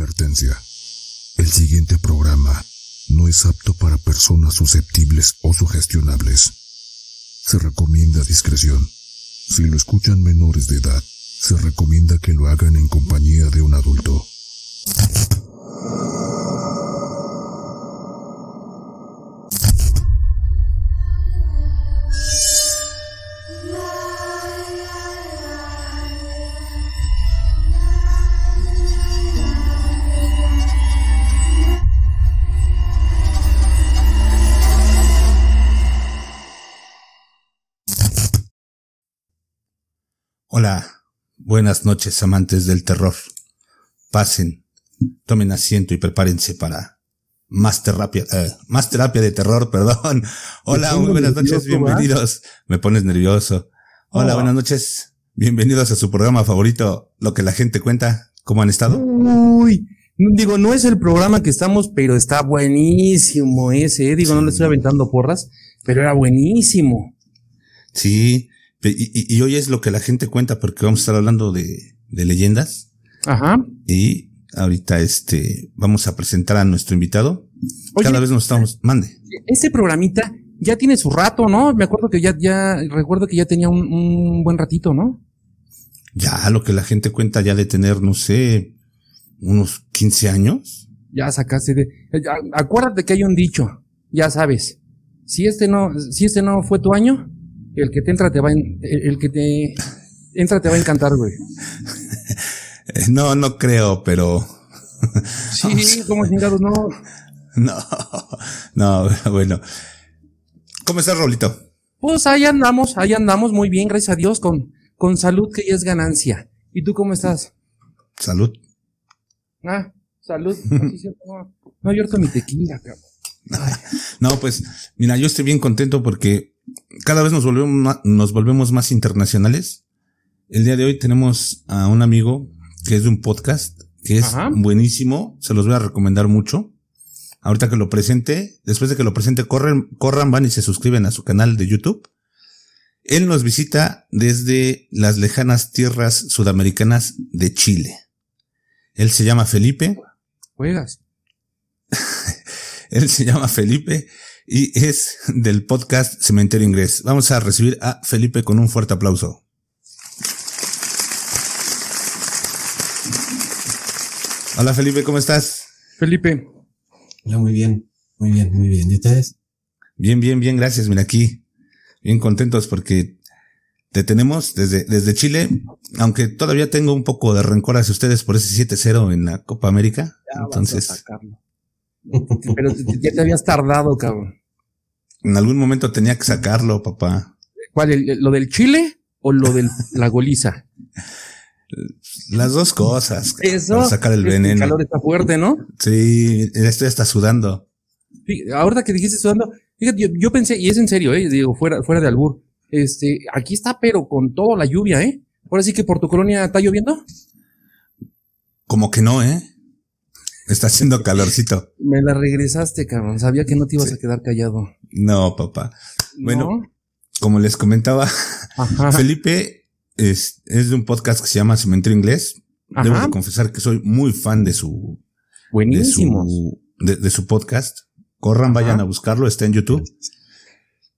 Advertencia. El siguiente programa no es apto para personas susceptibles o sugestionables. Se recomienda discreción. Si lo escuchan menores de edad, se recomienda que lo hagan en compañía de un adulto. Buenas noches amantes del terror. Pasen, tomen asiento y prepárense para más terapia, eh, más terapia de terror, perdón. Hola, muy buenas noches, bienvenidos. Me pones nervioso. Hola, buenas noches. Bienvenidos a su programa favorito, Lo que la gente cuenta. ¿Cómo han estado? Uy, digo, no es el programa que estamos, pero está buenísimo ese, eh. digo, no le estoy aventando porras, pero era buenísimo. Sí. Y, y- y hoy es lo que la gente cuenta porque vamos a estar hablando de, de leyendas. Ajá. Y ahorita este, vamos a presentar a nuestro invitado. Oye, Cada vez nos estamos, mande. ese programita ya tiene su rato, ¿no? Me acuerdo que ya, ya, recuerdo que ya tenía un, un buen ratito, ¿no? Ya lo que la gente cuenta ya de tener, no sé, unos 15 años. Ya sacaste de, acuérdate que hay un dicho, ya sabes, si este no, si este no fue tu año, el que te entra te va, en- el, que te entra te va a encantar, güey. Eh, No, no creo, pero Sí, como chingados, no. no, no, bueno. ¿Cómo estás, Rolito? Pues ahí andamos, ahí andamos muy bien, gracias a Dios, con, con salud que ya es ganancia. ¿Y tú cómo estás? Salud. Ah, salud. Así se- no, no, mi tequila, cabrón. No, pues, mira, yo estoy bien contento porque cada vez nos volvemos más, nos volvemos más internacionales. El día de hoy tenemos a un amigo que es de un podcast que es Ajá. buenísimo. Se los voy a recomendar mucho. Ahorita que lo presente, después de que lo presente, corren, corran, van y se suscriben a su canal de YouTube. Él nos visita desde las lejanas tierras sudamericanas de Chile. Él se llama Felipe. Juegas. Él se llama Felipe y es del podcast Cementerio Inglés. Vamos a recibir a Felipe con un fuerte aplauso. Hola Felipe, ¿cómo estás? Felipe, Hola, muy bien, muy bien, muy bien. ¿Y ustedes? Bien, bien, bien, gracias. Mira aquí, bien contentos porque te tenemos desde, desde Chile, aunque todavía tengo un poco de rencor hacia ustedes por ese 7-0 en la Copa América. ya vas a Entonces, sacarlo. Pero ya te habías tardado, cabrón. En algún momento tenía que sacarlo, papá. ¿Cuál? el- ¿Lo del Chile o lo de la goliza? Las dos cosas. Eso. Para sacar el que El veneno. calor está fuerte, ¿no? Sí, estoy hasta sudando. Fí- Ahorita que dijiste sudando, fíjate, yo, yo pensé, y es en serio, eh, digo, fuera, fuera de albur, este, aquí está, pero con toda la lluvia, ¿eh? Ahora sí que por tu colonia está lloviendo. Como que no, ¿eh? Está haciendo calorcito. Me la regresaste, cabrón. Sabía que no te ibas Sí. a quedar callado. No, papá. Bueno, ¿No? como les comentaba, Ajá. Felipe es, es de un podcast que se llama Cementerio Inglés. Debo de confesar que soy muy fan de su, Buenísimo. de, de su podcast. Corran, vayan a buscarlo, está en YouTube.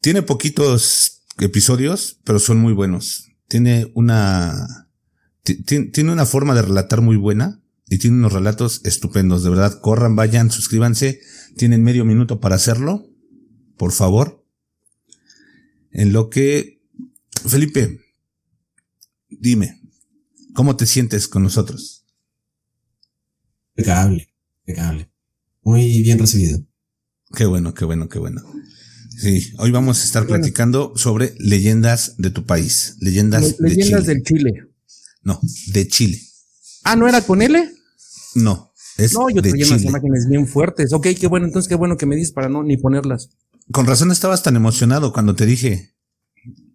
Tiene poquitos episodios, pero son muy buenos. Tiene una, ti- ti- tiene una forma de relatar muy buena y tiene unos relatos estupendos. De verdad, corran, vayan, suscríbanse. Tienen medio minuto para hacerlo. Por favor. En lo que, Felipe, dime, ¿cómo te sientes con nosotros? Impecable, impecable. Muy bien recibido. Qué bueno, qué bueno, qué bueno. Sí, hoy vamos a estar Bueno. platicando sobre leyendas de tu país, leyendas, Le- Leyendas de Chile. del Chile. No, de Chile. Ah, ¿no era con L? No, es No, yo traía unas imágenes bien fuertes. Ok, qué bueno, entonces qué bueno que me dices para no ni ponerlas. Con razón estabas tan emocionado cuando te dije.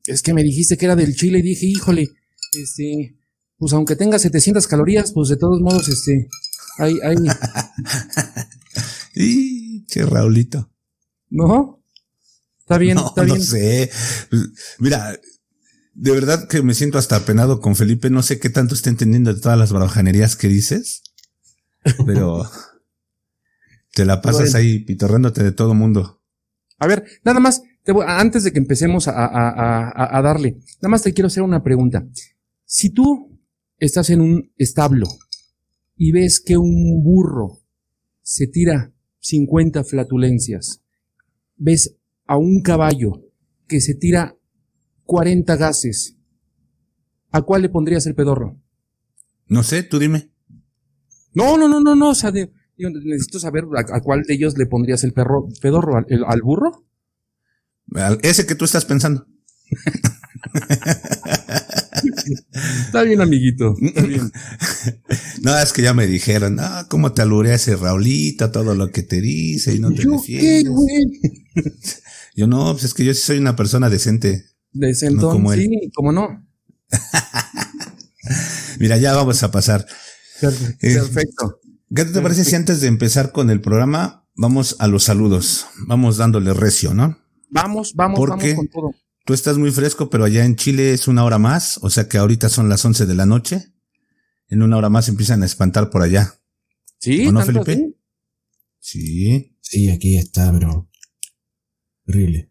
Es que me dijiste que era del Chile y dije, híjole, este, pues aunque tenga 700 calorías, pues de todos modos, este, hay, hay, Y che, Raulito. ¿no? Está bien, no, está no bien. sé. Mira, de verdad que me siento hasta apenado con Felipe. No sé qué tanto está entendiendo de todas las barajanerías que dices. Pero te la pasas Bueno. ahí pitorrándote de todo mundo. A ver, nada más, te voy- antes de que empecemos a, a- a- a- a darle, nada más te quiero hacer una pregunta. Si tú estás en un establo y ves que un burro se tira 50 flatulencias, ves a un caballo que se tira 40 gases, ¿a cuál le pondrías el pedorro? No sé, tú dime. No, no, no, no, no, o sea, de- yo necesito saber a, a cuál de ellos le pondrías el perro, pedorro, ¿Al, el- al burro? Al- Ese que tú estás pensando. Está bien, amiguito, está bien. No, es que ya me dijeron, no, cómo te alurea ese Raulito, todo lo que te dice y no te ¿Yo qué, güey? Yo no, pues es que yo sí soy una persona decente. Decentón, No como él. como no. Mira, ya vamos a pasar. Perfecto. ¿Qué te parece si antes de empezar con el programa vamos a los saludos? Vamos dándole recio, ¿no? Vamos, vamos, ¿Por vamos qué? con todo. Tú estás muy fresco, pero allá en Chile es una hora más, o sea que ahorita son las 11 de la noche. En una hora más empiezan a espantar por allá. ¿Sí? ¿O no, ¿Tanto Felipe? Sí. Sí, aquí está, pero. Terrible.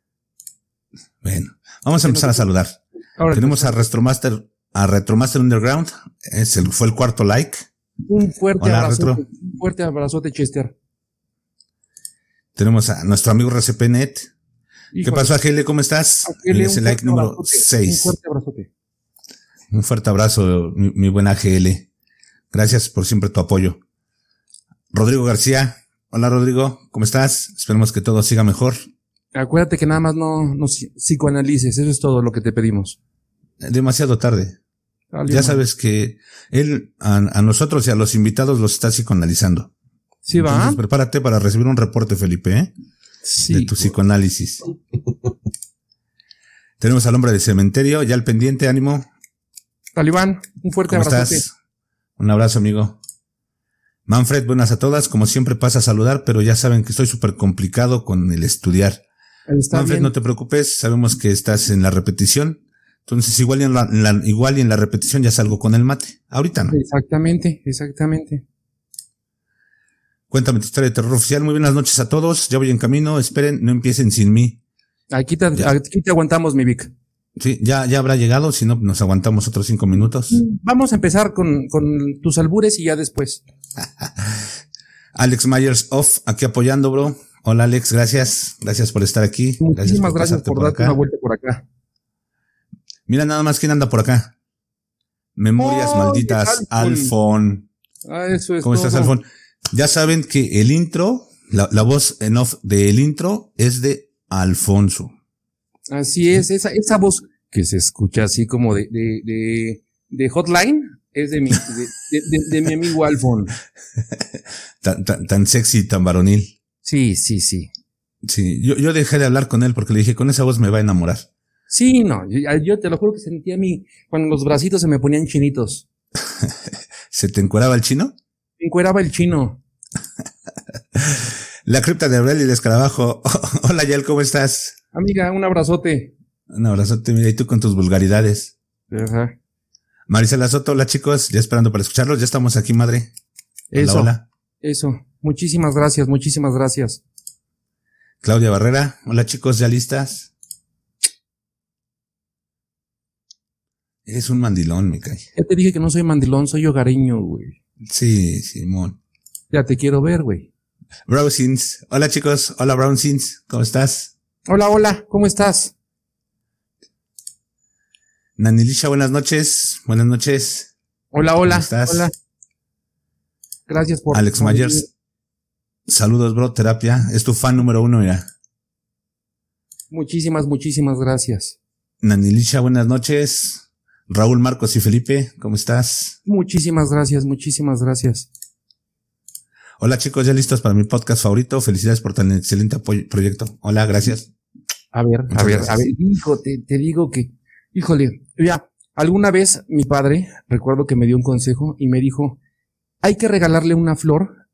Bueno, vamos a empezar a saludar. Ahora, Tenemos a Retromaster, a Retromaster Underground. Es el, fue el cuarto like. Un fuerte Hola, abrazote. Retro. Un fuerte abrazote, Chester. Tenemos a nuestro amigo RCPNet. ¿Qué pasó, Agile? ¿Cómo estás? Ángel, Es el like número abrazote, Un 6. fuerte abrazote. Un fuerte abrazo, mi, mi buen AGL. Gracias por siempre tu apoyo. Rodrigo García. Hola, Rodrigo. ¿Cómo estás? Esperemos que todo siga mejor. Acuérdate que nada más no nos psicoanalices, eso es todo lo que te pedimos. Demasiado tarde. Ya sabes que él a, a nosotros y a los invitados los está psicoanalizando. ¿Sí va? Entonces, prepárate para recibir un reporte, Felipe, ¿eh? Sí. de tu psicoanálisis. Tenemos al hombre de cementerio, ya al pendiente, ánimo. Talibán, un fuerte ¿Cómo estás? Un abrazo, amigo. Manfred, buenas a todas. Como siempre pasa a saludar, pero ya saben que estoy súper complicado con el estudiar. Está Manfred, bien. no te preocupes, sabemos que estás en la repetición. Entonces, igual y en la, en la- igual y en la repetición ya salgo con el mate. Ahorita no. Exactamente, exactamente. Cuéntame tu historia de terror oficial. Muy buenas noches a todos. Ya voy en camino. Esperen, no empiecen sin mí. Aquí te, aquí te aguantamos, mi Vic. Sí, ya, ya habrá llegado. Si no, nos aguantamos otros cinco minutos. Vamos a empezar con, con tus albures y ya después. Alex Myers Off, aquí apoyando, bro. Hola, Alex, gracias. Gracias por estar aquí. Muchísimas gracias pasarte por, darte una vuelta por acá. Mira nada más quién anda por acá. Memorias Oh, malditas, Alfon. Ah, eso es ¿Cómo estás. Alfon? Ya saben que el intro, la, la voz en off del intro es de Alfonso. Así es, esa, esa voz que se escucha así como de, de, de, de hotline es de mi, de, de- de- de mi amigo Alfon. Tan, tan, tan sexy, tan varonil. Sí, sí, sí. Sí, yo, yo dejé de hablar con él porque le dije, con esa voz me va a enamorar. Sí, no, yo, yo te lo juro que sentía a mí cuando los bracitos se me ponían chinitos. ¿Se te encueraba el chino? Me encueraba el chino. La cripta de Aurel y el escarabajo. Hola, Yael, ¿cómo estás? Amiga, un abrazote. Un abrazote, mira, y tú con tus vulgaridades. Ajá. Marisela Soto, hola chicos, ya esperando para escucharlos, ya estamos aquí, madre. Hola, Eso, hola. eso. Muchísimas gracias, muchísimas gracias. Claudia Barrera, hola chicos, ¿ya listas? Eres un mandilón, me cae. Ya te dije que no soy mandilón, soy hogareño, güey. Sí, Simón. Ya te quiero ver, güey. Browsins, hola chicos, hola Browsins, ¿cómo estás? Hola, hola, ¿cómo estás? Nanilisha, buenas noches, buenas noches. Hola, hola. ¿Cómo estás? Hola. Gracias por. Alex Myers, saludos bro, terapia, es tu fan número uno, mira. Muchísimas, muchísimas gracias. Nanilisha, buenas noches. Raúl, Marcos y Felipe, ¿cómo estás? Muchísimas gracias, muchísimas gracias. Hola chicos, ya listos para mi podcast favorito. Felicidades por tan excelente proyecto. Hola, gracias. A ver, Muchas a ver, gracias. a ver, hijo, te, te digo que, híjole, ya, alguna vez mi padre, recuerdo que me dio un consejo y me dijo, hay que regalarle una flor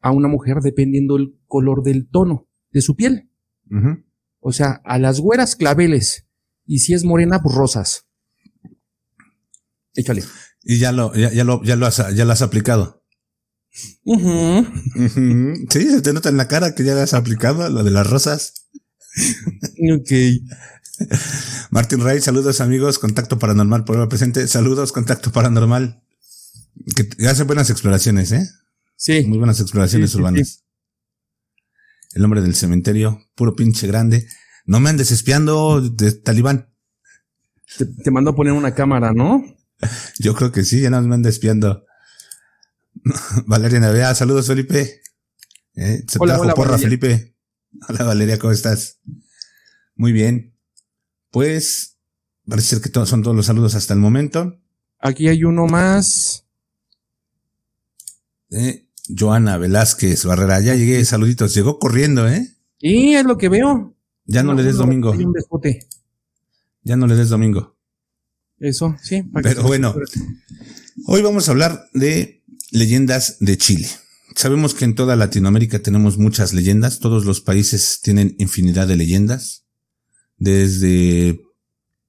a una mujer dependiendo el color del tono de su piel. O sea, a las güeras claveles y si es morena, pues rosas. Échale. Y ya lo, ya, ya lo, ya lo has, ya lo has aplicado. Sí, se te nota en la cara que ya la has aplicado, lo de las rosas. Ok. Martín Ray, saludos amigos, contacto paranormal por ahora presente. Saludos, contacto paranormal. Que hace buenas exploraciones, ¿eh? Sí. Muy buenas exploraciones Sí, sí, urbanas. El hombre del cementerio, puro pinche grande. No me andes espiando de talibán. Te, te mandó a poner una cámara, ¿no? Yo creo que sí, ya no me anda espiando. Valeria Navea, saludos Felipe. Eh, se Hola, trajo hola, porra Valeria. Felipe. Hola Valeria, ¿cómo estás? Muy bien. Pues parece ser que todos son todos los saludos hasta el momento. Aquí hay uno más. Eh, Joana Velázquez Barrera, ya llegué, saluditos. Llegó corriendo, ¿eh? Y es lo que veo. Ya no, le des domingo. un. Ya no le des domingo. Eso, sí. Pero bueno, hoy vamos a hablar de leyendas de Chile. Sabemos que en toda Latinoamérica tenemos muchas leyendas, todos los países tienen infinidad de leyendas, desde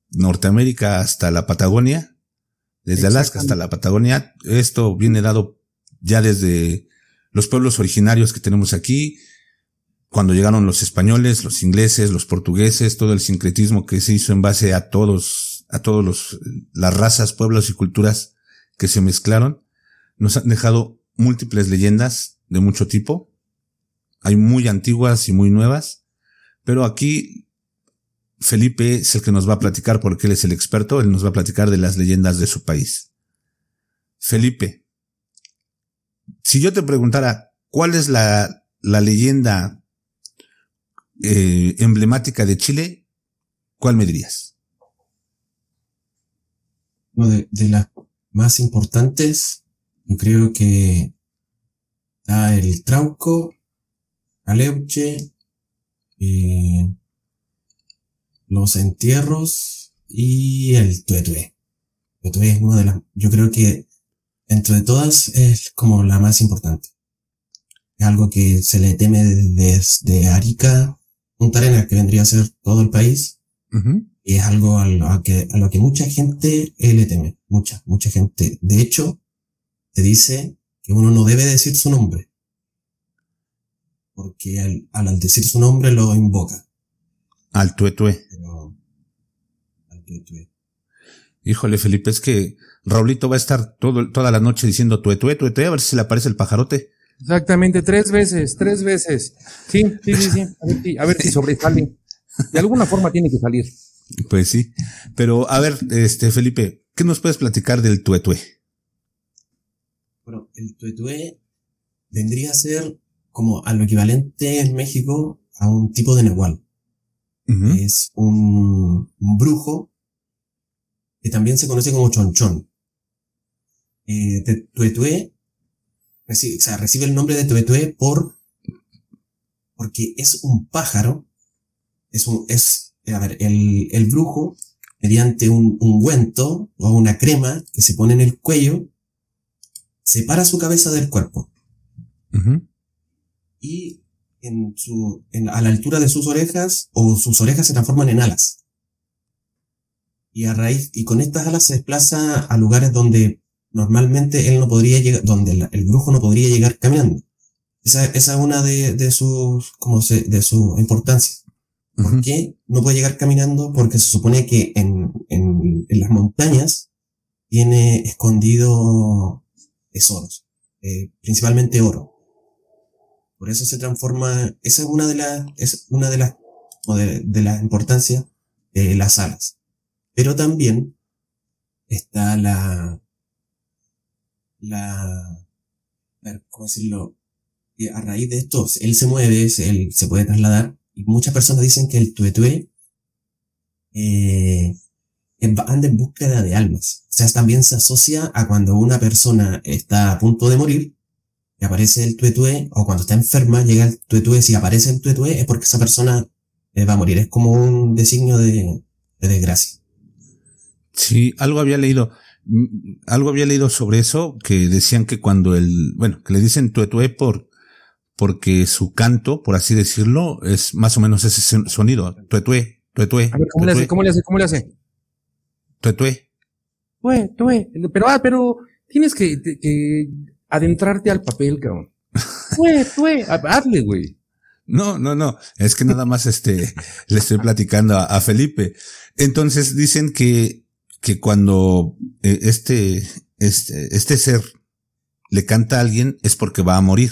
Norteamérica hasta la Patagonia, desde Alaska hasta la Patagonia. Esto viene dado ya desde los pueblos originarios que tenemos aquí, cuando llegaron los españoles, los ingleses, los portugueses, todo el sincretismo que se hizo en base a todos, a todos los, las razas, pueblos y culturas que se mezclaron, nos han dejado múltiples leyendas de mucho tipo. Hay muy antiguas y muy nuevas, pero aquí Felipe es el que nos va a platicar porque él es el experto, él nos va a platicar de las leyendas de su país. Felipe, si yo te preguntara cuál es la, la leyenda eh, emblemática de Chile, ¿cuál me dirías? Uno de, las más importantes, yo creo que está el Trauco, Aleuche, eh, los entierros y el Tuetue. Tuetue es una de las, yo creo que dentro de todas es como la más importante. Es algo que se le teme desde Arica, Punta Arenas, que vendría a ser todo el país. Y es algo a lo que, a lo que mucha gente eh, le teme. Mucha, mucha gente. De hecho, te dice que uno no debe decir su nombre. Porque al, al decir su nombre lo invoca. Al tuetue. Pero, al tuetue. Híjole, Felipe, es que Raulito va a estar todo, toda la noche diciendo tuetue, tuetue, a ver si se le aparece el pajarote. Exactamente, tres veces, tres veces. Sí, sí, sí, sí. A ver si, a ver si sobresale. De alguna forma tiene que salir. Pues sí. Pero, a ver, este, Felipe, ¿qué nos puedes platicar del tuetue? Bueno, el tuetue vendría a ser como a lo equivalente en México a un tipo de nehual. Ujú. es un, un brujo que también se conoce como chonchón. Eh, tuetue, recibe, o sea, recibe el nombre de tuetue por, porque es un pájaro, es un, es, a ver, el, el brujo, mediante un ungüento o una crema que se pone en el cuello, separa su cabeza del cuerpo y en su, en- a la altura de sus orejas o sus orejas se transforman en alas. Y a raíz, y con estas alas se desplaza a lugares donde normalmente él no podría llegar, donde el, el brujo no podría llegar caminando. Esa, esa es una de, de sus, como se, de su importancia. ¿Por qué no puede llegar caminando? Porque se supone que en, en, en las montañas tiene escondido tesoros, eh, principalmente oro. Por eso se transforma, esa es una de las, es una de las, o de, de las importancias de las alas. Pero también está la, la, a ver, ¿cómo decirlo? A raíz de esto, él se mueve, él se puede trasladar, y muchas personas dicen que el tuetue, eh, anda en búsqueda de almas. O sea, también se asocia a cuando una persona está a punto de morir, y aparece el tuetue, o cuando está enferma, llega el tuetue, si aparece el tuetue, es porque esa persona eh, va a morir. Es como un designio de, de desgracia. Sí, algo había leído. Mm, Algo había leído sobre eso, que decían que cuando el, bueno, que le dicen tuetue por, porque su canto, por así decirlo, es más o menos ese son- sonido. Tuetue, tuetue, A ver, ¿cómo le hace? ¿Cómo le hace? ¿Cómo le hace? tuetue. Tue, tue. Pero, ah, pero tienes que, que- que adentrarte al papel, cabrón. Tue, tue, hazle, güey. No, no, no. Es que nada más este le estoy platicando a, Felipe. Entonces dicen que, que cuando eh, este, este, este ser le canta a alguien es porque va a morir.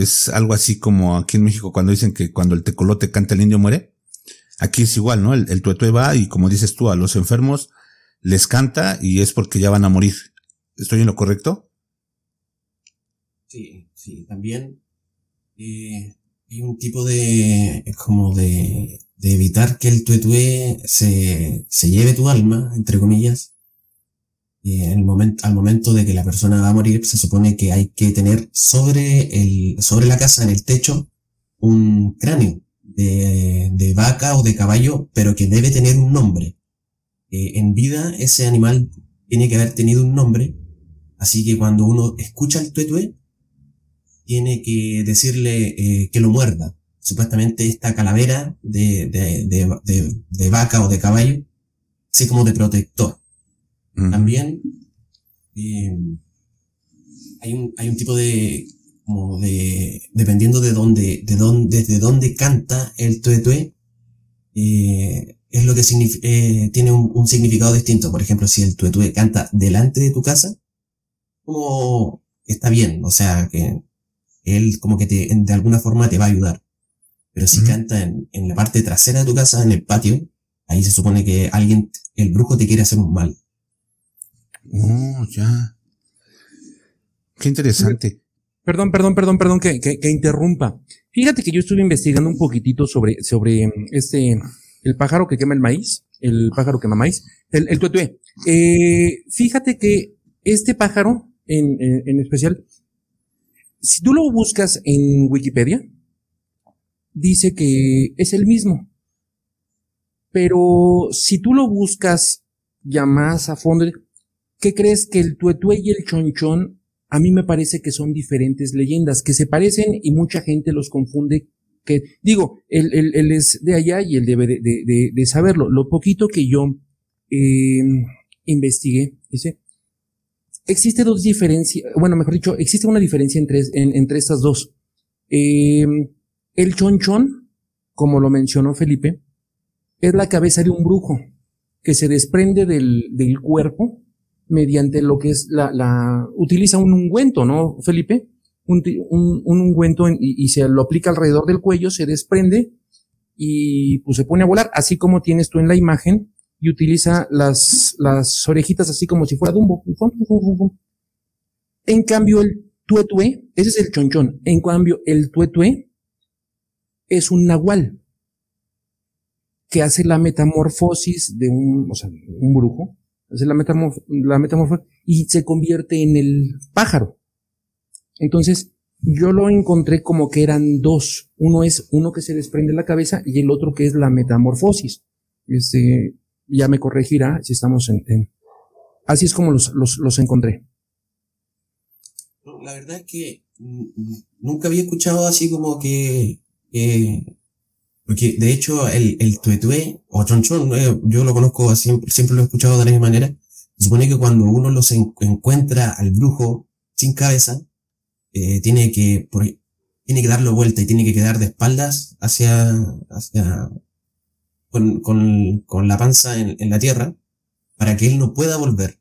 Es algo así como aquí en México cuando dicen que cuando el tecolote canta el indio muere. Aquí es igual, ¿no? El, el tuetue va y como dices tú, a los enfermos les canta y es porque ya van a morir. ¿Estoy en lo correcto? Sí, sí, también eh, hay un tipo de, como de, de evitar que el tuetue se, se lleve tu alma, entre comillas. En el momento, al momento de que la persona va a morir, se supone que hay que tener sobre el, sobre la casa, en el techo, un cráneo de, de vaca o de caballo, pero que debe tener un nombre. Eh, en vida ese animal tiene que haber tenido un nombre, así que cuando uno escucha el tuetue, tiene que decirle eh, que lo muerda. Supuestamente esta calavera de, de, de, de, vaca o de caballo, así como de protector. Mm. También eh, hay, un, hay un tipo de, como de, dependiendo de dónde, de dónde, desde dónde canta el tuetue, eh, es lo que eh, tiene un, significado distinto. Por ejemplo, si el tuetue canta delante de tu casa, como está bien, o sea, que él como que te, de alguna forma te va a ayudar. Pero si canta en, en, la parte trasera de tu casa, en el patio, ahí se supone que alguien, el brujo te quiere hacer un mal. Oh, ya. Qué interesante. Perdón, perdón, perdón, perdón que, que, interrumpa. Fíjate que yo estuve investigando un poquitito sobre, sobre este, el pájaro que quema el maíz, el pájaro que quema maíz, el, el. Eh, fíjate que este pájaro, en, en, especial, si tú lo buscas en Wikipedia, dice que es el mismo. Pero si tú lo buscas ya más a fondo, ¿qué crees que el tuetué y el chonchón a mí me parece que son diferentes leyendas, que se parecen y mucha gente los confunde que digo, él, es de allá y él debe de, saberlo. Lo poquito que yo eh, investigué, dice, existe dos diferencias, bueno, mejor dicho, existe una diferencia entre, entre estas dos. Eh, el chonchón, como lo mencionó Felipe, es la cabeza de un brujo que se desprende del, del cuerpo mediante lo que es la, la, utiliza un ungüento, ¿no, Felipe? un, un, un ungüento y, se lo aplica alrededor del cuello, se desprende y pues se pone a volar, así como tienes tú en la imagen, y utiliza las, las orejitas así como si fuera Dumbo. En cambio, el tuetue, ese es el chonchón. En cambio, el tuetue es un nahual que hace la metamorfosis de un, o sea, un brujo, la, la metamorfosis y se convierte en el pájaro. Entonces, yo lo encontré como que eran dos. Uno es uno que se desprende la cabeza y el otro que es la metamorfosis. Este, ya me corregirá si estamos en, así es como los, los, los encontré. La verdad es que nunca había escuchado así como que, porque de hecho el, el tuetue o chonchón, eh, yo lo conozco así, siempre lo he escuchado de la misma manera. Supone que cuando uno los encuentra al brujo sin cabeza, eh, tiene que, por, tiene que darlo vuelta y tiene que quedar de espaldas hacia, hacia, con, con, con la panza en, en, la tierra para que él no pueda volver.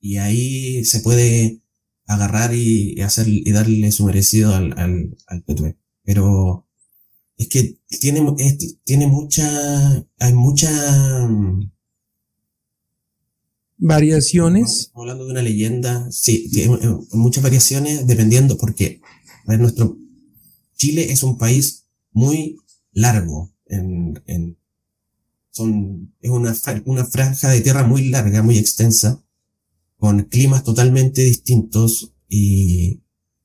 Y ahí se puede agarrar y, hacer, y darle su merecido al, al, al Pero es que tiene, tiene mucha, hay mucha, variaciones. hablando de una leyenda, sí, tiene muchas variaciones dependiendo, porque a nuestro Chile es un país muy largo, en, en son, es una, una franja de tierra muy larga, muy extensa, con climas totalmente distintos y,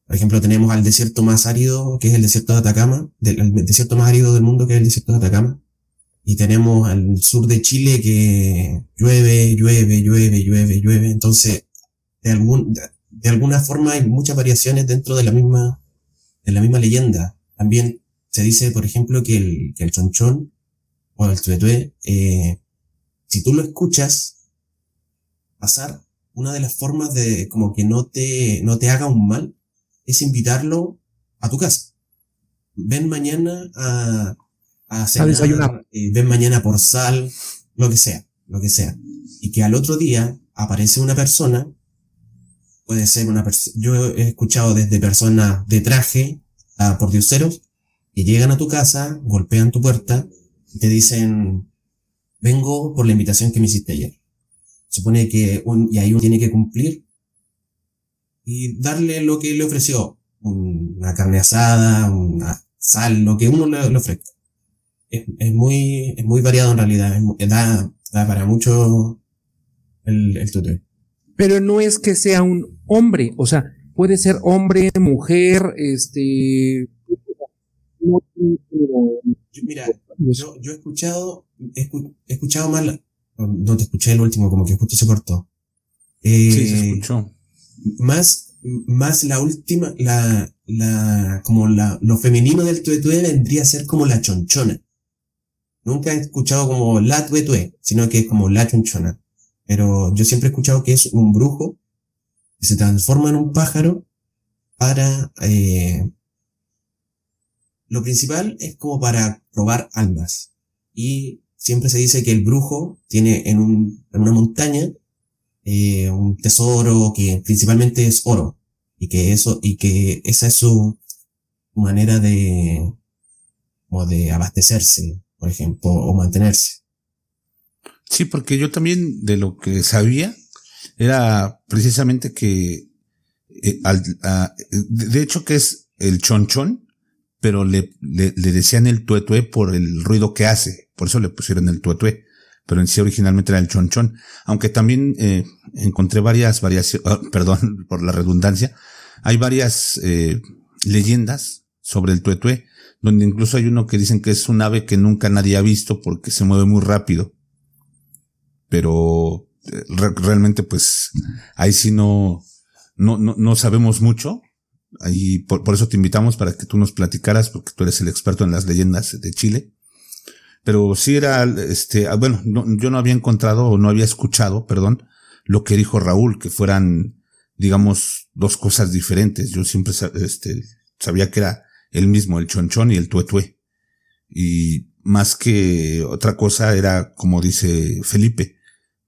por ejemplo, tenemos al desierto más árido, que es el desierto de Atacama, del, el desierto más árido del mundo, que es el desierto de Atacama, y tenemos al sur de Chile que llueve, llueve, llueve, llueve, llueve. Entonces, de, algún, de, alguna forma hay muchas variaciones dentro de la misma, de la misma leyenda. También se dice, por ejemplo, que el, que el chonchón o el tuetué, eh, si tú lo escuchas pasar, una de las formas de como que no te, no te haga un mal es invitarlo a tu casa. Ven mañana a, a cenar, desayunar. eh, ven mañana por sal, lo que sea, lo que sea. Y que al otro día aparece una persona, puede ser una persona, yo he escuchado desde personas de traje a pordioseros, que llegan a tu casa, golpean tu puerta y te dicen, vengo por la invitación que me hiciste ayer. Supone que un, y ahí uno tiene que cumplir y darle lo que le ofreció, una carne asada, una sal, lo que uno le, le ofrezca. Es, es muy, es muy variado en realidad, es mu- da, da para mucho el, el tutor. Pero no es que sea un hombre, o sea, puede ser hombre, mujer, este. Yo- mira, yo, yo he escuchado, he, escu- he escuchado la- no te escuché el último, como que escuché se cortó. Eh, Sí, se escuchó. Más, más la última, la, la, como la, lo femenino del tuetue vendría a ser como la chonchona. Nunca he escuchado como la tuetue, sino que es como la chonchona. Pero yo siempre he escuchado que es un brujo que se transforma en un pájaro para, eh, lo principal es como para robar almas. Y siempre se dice que el brujo tiene en, un, en una montaña eh, un tesoro que principalmente es oro y que eso y que esa es su manera de como de abastecerse por ejemplo o mantenerse. Sí, porque yo también de lo que sabía era precisamente que eh, al- de hecho que es el chonchón, pero le, le, le decían el tuetué por el ruido que hace, por eso le pusieron el tuetué, pero en sí originalmente era el chonchón, aunque también eh, encontré varias variaciones, perdón por la redundancia, hay varias eh, leyendas sobre el tuetué, donde incluso hay uno que dicen que es un ave que nunca nadie ha visto porque se mueve muy rápido pero eh, re- realmente pues ahí sí no, no, no, no sabemos mucho. Ahí por, por eso te invitamos para que tú nos platicaras, porque tú eres el experto en las leyendas de Chile. Pero sí era, este, ah, bueno, no- yo no había encontrado o no había escuchado, perdón, lo que dijo Raúl, que fueran, digamos, dos cosas diferentes. Yo siempre, este, sabía que era el mismo, el chonchón y el tuetué. Y más que otra cosa era, como dice Felipe,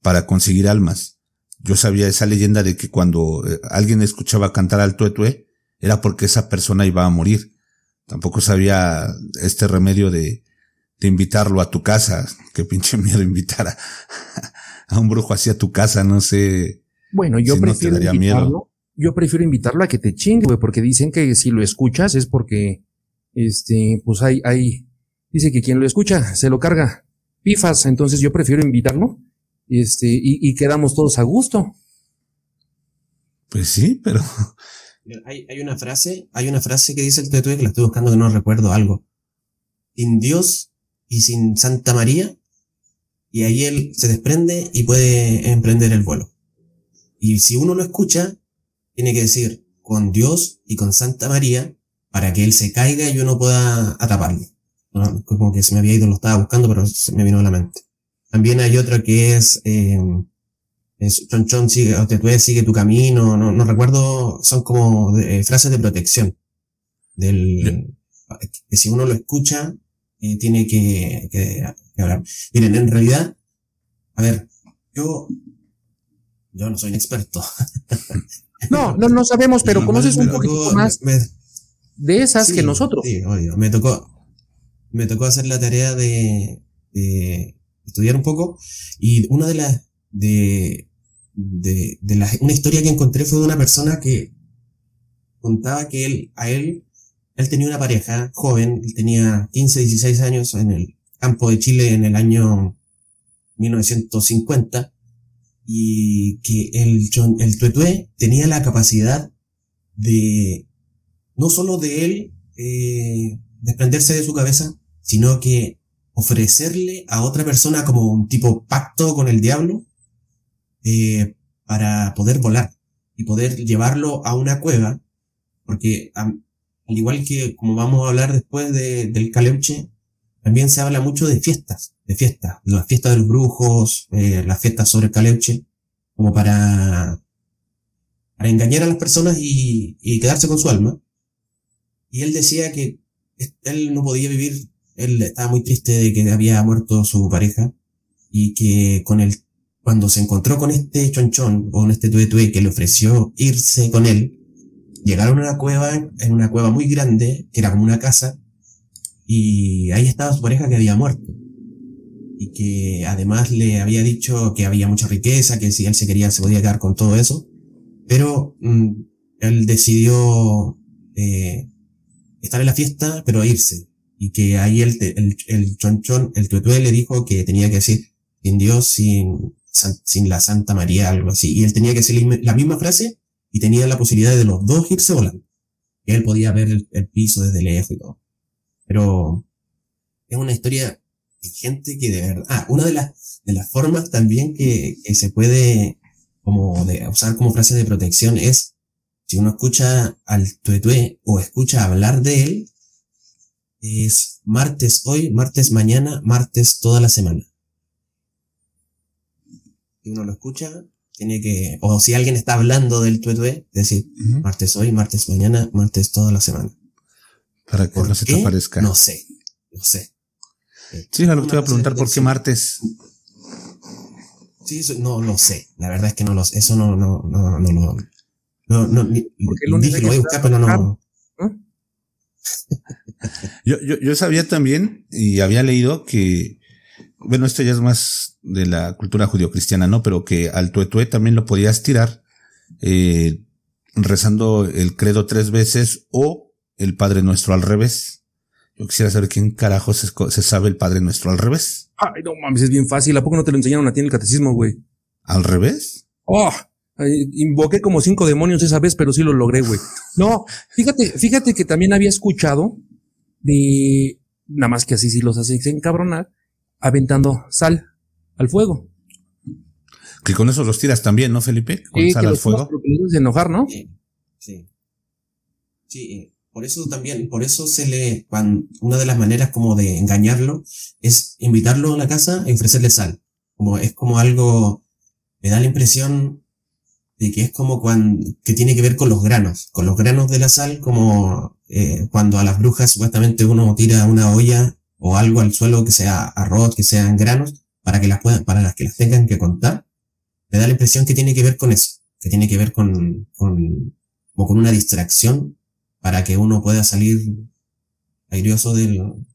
para conseguir almas. Yo sabía esa leyenda de que cuando eh, alguien escuchaba cantar al tuetué, era porque esa persona iba a morir. Tampoco sabía este remedio de, de invitarlo a tu casa. Qué pinche miedo invitar a, a un brujo así a tu casa, no sé. Bueno, yo Sí, no te prefiero daría invitarlo. miedo. Yo prefiero invitarlo a que te chingue, güey, porque dicen que si lo escuchas es porque, este, pues hay, hay, dice que quien lo escucha se lo carga pifas, entonces yo prefiero invitarlo, este, y, y quedamos todos a gusto. Pues sí, pero hay, hay una frase hay una frase que dice el tuetue que la estoy buscando que no recuerdo algo sin Dios y sin Santa María y ahí él se desprende y puede emprender el vuelo y si uno lo escucha tiene que decir con Dios y con Santa María para que él se caiga y uno pueda atraparlo. ¿no? Como que se me había ido, lo estaba buscando, pero se me vino a la mente. También hay otra que es, eh, es Chon Chon sigue, o te sigue tu camino, no, no recuerdo, son como de- eh, frases de protección. Del, que si uno lo escucha, eh, tiene que, que, que hablar. Miren, en realidad, a ver, yo, yo no soy un experto. No, no, no sabemos, pero conoces me un poquito más me- de esas Sí, que nosotros. Sí, obvio. Me tocó, me tocó hacer la tarea de, de estudiar un poco y una de las, de, de, de las, una historia que encontré fue de una persona que contaba que él, a él, él tenía una pareja joven, él tenía 15, 16 años en el campo de Chile en el año 1950 y que el, chon- el tuetué tenía la capacidad de no solo de él eh, desprenderse de su cabeza, sino que ofrecerle a otra persona como un tipo pacto con el diablo eh, para poder volar y poder llevarlo a una cueva, porque al igual que como vamos a hablar después de- del caleuche, también se habla mucho de fiestas, de fiestas, las fiestas de los brujos, eh, las fiestas sobre el caleuche, como para, para engañar a las personas y, y quedarse con su alma. Y él decía que él no podía vivir, él estaba muy triste de que había muerto su pareja y que con el, cuando se encontró con este chonchón o con este tuetue que le ofreció irse con él, llegaron a una cueva, en una cueva muy grande, que era como una casa, y ahí estaba su pareja que había muerto. Y que además le había dicho que había mucha riqueza, que si él se quería se podía quedar con todo eso. Pero mm, él decidió eh, estar en la fiesta, pero irse. Y que ahí el, el, el chonchón, el tuetué le dijo que tenía que decir, sin Dios, sin, sin la Santa María, algo así. Y él tenía que decir la misma frase y tenía la posibilidad de los dos irse volando. Y él podía ver el, piso desde lejos y todo. Pero es una historia de gente que de verdad, ah, una de las, de las formas también que, que se puede como de usar como frase de protección es si uno escucha al tuetue o escucha hablar de él, es martes hoy, martes mañana, martes toda la semana. Si uno lo escucha, tiene que, o si alguien está hablando del tuetue, decir martes hoy, martes mañana, martes toda la semana. Para que no se te aparezca. No sé, no sé. Sí, lo que te iba a preguntar, ¿por qué martes? Sí, eso, no lo sé. La verdad es que no lo sé. Eso no, no, no, no, no. No, no, ni, dije, lo voy a buscar, pero no. yo, yo, yo sabía también y había leído que, bueno, esto ya es más de la cultura judio-cristiana, ¿no? Pero que al tuetue también lo podías tirar eh, rezando el credo tres veces o el Padre Nuestro al revés. Yo quisiera saber quién carajo se, se, sabe el Padre Nuestro al revés. Ay, no mames, es bien fácil. ¿A poco no te lo enseñaron a ti en el catecismo, güey? ¿Al revés? Oh, invoqué como cinco demonios esa vez, pero sí lo logré, güey. No, fíjate, fíjate que también había escuchado de, nada más que así sí los hacen encabronar, aventando sal al fuego. Que con eso los tiras también, ¿no, Felipe? Con sí, sal al fuego. De enojar, ¿no? Sí. Sí, por eso también, por eso se le, una de las maneras como de engañarlo es invitarlo a la casa y ofrecerle sal. Como, es como algo, me da la impresión de que es como cuando, que tiene que ver con los granos, con los granos de la sal, como eh, cuando a las brujas supuestamente uno tira una olla o algo al suelo que sea arroz, que sean granos, para que las puedan, para las que las tengan que contar, me da la impresión que tiene que ver con eso, que tiene que ver con, con, como con una distracción para que uno pueda salir airioso del,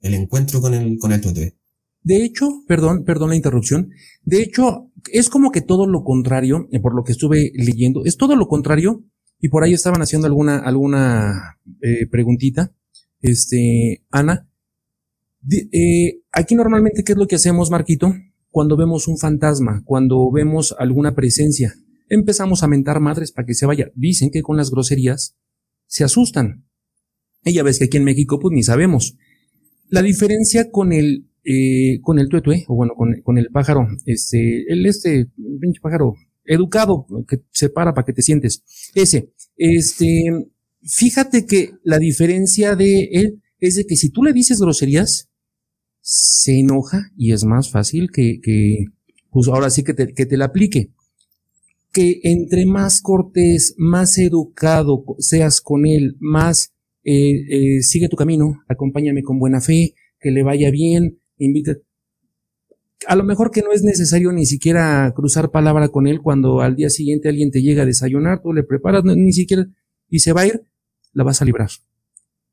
del encuentro con el, con el tuetue. De hecho, perdón, perdón la interrupción. De hecho, es como que todo lo contrario, eh, por lo que estuve leyendo, es todo lo contrario. Y por ahí estaban haciendo alguna, alguna eh, preguntita. Este, Ana. Eh, aquí normalmente, ¿qué es lo que hacemos, Marquito? Cuando vemos un fantasma, cuando vemos alguna presencia, empezamos a mentar madres para que se vaya. Dicen que con las groserías se asustan. Ella ves que aquí en México, pues ni sabemos. La diferencia con el, eh, con el tuetue, o bueno, con, con, el pájaro, este, el este, pinche pájaro, educado, que se para para que te sientes. Ese, este, fíjate que la diferencia de él es de que si tú le dices groserías, se enoja y es más fácil que, que pues ahora sí que te, que te la aplique que entre más cortés, más educado seas con él, más eh, eh, sigue tu camino, acompáñame con buena fe, que le vaya bien, invita. A lo mejor que no es necesario ni siquiera cruzar palabra con él cuando al día siguiente alguien te llega a desayunar, tú le preparas, ni siquiera, y se va a ir, la vas a librar.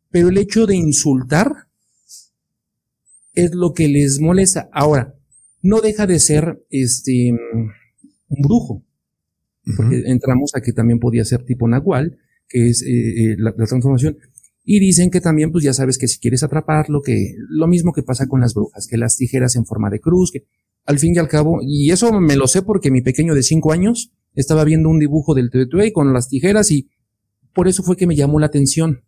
Pero el hecho de insultar es lo que les molesta. Ahora, no deja de ser este un brujo porque entramos a que también podía ser tipo Nahual, que es eh, eh, la, la, transformación. Y dicen que también, pues ya sabes que si quieres atraparlo, que lo mismo que pasa con las brujas, que las tijeras en forma de cruz, que al fin y al cabo, y eso me lo sé porque mi pequeño de cinco años estaba viendo un dibujo del Tetuey con las tijeras y por eso fue que me llamó la atención.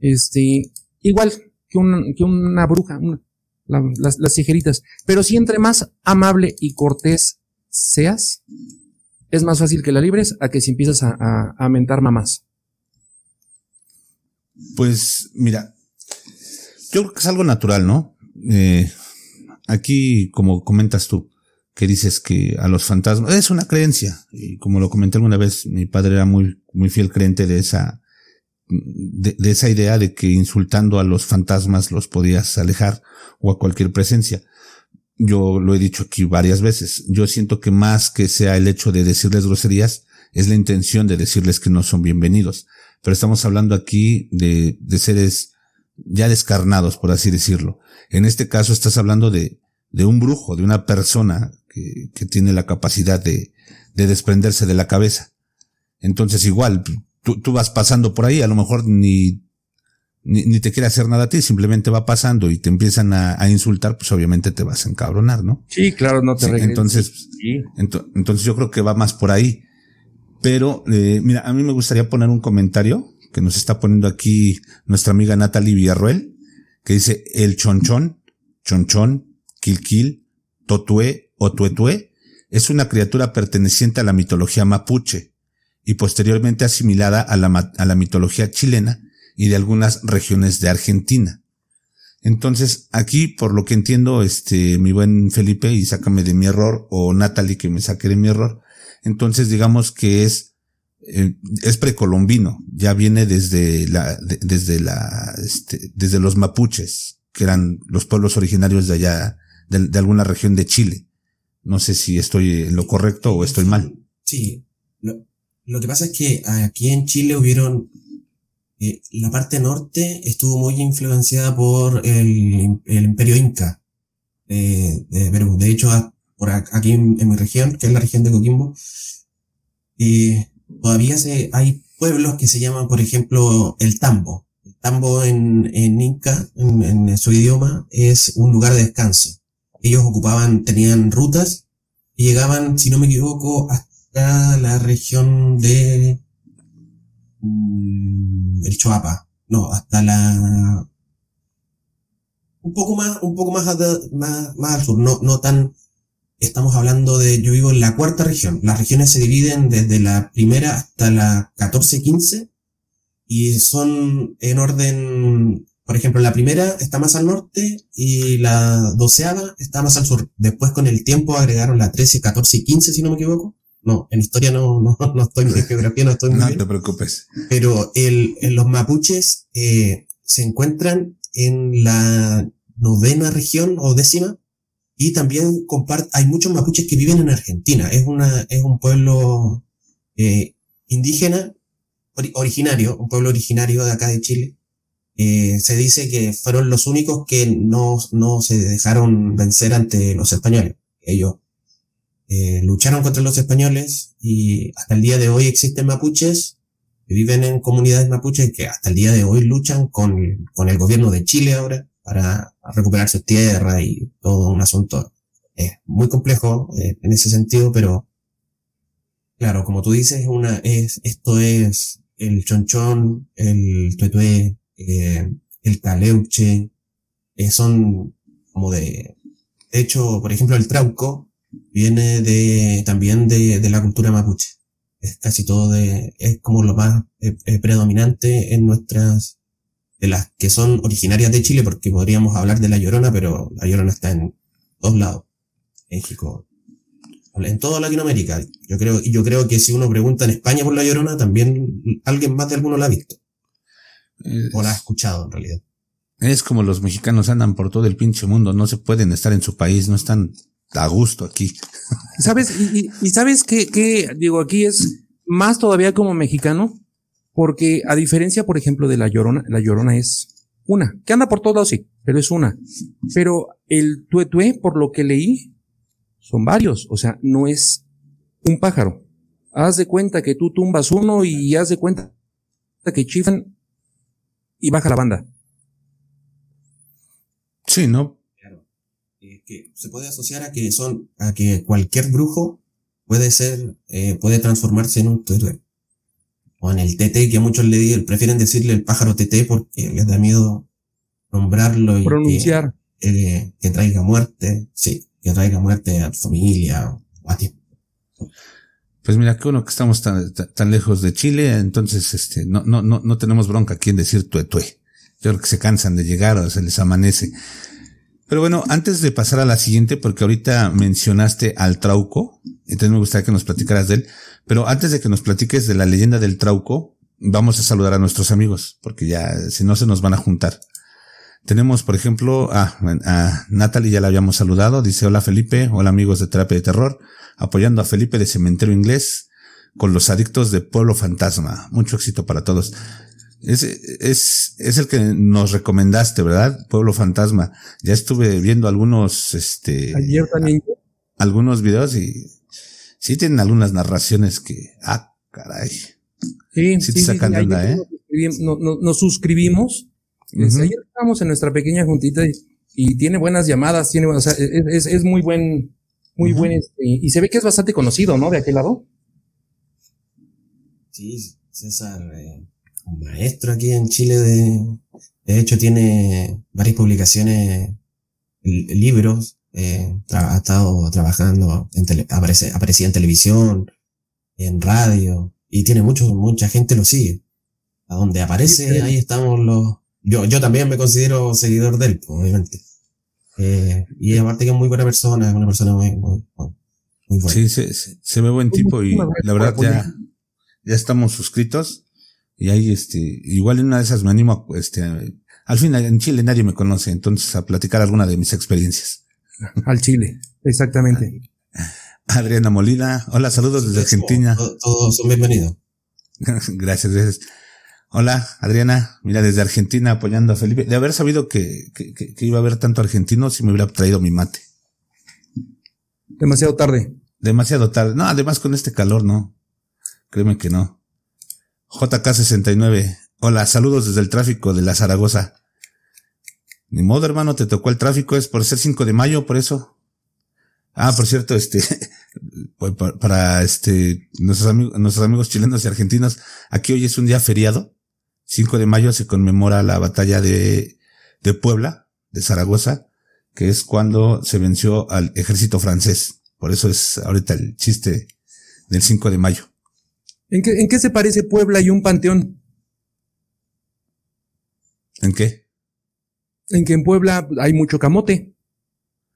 Este, igual que, un, que una bruja, una, la, las, tijeritas. Pero si entre más amable y cortés seas, es más fácil que la libres a que si empiezas a, a, a mentar mamás. Pues mira, yo creo que es algo natural, ¿no? Eh, aquí, como comentas tú, que dices que a los fantasmas, es una creencia. Y como lo comenté alguna vez, mi padre era muy, muy fiel creyente de esa, de, de esa idea de que insultando a los fantasmas los podías alejar o a cualquier presencia. Yo lo he dicho aquí varias veces. Yo siento que más que sea el hecho de decirles groserías, es la intención de decirles que no son bienvenidos. Pero estamos hablando aquí de, de seres ya descarnados, por así decirlo. En este caso estás hablando de, de un brujo, de una persona que, que tiene la capacidad de, de desprenderse de la cabeza. Entonces igual, tú, tú vas pasando por ahí, a lo mejor ni, ni, ni, te quiere hacer nada a ti, simplemente va pasando y te empiezan a, a insultar, pues obviamente te vas a encabronar, ¿no? Sí, claro, no te Sí, entonces, Sí. ento- entonces yo creo que va más por ahí. Pero, eh, mira, a mí me gustaría poner un comentario que nos está poniendo aquí nuestra amiga Natalie Villarroel, que dice el chonchón, chonchón, quilquil, totué o tuetué, es una criatura perteneciente a la mitología mapuche y posteriormente asimilada a la, a la mitología chilena y de algunas regiones de Argentina. Entonces, aquí, por lo que entiendo, este, mi buen Felipe, y sácame de mi error, o Natalie que me saque de mi error, entonces digamos que es, eh, es precolombino, ya viene desde la, de- desde la, este, desde los mapuches, que eran los pueblos originarios de allá, de, de alguna región de Chile. No sé si estoy en lo correcto o estoy mal. Sí. Lo, lo que pasa es que aquí en Chile hubieron. eh, la parte norte estuvo muy influenciada por el, el imperio inca eh, de Perú. De hecho, por aquí en, en mi región, que es la región de Coquimbo, eh, todavía se, hay pueblos que se llaman, por ejemplo, el Tambo. El Tambo en, en Inca, en, en su idioma, es un lugar de descanso. Ellos ocupaban, tenían rutas y llegaban, si no me equivoco, hasta la región de mm, el Choapa. No, hasta la un poco más, un poco más, más, más al sur, no, no tan, estamos hablando de, yo vivo en la cuarta región, las regiones se dividen desde la primera hasta la 14-15 y son en orden, por ejemplo, la primera está más al norte y la doceava está más al sur. Después con el tiempo agregaron la 13, 14 y 15, si no me equivoco. No, en historia no, no, no estoy, en geografía no estoy muy No bien te preocupes. pero el, los mapuches eh, se encuentran en la novena región o décima y también hay muchos mapuches que viven en Argentina. Es una es un pueblo eh, indígena ori- originario, un pueblo originario de acá de Chile. Eh, se dice que fueron los únicos que no, no se dejaron vencer ante los españoles. Ellos eh, lucharon contra los españoles y hasta el día de hoy existen mapuches que viven en comunidades mapuches que hasta el día de hoy luchan con, con el gobierno de Chile ahora para recuperar su tierra y todo un asunto. Eh, muy complejo eh, en ese sentido, pero claro, como tú dices, una, es, esto es el chonchón, el tuetué, eh, el caleuche, eh, son como de, de hecho, por ejemplo, el trauco viene de, también de, de la cultura mapuche es casi todo de, es como lo más eh, eh, predominante en nuestras, de las que son originarias de Chile, porque podríamos hablar de la Llorona, pero la Llorona está en todos lados. México, en toda Latinoamérica. Yo creo, y yo creo que si uno pregunta en España por la Llorona, también alguien más de alguno la ha visto, o la ha escuchado en realidad. Es como los mexicanos andan por todo el pinche mundo, no se pueden estar en su país, no están a gusto aquí. ¿Sabes? Y, sabes que, que, digo, aquí es más todavía como mexicano, porque a diferencia, por ejemplo, de la llorona, la llorona es una, que anda por todos lados, sí, pero es una. Pero el tuetué, por lo que leí, son varios, o sea, no es un pájaro. Haz de cuenta que tú tumbas uno y haz de cuenta que chifan y baja la banda. Sí, ¿no? Que se puede asociar a que son, a que cualquier brujo puede ser, eh, puede transformarse en un tuetué. O en el tete, que a muchos le di- prefieren decirle el pájaro tete porque les da miedo nombrarlo y Pronunciar. Que, eh, que traiga muerte, sí, que traiga muerte a tu familia o a ti. Pues mira, qué bueno que estamos tan, tan- tan lejos de Chile, entonces este, no, no, no, no tenemos bronca aquí en decir tuetué. Yo creo que se cansan de llegar o se les amanece. Pero bueno, antes de pasar a la siguiente, porque ahorita mencionaste al Trauco, entonces me gustaría que nos platicaras de él, pero antes de que nos platiques de la leyenda del Trauco, vamos a saludar a nuestros amigos, porque ya, si no, se nos van a juntar. Tenemos, por ejemplo, a, a Natalie, ya la habíamos saludado, dice hola Felipe, hola amigos de Terapia de Terror, apoyando a Felipe de Cementerio Inglés con los adictos de Pueblo Fantasma. Mucho éxito para todos. Es, es, es el que nos recomendaste, ¿verdad? Pueblo Fantasma. Ya estuve viendo algunos, este. Ayer también. Algunos videos y sí tienen algunas narraciones que, ah, caray. Sí, sí, te sacan de onda, ¿eh? Nos, nos, nos suscribimos. Uh -huh. Ayer estábamos en nuestra pequeña juntita y, y tiene buenas llamadas, tiene, o sea, es, es, es muy buen, muy uh -huh. buen, este, y se ve que es bastante conocido, ¿no? De aquel lado. Sí, César, eh, un maestro aquí en Chile de, de hecho tiene varias publicaciones, libros, eh, ha estado trabajando, en tele, aparece, aparecía en televisión, en radio, y tiene mucho, mucha gente lo sigue. A donde aparece, sí, ahí estamos los, yo, yo también me considero seguidor de él, obviamente. Eh, y aparte que es muy buena persona, es una persona muy, muy, muy buena. Sí, se, se, se ve buen tipo y la verdad ya, ya estamos suscritos y ahí este, igual en una de esas me animo a, este, al fin en Chile nadie me conoce, entonces a platicar alguna de mis experiencias. Al Chile, exactamente. Adriana Molina, hola, saludos desde Argentina. Todos son bienvenidos. gracias, gracias. Hola, Adriana, mira, desde Argentina apoyando a Felipe. De haber sabido que, que, que iba a haber tanto argentino, si me hubiera traído mi mate. Demasiado tarde. Demasiado tarde. No, además con este calor, no. Créeme que no. JK69. Hola, saludos desde el tráfico de la Zaragoza. Ni modo, hermano, te tocó el tráfico, es por ser 5 de mayo, por eso. Ah, por cierto, este, para este, nuestros amigos, nuestros amigos chilenos y argentinos, aquí hoy es un día feriado. 5 de mayo se conmemora la batalla de, de Puebla, de Zaragoza, que es cuando se venció al ejército francés. Por eso es ahorita el chiste del 5 de mayo. ¿En qué, ¿En qué se parece Puebla y un panteón? ¿En qué? En que en Puebla hay mucho camote.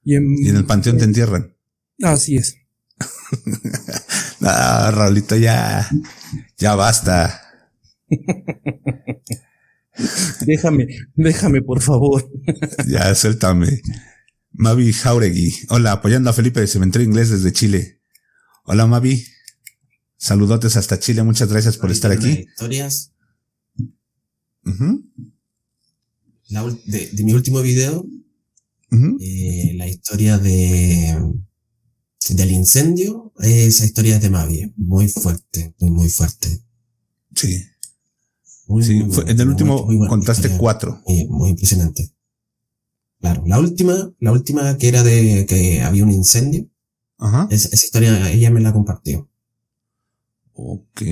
Y en, y en el panteón te entierran. Así es. ah, Raulito, ya, ya basta. déjame, déjame, por favor. ya, suéltame. Mavi Jauregui. Hola, apoyando a Felipe de Cementerio Inglés desde Chile. Hola, Mavi. Saludotes hasta Chile. Muchas gracias por estar aquí. Historias. Uh -huh. la, de, de, mi último video. Uh -huh. eh, la historia de del incendio. Esa historia es de Mavi. Muy fuerte. Muy, muy fuerte. Sí. Muy, sí, muy, fue, en el último contaste historia, cuatro. Muy, impresionante. Claro, la última, la última que era de que había un incendio. Ajá. Esa historia ella me la compartió. Ok.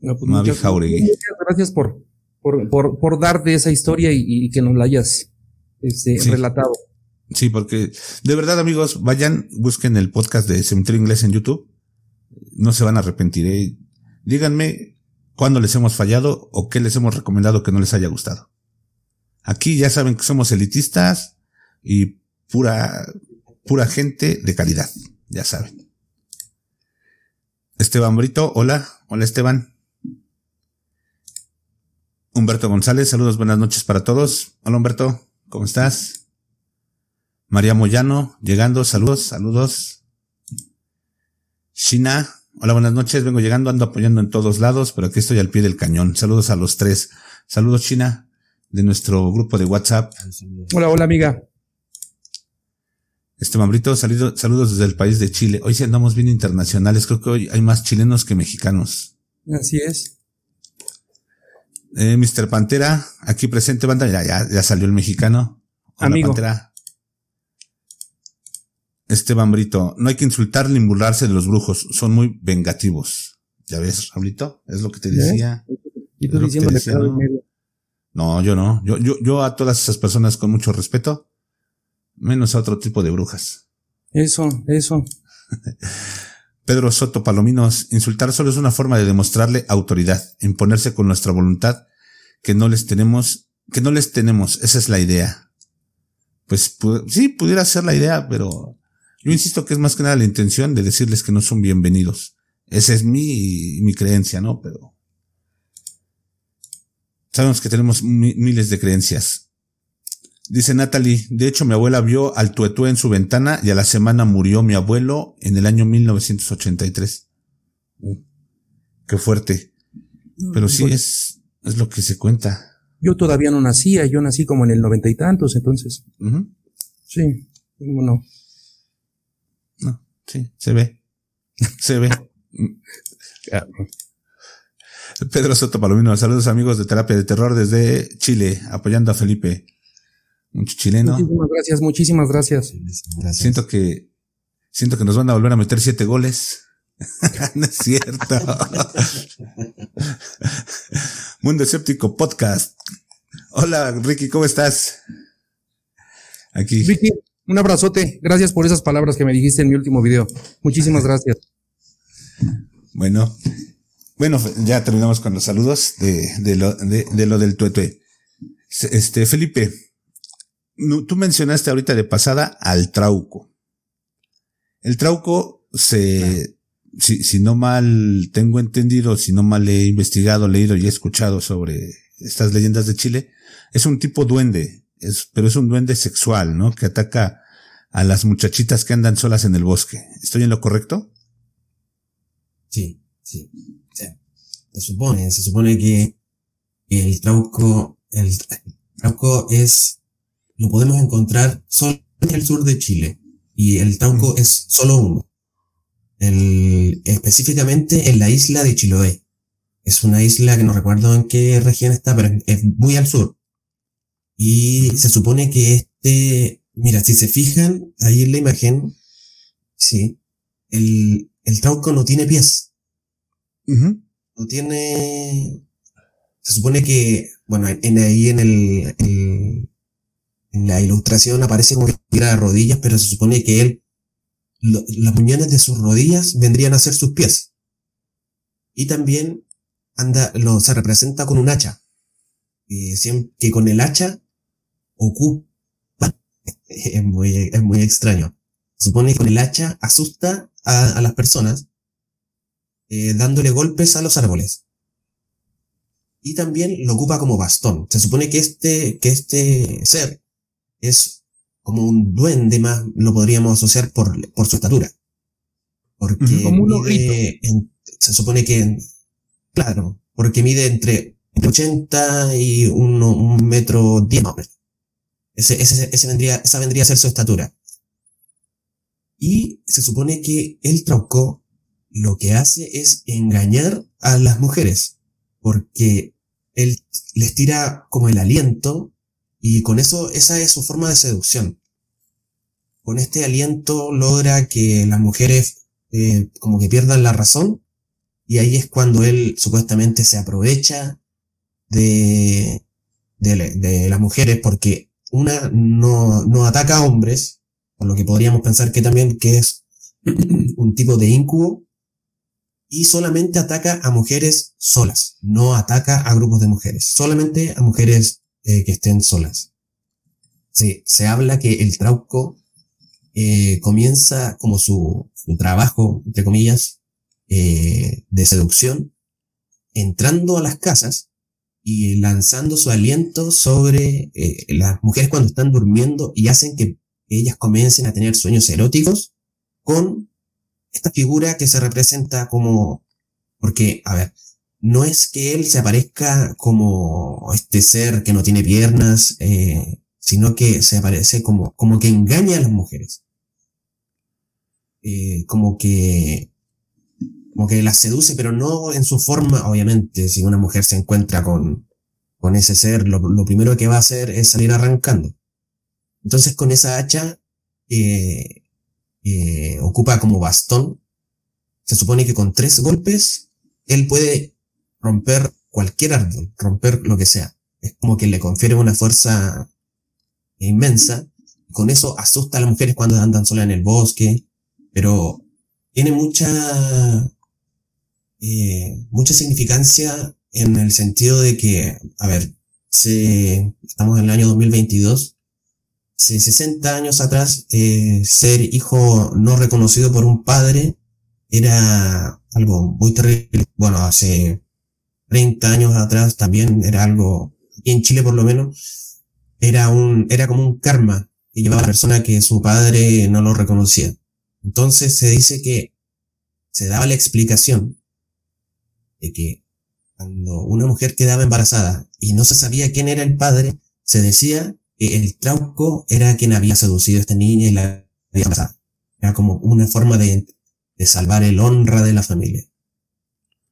No, pues muchas, muchas, gracias por, por, por, por darte esa historia y, y, que nos la hayas este, sí. relatado. Sí, porque de verdad, amigos, vayan, busquen el podcast de Cementerio Inglés en YouTube. No se van a arrepentir. ¿eh? Díganme cuándo les hemos fallado o qué les hemos recomendado que no les haya gustado. Aquí ya saben que somos elitistas y pura, pura gente de calidad. Ya saben. Esteban Brito, hola, hola Esteban. Humberto González, saludos, buenas noches para todos. Hola Humberto, ¿cómo estás? María Moyano, llegando, saludos, saludos. Shina, hola, buenas noches, vengo llegando, ando apoyando en todos lados, pero aquí estoy al pie del cañón. Saludos a los tres. Saludos, China, de nuestro grupo de WhatsApp. Hola, hola, amiga. Este Mambrito, salido, saludos desde el país de Chile. Hoy sí andamos bien internacionales. Creo que hoy hay más chilenos que mexicanos. Así es. Eh, Mr. Pantera, aquí presente, banda. Ya, ya, ya salió el mexicano. Hola, Amigo. Pantera. Esteban Brito, no hay que insultar ni burlarse de los brujos, son muy vengativos. ¿Ya ves, Raulito? Es lo que te decía. ¿Eh? ¿Y tú diciéndole decía, ¿no? no, yo no. Yo, yo, yo a todas esas personas con mucho respeto menos a otro tipo de brujas. Eso, eso. Pedro Soto Palominos, insultar solo es una forma de demostrarle autoridad, imponerse con nuestra voluntad, que no les tenemos, que no les tenemos, esa es la idea. pues sí, pudiera ser la idea, pero yo insisto que es más que nada la intención de decirles que no son bienvenidos. Esa es mi, mi creencia, ¿no? Pero sabemos que tenemos miles de creencias. Dice Natalie, de hecho mi abuela vio al tuetué en su ventana y a la semana murió mi abuelo en el año 1983. Uh, qué fuerte. Pero sí es, es lo que se cuenta. Yo todavía no nacía, yo nací como en el noventa y tantos, entonces. Sí, ¿cómo no? No, sí, se ve. Se ve. Pedro Soto Palomino, saludos amigos de Terapia de Terror desde Chile, apoyando a Felipe. Mucho chileno. Muchísimas gracias, muchísimas gracias. Siento que, siento que nos van a volver a meter siete goles. no es cierto. Mundo Escéptico Podcast. Hola, Ricky, ¿cómo estás? Aquí. Ricky, un abrazote. Gracias por esas palabras que me dijiste en mi último video. Muchísimas gracias. Bueno, bueno, ya terminamos con los saludos de, lo, de, lo del tuetue. Este, Felipe, tú mencionaste ahorita de pasada al trauco. El trauco se, si, si no mal tengo entendido, si no mal he investigado, leído y he escuchado sobre estas leyendas de Chile, es un tipo duende, es, pero es un duende sexual, ¿no? Que ataca a las muchachitas que andan solas en el bosque. ¿Estoy en lo correcto? Sí, sí. se supone, se supone que el trauco, el trauco es, lo podemos encontrar solo en el sur de Chile. Y el trauco es solo uno. El, específicamente en la isla de Chiloé. Es una isla que no recuerdo en qué región está, pero es muy al sur. Y se supone que este, mira, si se fijan ahí en la imagen, sí, el, el trauco no tiene pies. No tiene, se supone que, bueno, en, ahí en el, en la ilustración aparece como que tira rodillas, pero se supone que él, las muñones de sus rodillas vendrían a ser sus pies. Y también anda, lo, se representa con un hacha. Eh, que con el hacha ocupa. Es muy, es muy extraño. Se supone que con el hacha asusta a, a las personas, eh, dándole golpes a los árboles. Y también lo ocupa como bastón. Se supone que este, que este ser es como un duende más, lo podríamos asociar por, por su estatura. Porque como un se supone que, claro, porque mide entre 80 y un metro 10 Ese, ese, ese vendría, esa vendría a ser su estatura. Y se supone que el trauco lo que hace es engañar a las mujeres, porque él les tira como el aliento y con eso esa es su forma de seducción. Con este aliento logra que las mujeres eh, como que pierdan la razón. Y ahí es cuando él supuestamente se aprovecha de, de, las mujeres porque una no, no ataca a hombres, por lo que podríamos pensar que también que es un tipo de incubo, y solamente ataca a mujeres solas, no ataca a grupos de mujeres, solamente a mujeres eh, que estén solas. Sí, se habla que el trauco eh, comienza como su, trabajo, entre comillas, eh, de seducción, entrando a las casas y lanzando su aliento sobre las mujeres cuando están durmiendo y hacen que ellas comiencen a tener sueños eróticos con esta figura que se representa como, porque, a ver, no es que él se aparezca como este ser que no tiene piernas, eh, sino que se aparece como, como que engaña a las mujeres. Eh, como que como que la seduce, pero no en su forma, obviamente, si una mujer se encuentra con, con ese ser, lo, primero que va a hacer es salir arrancando. Entonces con esa hacha, eh, eh, ocupa como bastón. Se supone que con tres golpes, él puede romper cualquier árbol, romper lo que sea. Es como que le confiere una fuerza inmensa. Con eso asusta a las mujeres cuando andan solas en el bosque, pero tiene mucha eh, mucha significancia en el sentido de que, a ver, se, estamos en el año 2022, hace 60 años atrás, eh, ser hijo no reconocido por un padre era algo muy terrible. Bueno, hace 30 años atrás también era algo, y en Chile por lo menos, era un, era como un karma que llevaba a la persona que su padre no lo reconocía. Entonces se dice que se daba la explicación de que cuando una mujer quedaba embarazada y no se sabía quién era el padre, se decía que el trauco era quien había seducido a esta niña y la había embarazado. Era como una forma de, de salvar el honra de la familia.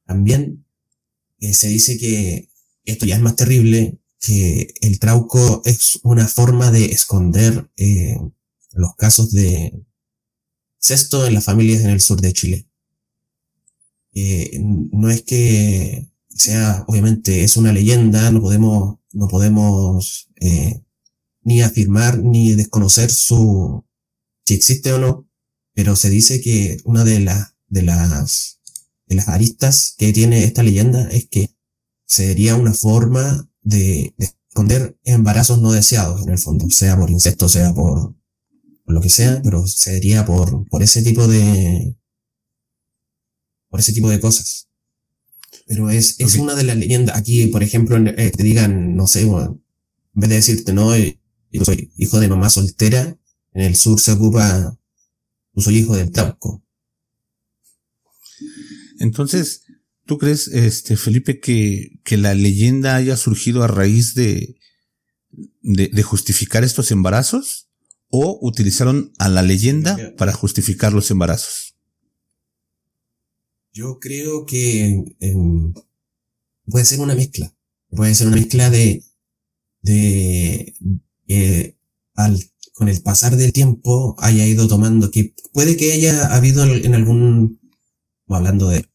También eh, se dice que esto ya es más terrible, que el trauco es una forma de esconder eh, los casos de sexto en las familias en el sur de Chile. Eh, no es que sea, obviamente, es una leyenda, no podemos, no podemos ni afirmar ni desconocer su, si existe o no, pero se dice que una de las, de las, de las aristas que tiene esta leyenda es que sería una forma de, esconder embarazos no deseados, en el fondo, sea por insecto, sea por, por lo que sea, pero sería por, por ese tipo de, por ese tipo de cosas. Pero es, es una de las leyendas. Aquí, por ejemplo, eh, te digan, no sé, en vez de decirte, no, eh, yo soy hijo de mamá soltera, en el sur se ocupa, yo soy hijo del Trauco. Entonces, ¿tú crees, este, Felipe, que, que la leyenda haya surgido a raíz de, de, de justificar estos embarazos? ¿O utilizaron a la leyenda para justificar los embarazos? Yo creo que puede ser una mezcla. Puede ser una mezcla de, de eh, al, con el pasar del tiempo haya ido tomando, que puede que haya habido en algún, hablando de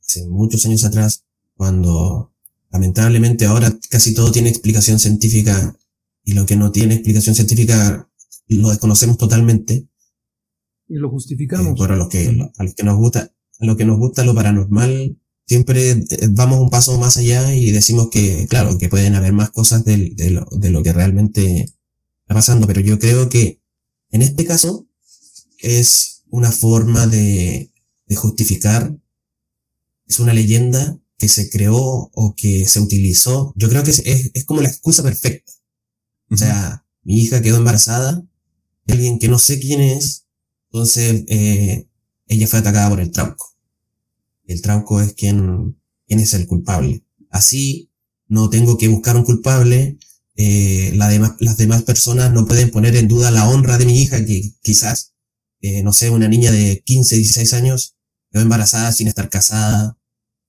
hace muchos años atrás, cuando lamentablemente ahora casi todo tiene explicación científica y lo que no tiene explicación científica lo desconocemos totalmente. Y lo justificamos. Eh, a los que, a los que nos gusta, a lo que nos gusta lo paranormal, siempre eh, vamos un paso más allá y decimos que, claro, que pueden haber más cosas de, de, lo, de lo que realmente está pasando, pero yo creo que en este caso es una forma de, de justificar, es una leyenda que se creó o que se utilizó. Yo creo que es, es, es como la excusa perfecta. O sea, mi hija quedó embarazada, alguien que no sé quién es, entonces, eh, ella fue atacada por el trauco. El trauco es quien, quien es el culpable. Así, no tengo que buscar un culpable. Eh, la las demás personas no pueden poner en duda la honra de mi hija, que quizás, eh, no sé, una niña de 15, 16 años quedó embarazada sin estar casada,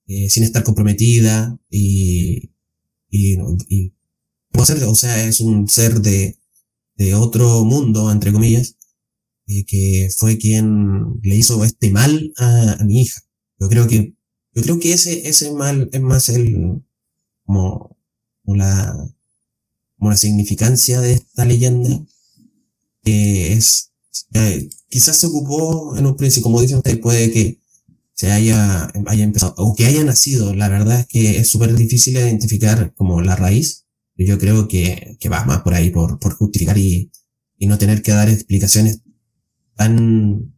eh, sin estar comprometida y, y, y o sea, es un ser de, otro mundo, entre comillas, que fue quien le hizo este mal a, mi hija. Yo creo que, yo creo que ese, ese mal es más el, como, como la, como la significancia de esta leyenda, que es, eh, quizás se ocupó en un principio, como dicen ustedes, puede que se haya, haya empezado, o que haya nacido, la verdad es que es súper difícil identificar como la raíz, yo creo que, que va más por ahí, por, por justificar y, y no tener que dar explicaciones tan,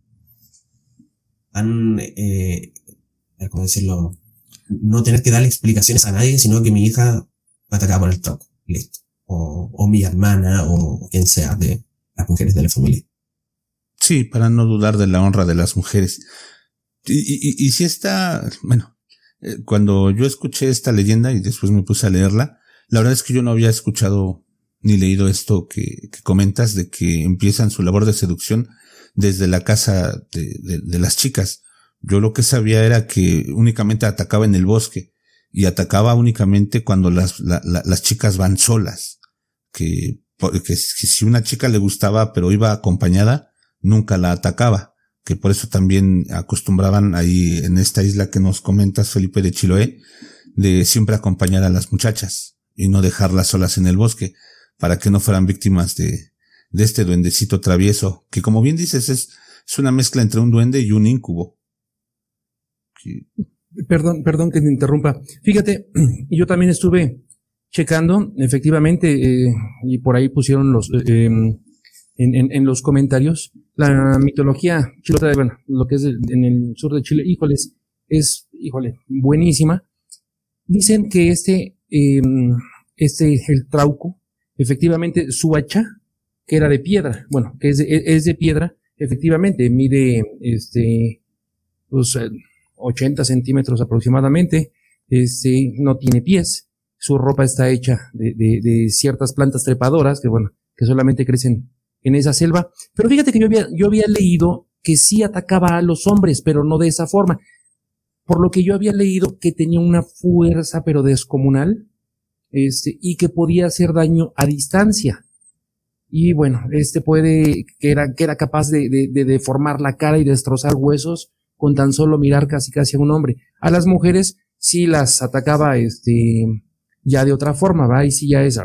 tan, eh, ¿cómo decirlo? No tener que darle explicaciones a nadie, sino que mi hija va atacada por el tronco. Listo. O, o mi hermana, o quien sea de las mujeres de la familia. Sí, para no dudar de la honra de las mujeres. Y, y, y si está, bueno, eh, cuando yo escuché esta leyenda y después me puse a leerla, la verdad es que yo no había escuchado ni leído esto que, que comentas de que empiezan su labor de seducción desde la casa de, de, las chicas. Yo lo que sabía era que únicamente atacaba en el bosque y atacaba únicamente cuando las, las chicas van solas. Que, que, si una chica le gustaba pero iba acompañada, nunca la atacaba. Que por eso también acostumbraban ahí en esta isla que nos comentas, Felipe de Chiloé, de siempre acompañar a las muchachas y no dejarlas solas en el bosque para que no fueran víctimas de, este duendecito travieso, que como bien dices es, es una mezcla entre un duende y un incubo. Perdón, perdón que te interrumpa. Fíjate, yo también estuve checando, efectivamente, eh, y por ahí pusieron los, eh, em, en, en, en, los comentarios, la mitología chilota, bueno, lo que es en el sur de Chile, híjoles, es, híjole, buenísima. Dicen que este, eh, este, el trauco, efectivamente, su hacha, que era de piedra, bueno, que es de, es de piedra, efectivamente, mide, este, pues, 80 centímetros aproximadamente, este, no tiene pies, su ropa está hecha de, de, de, ciertas plantas trepadoras que, bueno, que solamente crecen en esa selva. Pero fíjate que yo había, yo había leído que sí atacaba a los hombres, pero no de esa forma. Por lo que yo había leído que tenía una fuerza, pero descomunal, este, y que podía hacer daño a distancia. Y bueno, este puede, que era, que era capaz de, de, de deformar la cara y destrozar huesos con tan solo mirar casi casi a un hombre. A las mujeres sí las atacaba, este, ya de otra forma, va, y sí ya es,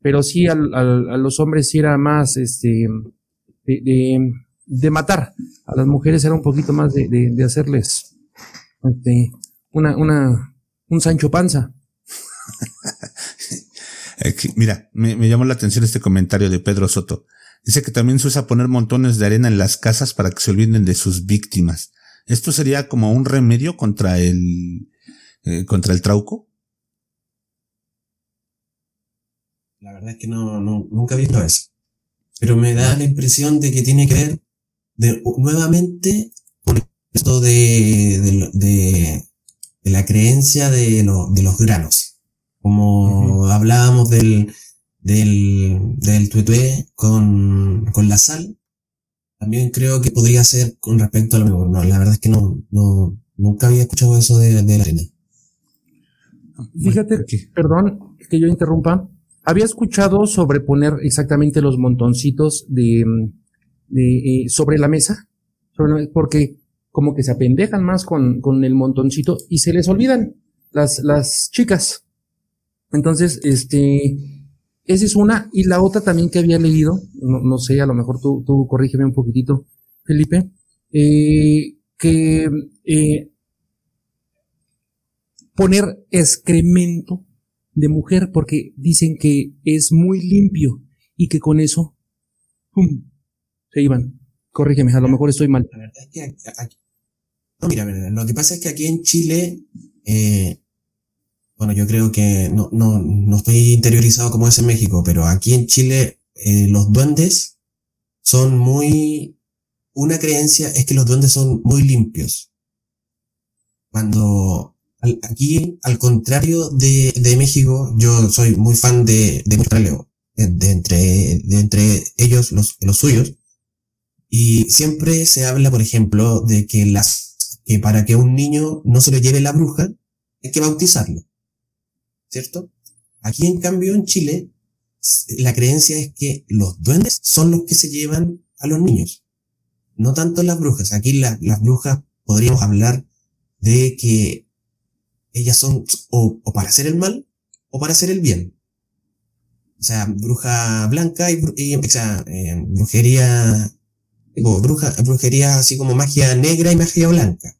pero sí al, al, a los hombres sí era más, este, de, de, de, matar. A las mujeres era un poquito más de, de, de hacerles, este, una, una, un Sancho Panza. Mira, me, me, llamó la atención este comentario de Pedro Soto. Dice que también se usa poner montones de arena en las casas para que se olviden de sus víctimas. ¿Esto sería como un remedio contra el, eh, contra el trauco? La verdad es que no, no, nunca he visto eso. Pero me da la impresión de que tiene que ver de, nuevamente con esto de, de, de, de la creencia de, lo, de los granos. Como uh -huh. hablábamos del, del, del tuetué con, con la sal, también creo que podría ser con respecto a lo mismo. No, la verdad es que no, no, nunca había escuchado eso de, de la arena. Fíjate, perdón que yo interrumpa. Había escuchado sobre poner exactamente los montoncitos de, de eh, sobre la mesa, porque como que se apendejan más con, con el montoncito y se les olvidan las, las chicas. Entonces, este, esa es una. Y la otra también que había leído, no, no sé, a lo mejor tú, tú corrígeme un poquitito, Felipe, eh, que eh, poner excremento de mujer porque dicen que es muy limpio y que con eso ¡pum! se iban. Corrígeme, a lo mejor estoy mal. No, mira, lo que pasa es que aquí en Chile, eh, bueno, yo creo que no, no, no estoy interiorizado como es en México, pero aquí en Chile eh, los duendes son muy... Una creencia es que los duendes son muy limpios. Cuando aquí, al contrario de, de México, yo soy muy fan de, de de, entre, entre ellos, los, los suyos, y siempre se habla, por ejemplo, de que las, que para que un niño no se lo lleve la bruja, hay que bautizarlo. ¿Cierto? Aquí, en cambio, en Chile, la creencia es que los duendes son los que se llevan a los niños. No tanto las brujas. Aquí la, las brujas podríamos hablar de que ellas son o, o, para hacer el mal o para hacer el bien. O sea, bruja blanca y, o sea, eh, brujería, digo, bruja, brujería así como magia negra y magia blanca.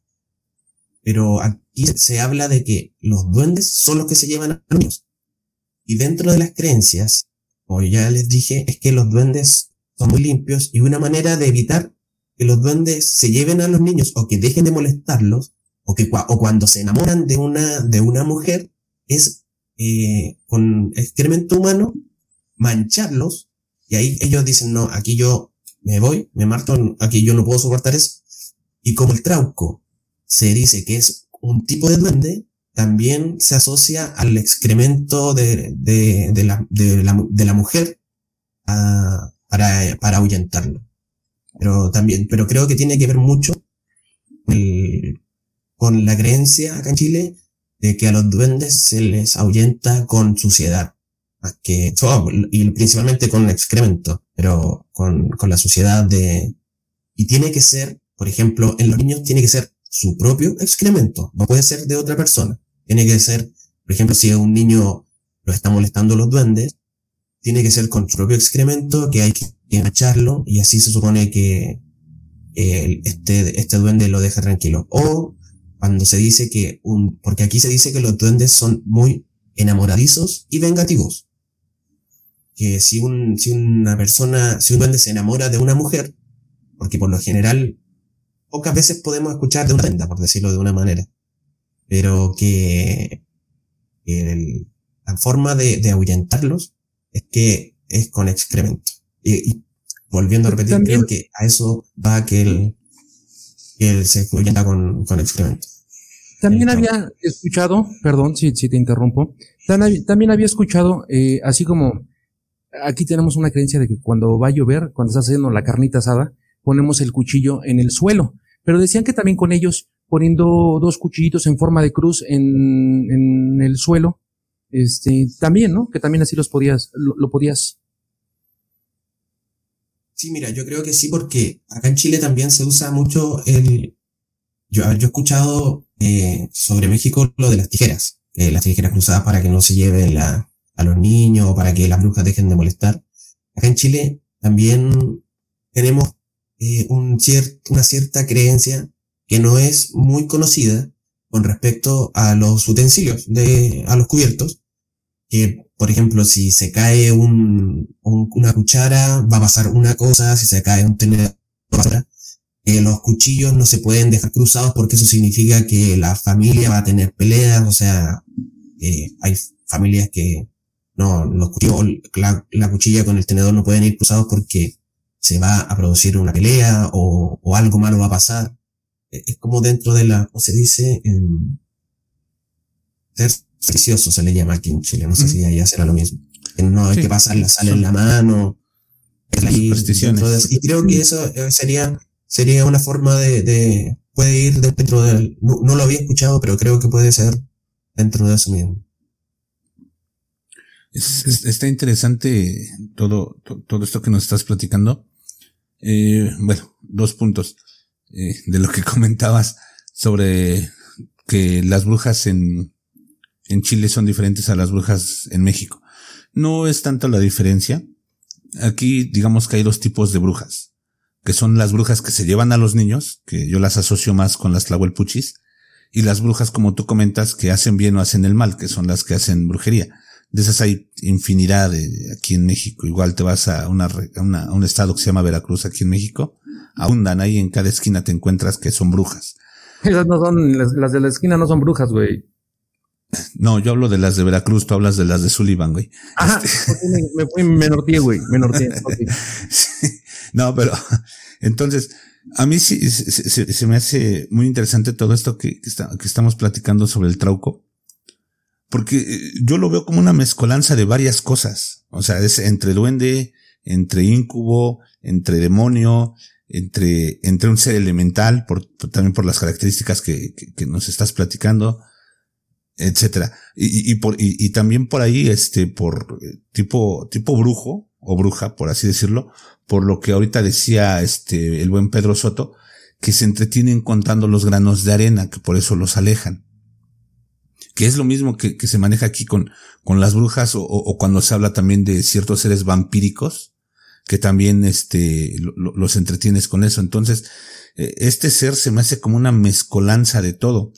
Pero aquí se habla de que los duendes son los que se llevan a los niños. Y dentro de las creencias, como ya les dije, es que los duendes son muy limpios y una manera de evitar que los duendes se lleven a los niños o que dejen de molestarlos o que o cuando se enamoran de una de una mujer es eh, con excremento humano mancharlos y ahí ellos dicen no aquí yo me voy me marto aquí yo no puedo soportar eso y como el trauco se dice que es un tipo de duende también se asocia al excremento de, de, de, la, de, la, mujer para, para ahuyentarlo. Pero también, pero creo que tiene que ver mucho el, con la creencia acá en Chile de que a los duendes se les ahuyenta con suciedad. Que, y principalmente con excremento, pero con, con la suciedad de, y tiene que ser, por ejemplo, en los niños tiene que ser su propio excremento, no puede ser de otra persona. Tiene que ser, por ejemplo, si a un niño lo está molestando los duendes, tiene que ser con su propio excremento, que hay que echarlo, y así se supone que eh, este, este duende lo deja tranquilo. O cuando se dice que un, porque aquí se dice que los duendes son muy enamoradizos y vengativos. Que si, un, si una persona, si un duende se enamora de una mujer, porque por lo general pocas veces podemos escuchar de una venda, por decirlo de una manera, pero que, la forma de, de, ahuyentarlos es que es con excremento. Y, volviendo a repetir, creo que a eso va que él, que se ahuyenta con, con excremento. También había escuchado, perdón si, si te interrumpo, también había escuchado, eh, así como aquí tenemos una creencia de que cuando va a llover, cuando estás haciendo la carnita asada, ponemos el cuchillo en el suelo. Pero decían que también con ellos, poniendo dos cuchillitos en forma de cruz en, en el suelo, este, también, ¿no? Que también así los podías, lo, podías. Sí, mira, yo creo que sí, porque acá en Chile también se usa mucho el. Yo, yo he escuchado eh, sobre México lo de las tijeras, las tijeras cruzadas para que no se lleven a los niños o para que las brujas dejen de molestar. Acá en Chile también tenemos eh, un una cierta creencia que no es muy conocida con respecto a los utensilios, de, a los cubiertos, que por ejemplo si se cae un, una cuchara va a pasar una cosa, si se cae un tenedor otra, que los cuchillos no se pueden dejar cruzados porque eso significa que la familia va a tener peleas, o sea, eh, hay familias que no, los cuchillos, la, la, cuchilla con el tenedor no pueden ir cruzados porque se va a producir una pelea o, o algo malo va a pasar. E, es como dentro de la, ¿cómo se dice? En, ser precioso se le llama aquí en Chile, no sé si allá será lo mismo. no hay que pasar la sal en la mano. y creo que eso eh, sería sería una forma de, de puede ir dentro del, no, no, lo había escuchado, pero creo que puede ser dentro de eso mismo. Es, está interesante todo, todo esto que nos estás platicando. Eh, bueno, dos puntos eh, de lo que comentabas sobre que las brujas en, en Chile son diferentes a las brujas en México. No es tanto la diferencia. Aquí digamos que hay dos tipos de brujas que son las brujas que se llevan a los niños, que yo las asocio más con las tlahuelpuchis, y las brujas, como tú comentas, que hacen bien o hacen el mal, que son las que hacen brujería. De esas hay infinidad de, aquí en México. Igual te vas a, una, a, un estado que se llama Veracruz aquí en México. Abundan ahí en cada esquina te encuentras que son brujas. Esas no son, las, de la esquina no son brujas, güey. No, yo hablo de las de Veracruz, tú hablas de las de Sullivan, güey. Ajá, este me, fui menortié, güey, menortié. No, pero entonces, a mí sí se, me hace muy interesante todo esto que, que, estamos platicando sobre el trauco. Porque eh, yo lo veo como una mezcolanza de varias cosas. O sea, es entre duende, entre incubo, entre demonio, entre, entre un ser elemental, por, también por las características que, que, nos estás platicando, etcétera. Y, y, y, y, también por ahí, este, por eh, tipo, tipo brujo o bruja, por así decirlo, por lo que ahorita decía este el buen Pedro Soto, que se entretienen contando los granos de arena, que por eso los alejan. Que es lo mismo que, que se maneja aquí con, con las brujas o, o, cuando se habla también de ciertos seres vampíricos, que también este, los entretienes con eso. Entonces, eh, este ser se me hace como una mezcolanza de todo.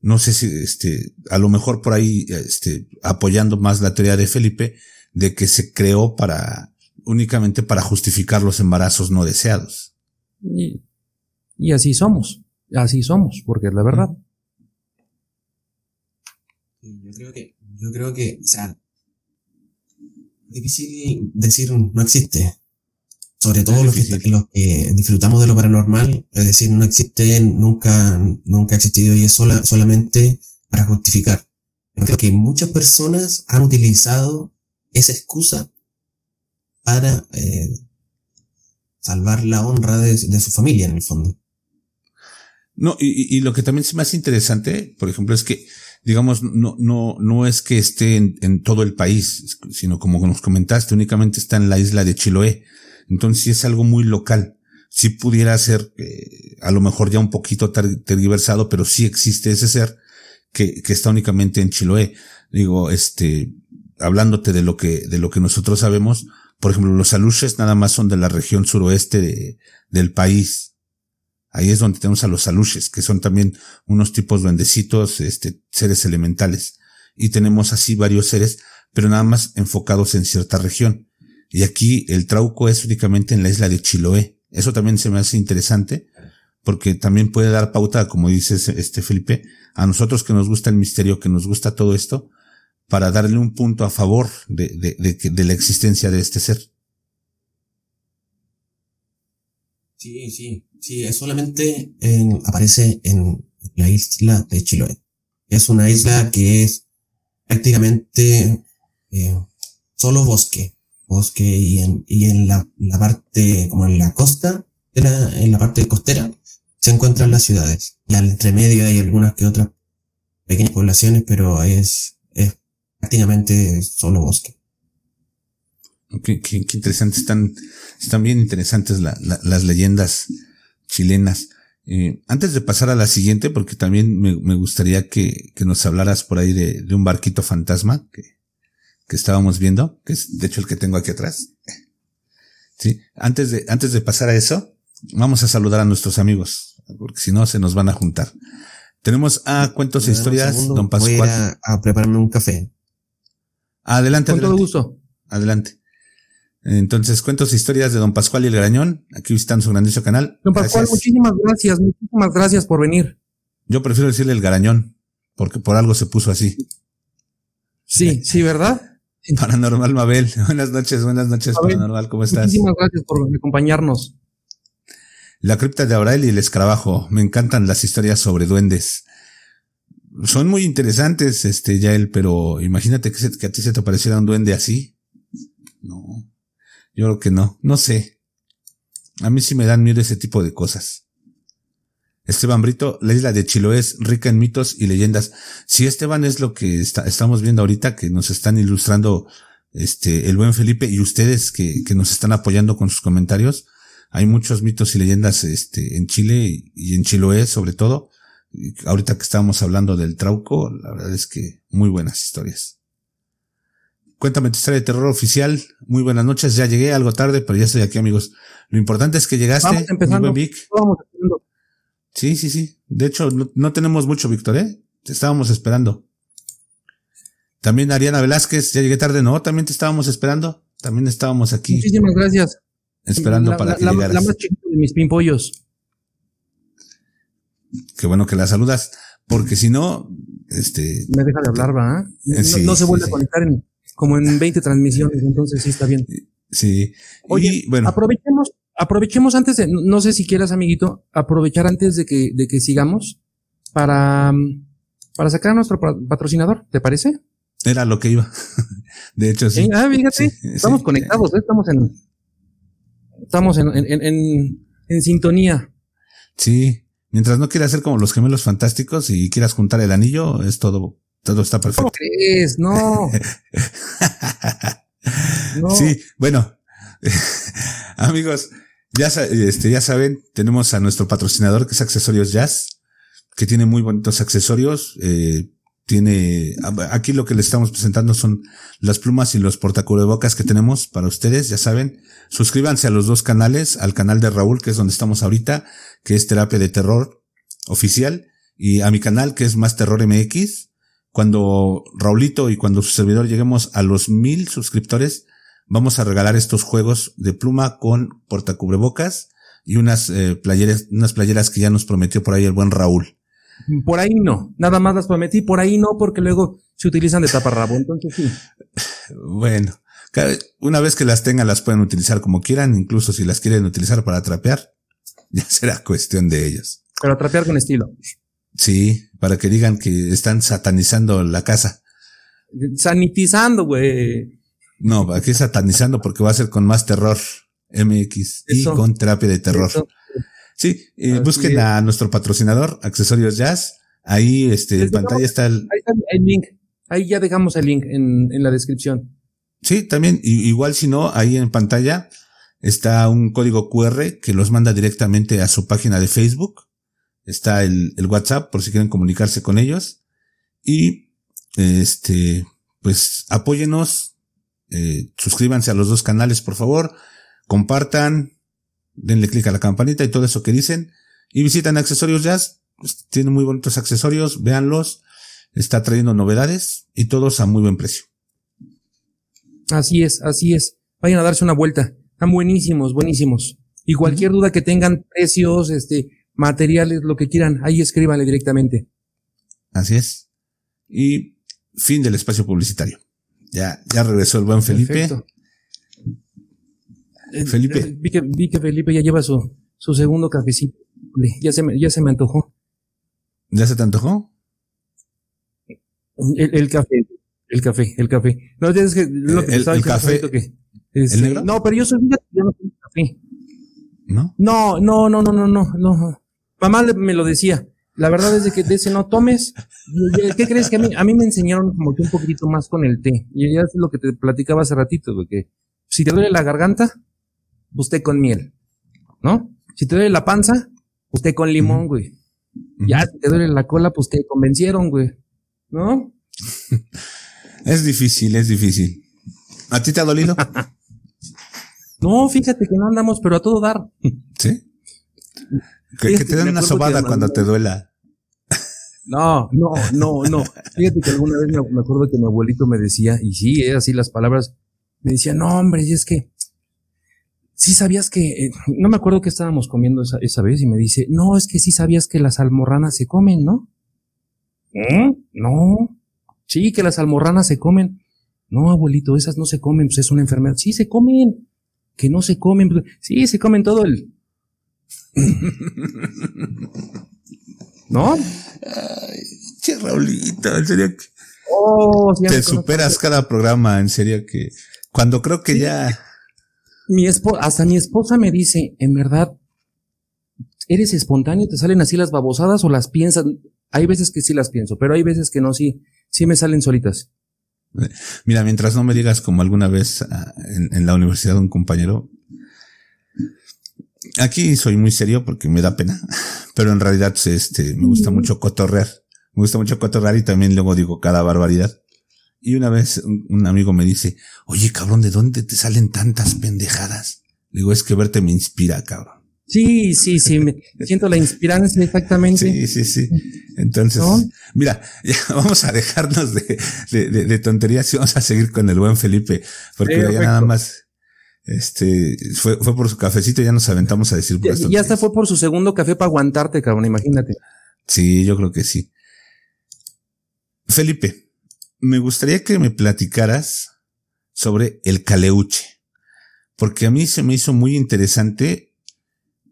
No sé si, este, a lo mejor por ahí, este, apoyando más la teoría de Felipe, de que se creó para, únicamente para justificar los embarazos no deseados. Y, y así somos, así somos, porque es la verdad. Yo creo que, yo creo que, o sea, difícil decir no existe. Sobre todo los que, los que disfrutamos de lo paranormal, es decir, no existe, nunca, nunca ha existido y es sola, solamente para justificar. Creo que muchas personas han utilizado esa excusa para eh, salvar la honra de, su familia en el fondo. No, y, y, lo que también es más interesante, por ejemplo, es que, digamos, no, no, no es que esté en, todo el país, sino como nos comentaste, únicamente está en la isla de Chiloé. Entonces sí es algo muy local. Sí pudiera ser, eh, a lo mejor ya un poquito tergiversado, pero sí existe ese ser que, que está únicamente en Chiloé. Digo, este, hablándote de lo que, de lo que nosotros sabemos, por ejemplo, los aluches nada más son de la región suroeste de, del país. Ahí es donde tenemos a los aluches, que son también unos tipos duendecitos, este, seres elementales. y tenemos así varios seres, pero nada más enfocados en cierta región. Y aquí el trauco es únicamente en la isla de Chiloé. Eso también se me hace interesante porque también puede dar pauta, como dices este Felipe, a nosotros que nos gusta el misterio, que nos gusta todo esto, para darle un punto a favor de, de, la existencia de este ser. Sí, sí, sí, solamente aparece en la isla de Chiloé. Es una isla que es prácticamente eh, solo bosque, bosque y en, y en la, la parte, como en la costa, en la parte costera, se encuentran las ciudades. Y al entremedio hay algunas que otras pequeñas poblaciones, pero es, es prácticamente solo bosque. Qué, qué, interesante, están, están bien interesantes las leyendas chilenas. Eh, antes de pasar a la siguiente, porque también me, me gustaría que, que, nos hablaras por ahí de, de un barquito fantasma que, que, estábamos viendo, que es de hecho el que tengo aquí atrás. Sí, antes de, antes de pasar a eso, vamos a saludar a nuestros amigos, porque si no se nos van a juntar. Tenemos a Cuentos e Historias, don Pascual. Voy a, a, prepararme un café. Adelante, Con todo gusto. Adelante. Entonces, Cuentos e Historias de don Pascual y el Grañón, aquí visitando su grandioso canal. Don Pascual, muchísimas gracias, muchísimas gracias por venir. Yo prefiero decirle el Garañón, porque por algo se puso así. Sí, sí, ¿verdad? Paranormal Mabel, buenas noches, buenas noches, Paranormal, ¿cómo estás? Muchísimas gracias por acompañarnos. La cripta de Abrael y el escarabajo. Me encantan las historias sobre duendes. Son muy interesantes, este, Yael, pero imagínate que, que a ti se te pareciera un duende así. No. Yo creo que no. No sé. A mí sí me dan miedo ese tipo de cosas. Esteban Brito, la isla de Chiloé es rica en mitos y leyendas. Si Esteban es lo que estamos viendo ahorita, que nos están ilustrando este, el buen Felipe y ustedes que, que nos están apoyando con sus comentarios, hay muchos mitos y leyendas este, en Chile y en Chiloé sobre todo. ahorita que estábamos hablando del Trauco, la verdad es que muy buenas historias. Cuéntame tu historia de terror oficial. Muy buenas noches. Ya llegué algo tarde, pero ya estoy aquí, amigos. Lo importante es que llegaste. Vamos empezando. Vic. Sí, sí, sí. De hecho, no, tenemos mucho, Víctor, ¿eh? Te estábamos esperando. También Ariana Velázquez, ya llegué tarde, ¿no? También te estábamos esperando. También estábamos aquí. Muchísimas gracias esperando para que llegaras. La más chiquita de mis pimpollos. Qué bueno que la saludas, porque si no, este. Me deja de hablar, ¿va? No, se vuelve a conectar en, como en 20 transmisiones, entonces sí está bien. Sí. Oye, bueno. aprovechemos, aprovechemos antes de, no sé si quieras, amiguito, aprovechar antes de que, de que sigamos para, para sacar a nuestro patrocinador, ¿te parece? Era lo que iba. De hecho, sí. Ah, fíjate, estamos conectados, ¿eh? estamos en, estamos en, en, en, en sintonía. Sí, mientras no quieras ser como los gemelos fantásticos y quieras juntar el anillo, es todo, todo está perfecto. ¿Cómo crees? No. no. Sí, bueno, amigos, ya, este, ya saben, tenemos a nuestro patrocinador que es Accesorios Jazz, que tiene muy bonitos accesorios, eh, tiene, aquí lo que les estamos presentando son las plumas y los portacubrebocas que tenemos para ustedes, ya saben. Suscríbanse a los dos canales, al canal de Raúl, que es donde estamos ahorita, que es Terapia de Terror Oficial, y a mi canal, que es Más Terror MX. Cuando Raulito y cuando su servidor lleguemos a los mil suscriptores, vamos a regalar estos juegos de pluma con portacubrebocas y unas eh, playeras, unas playeras que ya nos prometió por ahí el buen Raúl. Por ahí no, nada más las prometí, por ahí no, porque luego se utilizan de taparrabo, entonces sí. Bueno, una vez que las tengan las pueden utilizar como quieran, incluso si las quieren utilizar para trapear, ya será cuestión de ellos. Pero trapear con estilo. Sí, para que digan que están satanizando la casa. Sanitizando, güey. No, aquí satanizando porque va a ser con más terror MX y con terapia de terror. Sí, eh, busquen a nuestro patrocinador, Accesorios Jazz. Ahí, este, en pantalla está el... Ahí está el link. Ahí ya dejamos el link en, en la descripción. Sí, también, igual si no, ahí en pantalla está un código QR que los manda directamente a su página de Facebook. Está el, el WhatsApp por si quieren comunicarse con ellos. Y, este, pues apóyenos, eh, suscríbanse a los dos canales, por favor. Compartan, denle clic a la campanita y todo eso que dicen. Y visitan Accesorios Jazz. Pues, tienen muy bonitos accesorios, véanlos. está trayendo novedades y todos a muy buen precio. Así es, así es. Vayan a darse una vuelta. Están buenísimos, buenísimos. Y cualquier duda que tengan, precios, este, materiales, lo que quieran, ahí escríbanle directamente. Así es. Y fin del espacio publicitario. Ya, ya regresó el buen Felipe. Perfecto. Eh, Felipe. eh, Vi que, vi que Felipe ya lleva su, su segundo cafecito. Ya se me, ya se me antojó. ¿Ya se te antojó? El, el café, el café, el café. No, es que lo que El- el café. que, este, ¿El negro? No, pero yo soy, yo no soy café. ¿No? No, no, no, no, no, no, no. Mamá me lo decía. La verdad es de que de ese no tomes. ¿Qué crees que a mí, a mí me enseñaron como que un poquito más con el té? Y ya es lo que te platicaba hace ratito, de que si te duele la garganta, pues té con miel, ¿no? Si te duele la panza, pues té con limón, güey. Ya, si te duele la cola, pues te convencieron, güey. ¿No? Es difícil, es difícil. ¿A ti te ha dolido? No, fíjate que no andamos, pero a todo dar. ¿Sí? Que, que te den una sobada cuando te duela. No, no, no, no. Fíjate que alguna vez me, me acuerdo que mi abuelito me decía, y sí, es así las palabras, me decía, no, hombre, y es que, sí sabías que, eh, no me acuerdo que estábamos comiendo esa, esa vez, y me dice, no, es que sí sabías que las almorranas se comen, ¿no? ¿Eh? No. Sí, que las almorranas se comen. No, abuelito, esas no se comen, pues es una enfermedad. Sí, se comen. Que no se comen. pues, Sí, se comen todo el. ¿No? Che, Raulito, en serio que Oh, te conozco. superas cada programa, en serio que cuando creo que ya Mi esposa, hasta mi esposa me dice, en verdad, ¿eres espontáneo? ¿Te salen así las babosadas o las piensas? Hay veces que sí las pienso, pero hay veces que no, sí, sí me salen solitas. Mira, mientras no me digas como alguna vez ah, en, en la universidad un compañero, aquí soy muy serio porque me da pena, pero en realidad este, me gusta mucho cotorrear, me gusta mucho cotorrear y también luego digo cada barbaridad. Y una vez un, amigo me dice, oye cabrón, ¿de dónde te salen tantas pendejadas? Le digo, es que verte me inspira, cabrón. Sí, sí, sí, me siento la inspirancia exactamente. Sí, sí, sí. Entonces, ¿No? mira, ya vamos a dejarnos de, de, de- de tonterías y vamos a seguir con el buen Felipe, porque ya nada más, este, fue, fue por su cafecito ya nos aventamos a decir Ya, puras ya tonterías. hasta fue por su segundo café para aguantarte, cabrón, imagínate. Sí, yo creo que sí. Felipe, me gustaría que me platicaras sobre el caleuche, porque a mí se me hizo muy interesante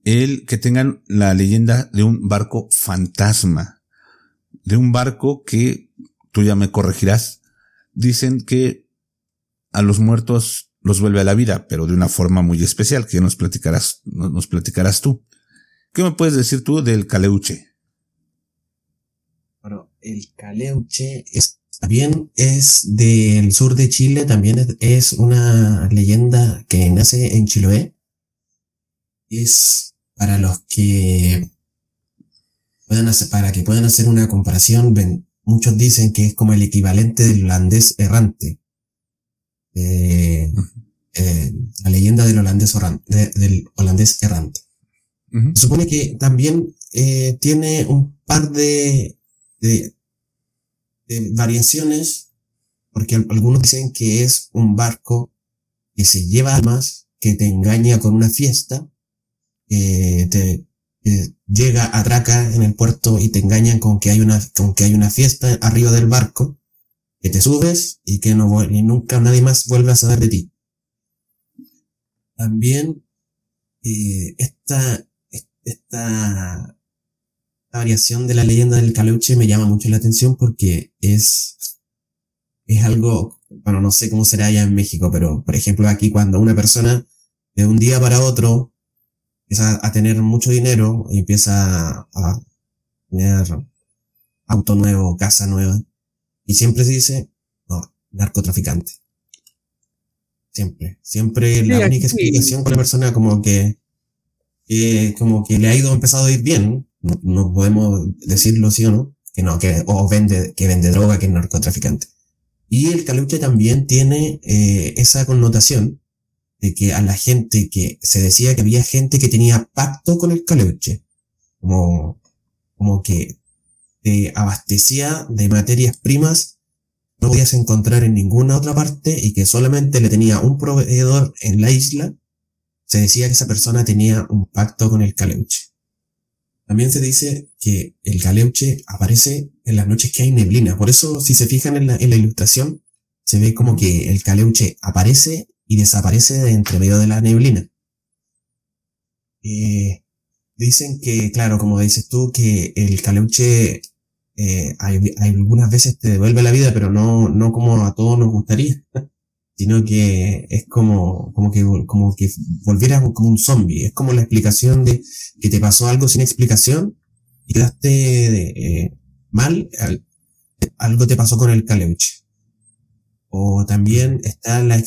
el que tengan la leyenda de un barco fantasma, de un barco que, tú ya me corregirás, dicen que a los muertos los vuelve a la vida, pero de una forma muy especial, que nos platicarás, no- nos platicarás tú. ¿Qué me puedes decir tú del caleuche? Bueno, el caleuche es, también es del sur de Chile, también es, una leyenda que nace en Chiloé. Es para los que puedan hacer, para que puedan hacer una comparación, muchos dicen que es como el equivalente del holandés errante. Eh, eh, la leyenda del holandés, orran- de- del holandés errante. Se supone que también eh, tiene un par de, de, de variaciones, porque al- algunos dicen que es un barco que se lleva almas, que te engaña con una fiesta, que te que llega, atraca en el puerto y te engañan con que hay una, con que hay una fiesta arriba del barco, que te subes y que no y nunca nadie más vuelve a saber de ti. También eh, esta, esta, variación de la leyenda del caleuche me llama mucho la atención porque es, es algo, bueno, no sé cómo será allá en México, pero por ejemplo aquí cuando una persona de un día para otro empieza a tener mucho dinero y empieza a tener auto nuevo, casa nueva, y siempre se dice, no, narcotraficante. Siempre, siempre Sí, la aquí única explicación con la persona como que, que como que le ha ido empezado a ir bien, no, no podemos decirlo sí o no, que no, que, o vende, que vende droga, que es narcotraficante. Y el caleuche también tiene eh, esa connotación de que a la gente que se decía que había gente que tenía pacto con el caleuche, como, como que te abastecía de materias primas no podías encontrar en ninguna otra parte y que solamente le tenía un proveedor en la isla, se decía que esa persona tenía un pacto con el Caleuche. También se dice que el Caleuche aparece en las noches que hay neblina. Por eso, si se fijan en la, en la ilustración, se ve como que el Caleuche aparece y desaparece de entre medio de la neblina. Eh, dicen que, claro, como dices tú, que el Caleuche eh, hay, algunas veces te devuelve la vida, pero no, no como a todos nos gustaría, sino que es como, como que, como que volvieras como un zombie. Es como la explicación de que te pasó algo sin explicación y quedaste eh, mal, algo te pasó con el caleuche. O también está la,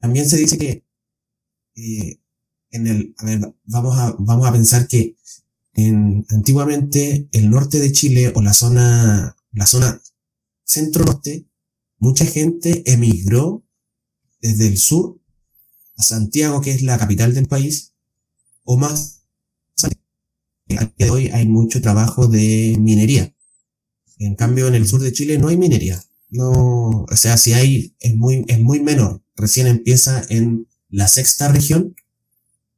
también se dice que, eh, en el, a ver, vamos a, vamos a pensar que en, antiguamente el norte de Chile o la zona, la zona centro-norte, mucha gente emigró desde el sur a Santiago, que es la capital del país, o más. Hoy hay mucho trabajo de minería. En cambio, en el sur de Chile no hay minería. No, o sea, si hay, es muy, es muy menor. Recién empieza en la sexta región,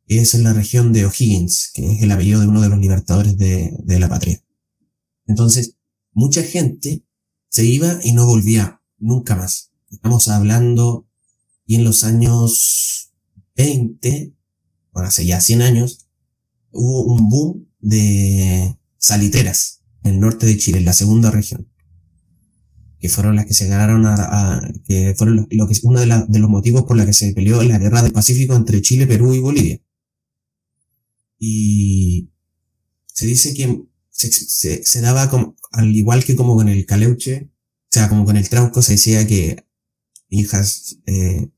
es en la región de O'Higgins, que es el apellido de uno de los libertadores de, de la patria. Entonces, mucha gente se iba y no volvía nunca más. Estamos hablando y en los años 20, bueno, hace ya 100 años, hubo un boom de saliteras en el norte de Chile, en la segunda región, que fueron las que se ganaron a, que fueron lo, que es uno de, los motivos por la que se peleó la guerra del Pacífico entre Chile, Perú y Bolivia. Y se dice que se, se, daba como, al igual que como con el caleuche, o sea, como con el trauco, se decía que hijas eh,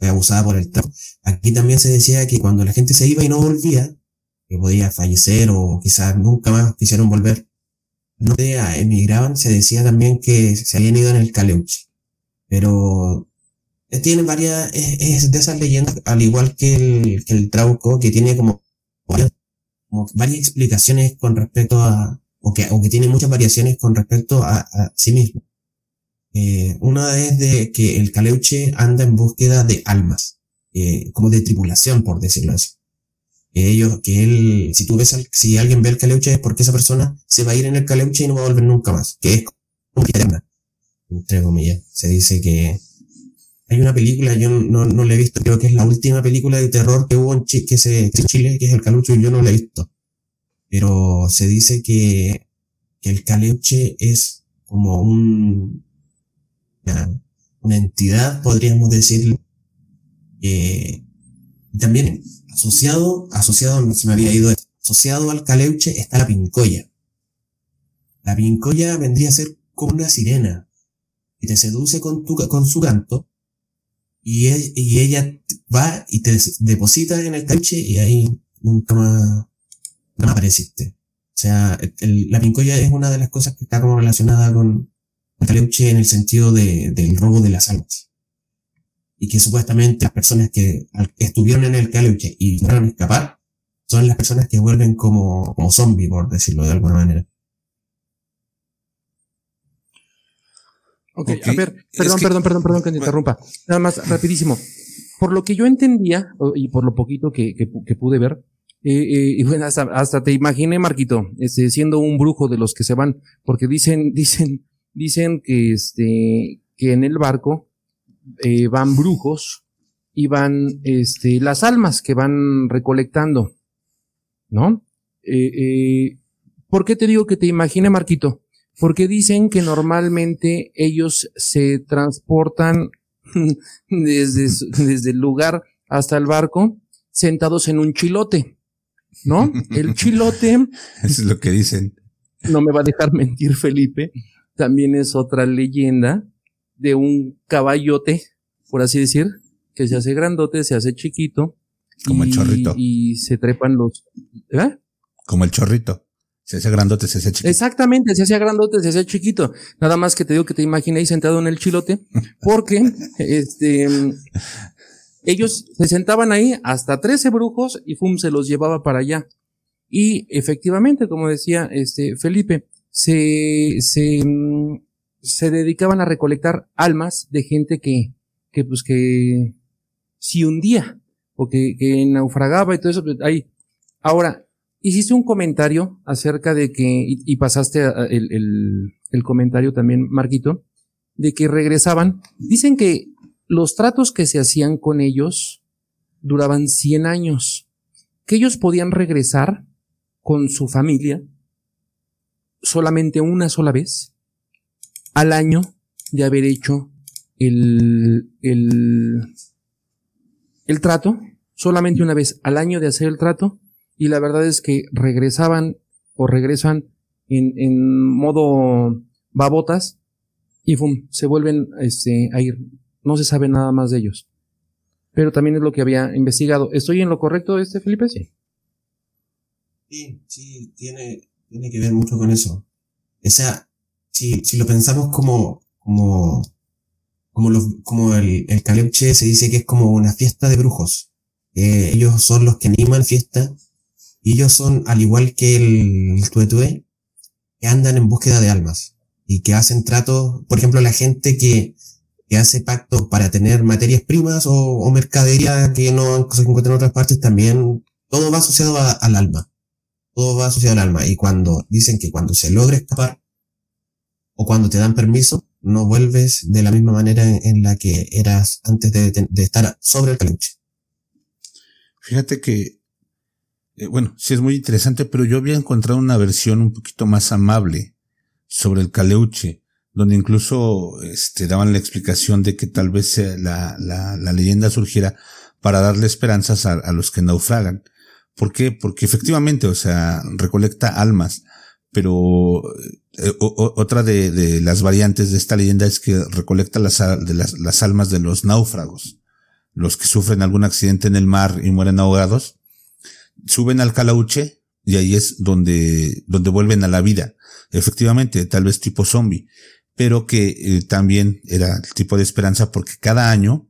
abusada por el trauco. Aquí también se decía que cuando la gente se iba y no volvía, que podía fallecer o quizás nunca más quisieron volver, no emigraban, se decía también que se habían ido en el caleuche. Pero eh, tiene varias, es, de esas leyendas, al igual que el, que el trauco, que tiene como varias explicaciones con respecto a, o que, o que tiene muchas variaciones con respecto a, a sí mismo. Eh, una es de que el Caleuche anda en búsqueda de almas, eh, como de tripulación, por decirlo así. Ellos, que él, si tú ves, al, si alguien ve el Caleuche es porque esa persona se va a ir en el Caleuche y no va a volver nunca más, que es como eterna, entre comillas. Se dice que hay una película, yo no, no la he visto, creo que es la última película de terror que hubo en Chile, que es el Calucho, y yo no la he visto. Pero se dice que, que el Caleuche es como un, una, entidad, podríamos decir, eh, también asociado, asociado, se me había ido, asociado al Caleuche está la pincoya. La pincoya vendría a ser como una sirena, que te seduce con, tu, con su canto, y, y ella va y te deposita en el caleuche y ahí nunca más, apareciste. O sea, la pincoya es una de las cosas que está como relacionada con el caleuche en el sentido de, del robo de las almas. Y que supuestamente las personas que estuvieron en el caleuche y lograron escapar son las personas que vuelven como, como zombies, por decirlo de alguna manera. Ok, a ver, perdón, perdón, perdón, perdón que te interrumpa. Nada más, rapidísimo. Por lo que yo entendía, y por lo poquito que, que, pude ver, eh, eh, y bueno, hasta, hasta te imaginé, Marquito, este, siendo un brujo de los que se van, porque dicen, dicen, dicen que este, que en el barco eh, van brujos y van, este, las almas que van recolectando, ¿no? Eh, eh, ¿Por qué te digo que te imaginé, Marquito? Porque dicen que normalmente ellos se transportan desde, desde el lugar hasta el barco sentados en un chilote, ¿no? El chilote. Eso es lo que dicen. No me va a dejar mentir Felipe. También es otra leyenda de un caballote, por así decir, que se hace grandote, se hace chiquito. Como el chorrito. Y se trepan los, ¿eh? Como el chorrito. Se hacía grandote, se hacía chiquito. Exactamente, se hacía grandote, se hacía chiquito. Nada más que te digo que te imaginéis sentado en el chilote, porque este ellos se sentaban ahí hasta 13 brujos y Fum se los llevaba para allá. Y efectivamente, como decía este Felipe, se, se, se dedicaban a recolectar almas de gente que, que pues que si hundía o que, que naufragaba y todo eso, pues, ahí. Ahora, hiciste un comentario acerca de que, y, pasaste el, el, el comentario también, Marquito, de que regresaban. Dicen que los tratos que se hacían con ellos duraban 100 años, que ellos podían regresar con su familia solamente una sola vez al año de haber hecho el, el, el trato, solamente una vez al año de hacer el trato, y la verdad es que regresaban o regresan en, en modo babotas y ¡fum! se vuelven este, a ir. No se sabe nada más de ellos. Pero también es lo que había investigado. ¿Estoy en lo correcto, este Felipe? Sí. Sí, sí, tiene, tiene que ver mucho con eso. O sea, si, si lo pensamos como, como, como, los, como el, el Caleuche se dice que es como una fiesta de brujos. Eh, ellos son los que animan fiesta y ellos son, al igual que el, Tuetue, que andan en búsqueda de almas y que hacen tratos, por ejemplo, la gente que, que hace pactos para tener materias primas o, o mercadería que no se encuentra en otras partes, también todo va asociado a- al alma. Todo va asociado al alma. Y cuando dicen que cuando se logra escapar o cuando te dan permiso, no vuelves de la misma manera en, en la que eras antes de, de estar sobre el caluche. Fíjate que, eh, bueno, sí es muy interesante, pero yo había encontrado una versión un poquito más amable sobre el caleuche, donde incluso este, daban la explicación de que tal vez eh, la, la, la leyenda surgiera para darle esperanzas a, los que naufragan. ¿Por qué? Porque efectivamente, o sea, recolecta almas, pero eh, otra de, las variantes de esta leyenda es que recolecta las, de las almas de los náufragos, los que sufren algún accidente en el mar y mueren ahogados, suben al calauche y ahí es donde, donde vuelven a la vida. Efectivamente, tal vez tipo zombie, pero que eh, también era el tipo de esperanza porque cada año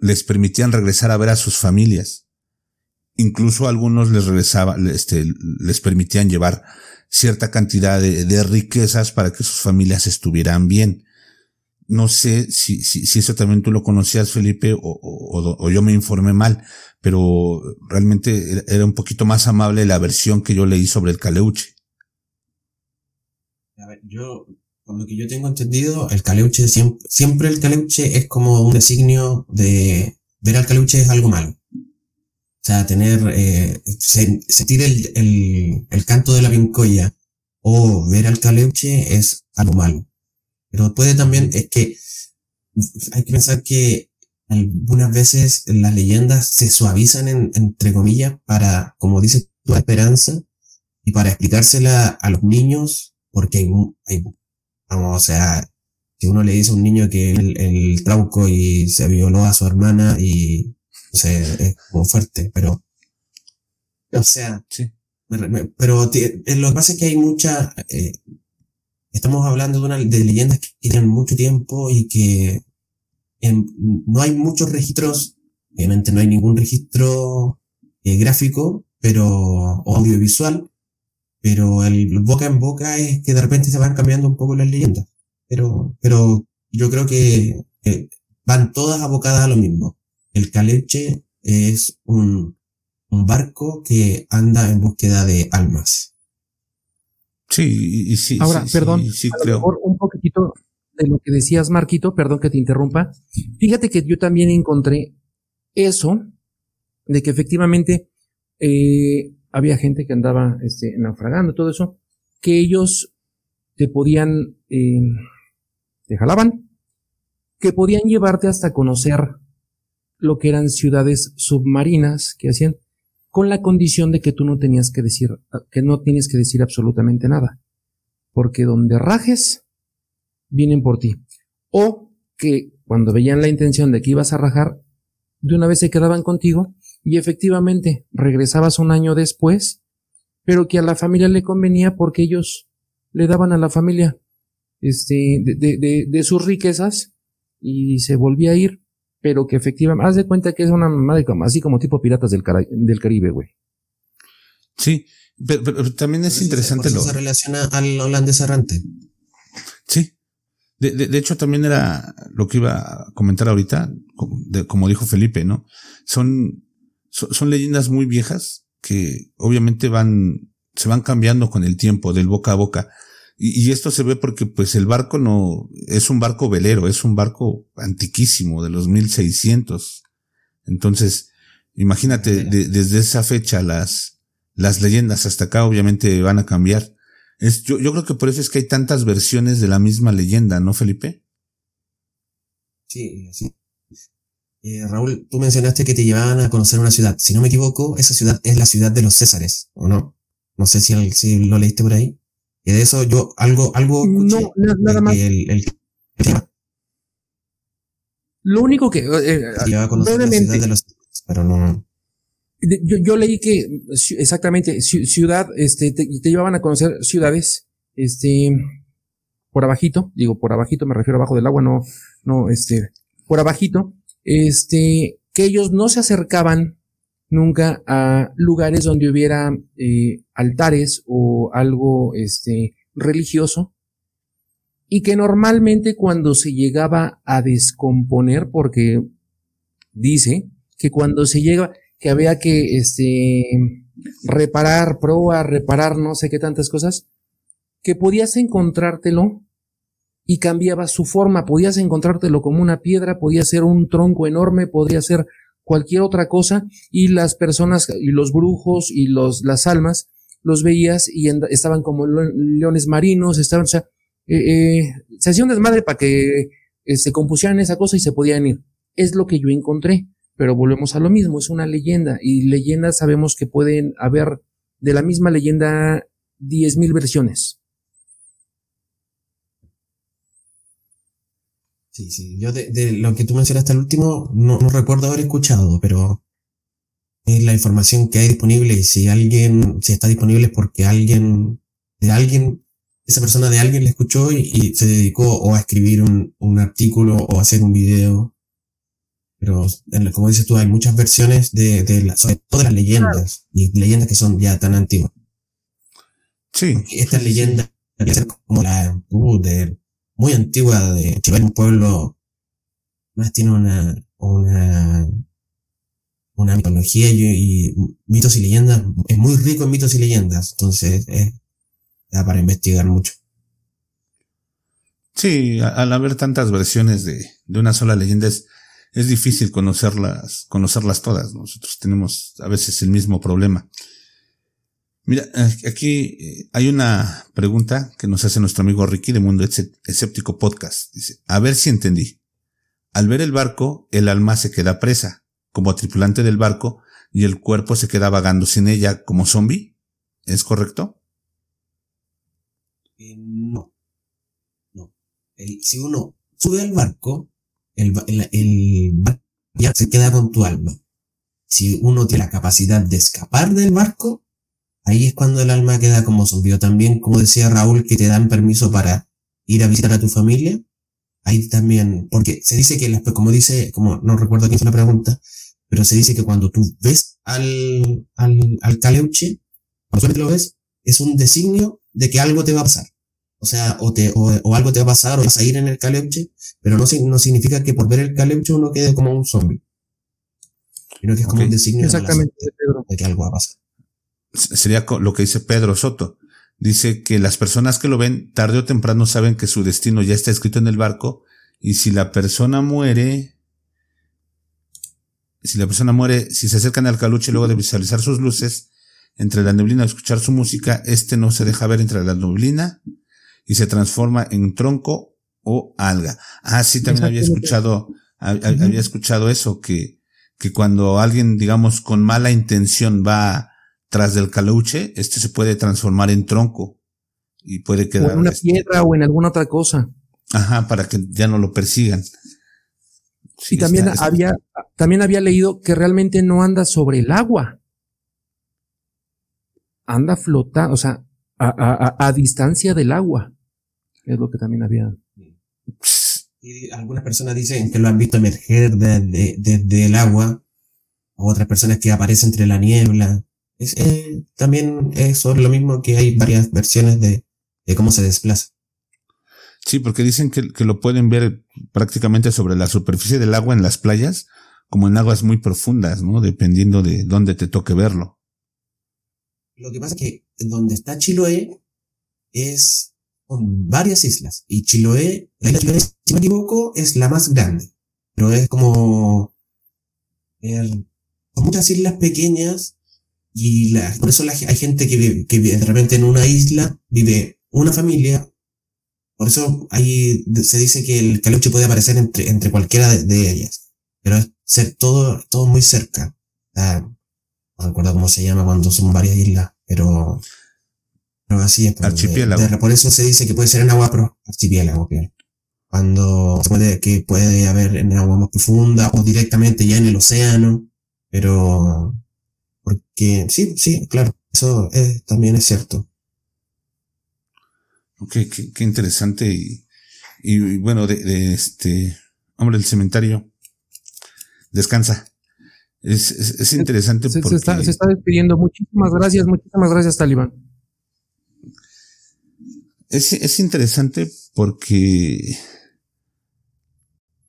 les permitían regresar a ver a sus familias. Incluso a algunos les regresaba, este, les permitían llevar cierta cantidad de, de riquezas para que sus familias estuvieran bien. No sé si, si, si eso también tú lo conocías, Felipe, o, o- o yo me informé mal, pero realmente era- un poquito más amable la versión que yo leí sobre el caleuche. A ver, yo, por lo que yo tengo entendido, el caleuche siempre, siempre el caleuche es como un designio de ver al caleuche es algo malo. O sea, tener, eh, se- sentir el, el, el canto de la vincoya o ver al caleuche es algo malo. Pero puede también, es que hay que pensar que algunas veces las leyendas se suavizan en- entre comillas para, como dices tu esperanza y para explicársela a los niños porque hay, hay- vamos, o sea, si uno le dice a un niño que el, el trauco y se violó a su hermana y o sea, es como fuerte, pero, o sea, Sí. me- me- pero eh, lo que pasa es que hay mucha, eh, estamos hablando de una, de leyendas que tienen mucho tiempo y que en- no hay muchos registros, obviamente no hay ningún registro eh, gráfico, pero, o audiovisual, pero el boca en boca es que de repente se van cambiando un poco las leyendas. Pero, pero yo creo que eh, van todas abocadas a lo mismo. El caleche es un, un barco que anda en búsqueda de almas. Sí, y, sí. Ahora, sí, perdón, sí, sí a lo creo. mejor un poquitito de lo que decías, Marquito, perdón que te interrumpa. Fíjate que yo también encontré eso, de que efectivamente eh, había gente que andaba este, naufragando, todo eso, que ellos te podían, eh, te jalaban, que podían llevarte hasta conocer lo que eran ciudades submarinas que hacían, con la condición de que tú no tenías que decir, que no tienes que decir absolutamente nada porque donde rajes, vienen por ti. O que cuando veían la intención de que ibas a rajar, de una vez se quedaban contigo y efectivamente regresabas un año después, pero que a la familia le convenía porque ellos le daban a la familia este, de, de, de, de sus riquezas y se volvía a ir, pero que efectivamente, haz de cuenta que es una madre como, así como tipo piratas del, Cara- del Caribe, güey. Sí, pero, también es interesante lo. se relaciona al holandés errante. Sí. De, de, hecho, también era lo que iba a comentar ahorita, como, dijo Felipe, ¿no? Son, son, leyendas muy viejas que obviamente van, se van cambiando con el tiempo, del boca a boca. Y, y, esto se ve porque pues el barco no, es un barco velero, es un barco antiquísimo de los 1600. Entonces, imagínate, desde esa fecha las, las leyendas hasta acá obviamente van a cambiar. Es, yo, yo creo que por eso es que hay tantas versiones de la misma leyenda, ¿no, Felipe? Sí, sí. Eh, Raúl, tú mencionaste que te llevaban a conocer una ciudad. Si no me equivoco, esa ciudad es la ciudad de los Césares, ¿o no? No sé si, si lo leíste por ahí. Y de eso yo algo, algo escuché no, nada más. El, lo único que eh, a conocer la ciudad de los pero no. Yo, leí que exactamente ciudad, este, te, te, llevaban a conocer ciudades, este, por abajito, digo por abajito, me refiero abajo del agua, no, no, este, por abajito, este, que ellos no se acercaban nunca a lugares donde hubiera eh, altares o algo, este, religioso, y que normalmente cuando se llegaba a descomponer, porque dice que cuando se llega, que había que este, reparar, probar, reparar no sé qué tantas cosas, que podías encontrártelo y cambiaba su forma, podías encontrártelo como una piedra, podía ser un tronco enorme, podría ser cualquier otra cosa y las personas y los brujos y los, las almas los veías y estaban como leones marinos, estaban, o sea, eh, eh, se hacía un desmadre para que eh, se compusieran esa cosa y se podían ir. Es lo que yo encontré. Pero volvemos a lo mismo, es una leyenda y leyendas sabemos que pueden haber de la misma leyenda 10.000 versiones. Sí, sí, yo de, lo que tú mencionaste al último no, recuerdo haber escuchado, pero es la información que hay disponible y si alguien, si está disponible es porque alguien, de alguien, esa persona de alguien le escuchó y, se dedicó o a escribir un, un artículo o a hacer un video pero como dices tú, hay muchas versiones de, de todo las leyendas, y leyendas que son ya tan antiguas. Sí. esta leyenda, como la uh, de, muy antigua de Chile, un pueblo, más tiene una, una, una mitología y, mitos y leyendas, es muy rico en mitos y leyendas, entonces es, da para investigar mucho. Sí, al haber tantas versiones de, de una sola leyenda es, es difícil conocerlas, conocerlas todas. Nosotros tenemos a veces el mismo problema. Mira, aquí eh, hay una pregunta que nos hace nuestro amigo Ricky de Mundo Escéptico Podcast. Dice, a ver si entendí. Al ver el barco, el alma se queda presa, como tripulante del barco, y el cuerpo se queda vagando sin ella como zombie. ¿Es correcto? Eh, no. No. si uno sube al barco, el, el, ya se queda con tu alma. Si uno tiene la capacidad de escapar del barco, ahí es cuando el alma queda como zombie. También, como decía Raúl, que te dan permiso para ir a visitar a tu familia. Ahí también, porque se dice que, como dice, como no recuerdo quién fue la pregunta, pero se dice que cuando tú ves al, al, al caleuche, cuando lo ves, es un designio de que algo te va a pasar. O sea, o, te, o, algo te va a pasar o vas a ir en el caleuche, pero no, no significa que por ver el caleuche uno quede como un zombie. Sino que es como un designio Exactamente, de, que algo va a pasar. Sería lo que dice Pedro Soto. Dice que las personas que lo ven tarde o temprano saben que su destino ya está escrito en el barco y si la persona muere, si la persona muere, si se acercan al caluche luego de visualizar sus luces, entre la neblina o escuchar su música, este no se deja ver entre la neblina y se transforma en tronco o alga. Ah, sí, también había escuchado, había escuchado eso, que, que cuando alguien, digamos, con mala intención va tras del caluche, este se puede transformar en tronco y puede quedar. en una este piedra o en alguna otra cosa. Ajá, para que ya no lo persigan. Sí, y también había, también había leído que realmente no anda sobre el agua. Anda flotando, o sea, a, a, a distancia del agua. Es lo que también había. Y algunas personas dicen que lo han visto emerger desde de, el agua, otras personas que aparece entre la niebla. Es, eh, también es sobre lo mismo que hay varias versiones de, de cómo se desplaza. Sí, porque dicen que, que, lo pueden ver prácticamente sobre la superficie del agua en las playas, como en aguas muy profundas, ¿no? Dependiendo de dónde te toque verlo. Lo que pasa es que donde está Chiloé es con varias islas. Y Chiloé, la isla Chiloé, si me equivoco, es la más grande. Pero es como eh, con muchas islas pequeñas y por eso hay gente que, vive, de repente en una isla vive una familia. Por eso ahí se dice que el caluche puede aparecer entre, entre cualquiera de, ellas. Pero es ser todo, todo muy cerca. no recuerdo cómo se llama cuando son varias islas, pero, pero así es. Archipiélago. por eso se dice que puede ser en agua, pero archipiélago, Cuando se puede, que puede haber en agua más profunda o directamente ya en el océano, pero porque sí, sí, claro, eso es, también es cierto. Ok, qué, interesante y, y, bueno, de, este, hombre, el cementerio descansa. Es, es, interesante se, porque... Se está, despidiendo. Muchísimas gracias, muchísimas gracias, Talibán. Es, es interesante porque...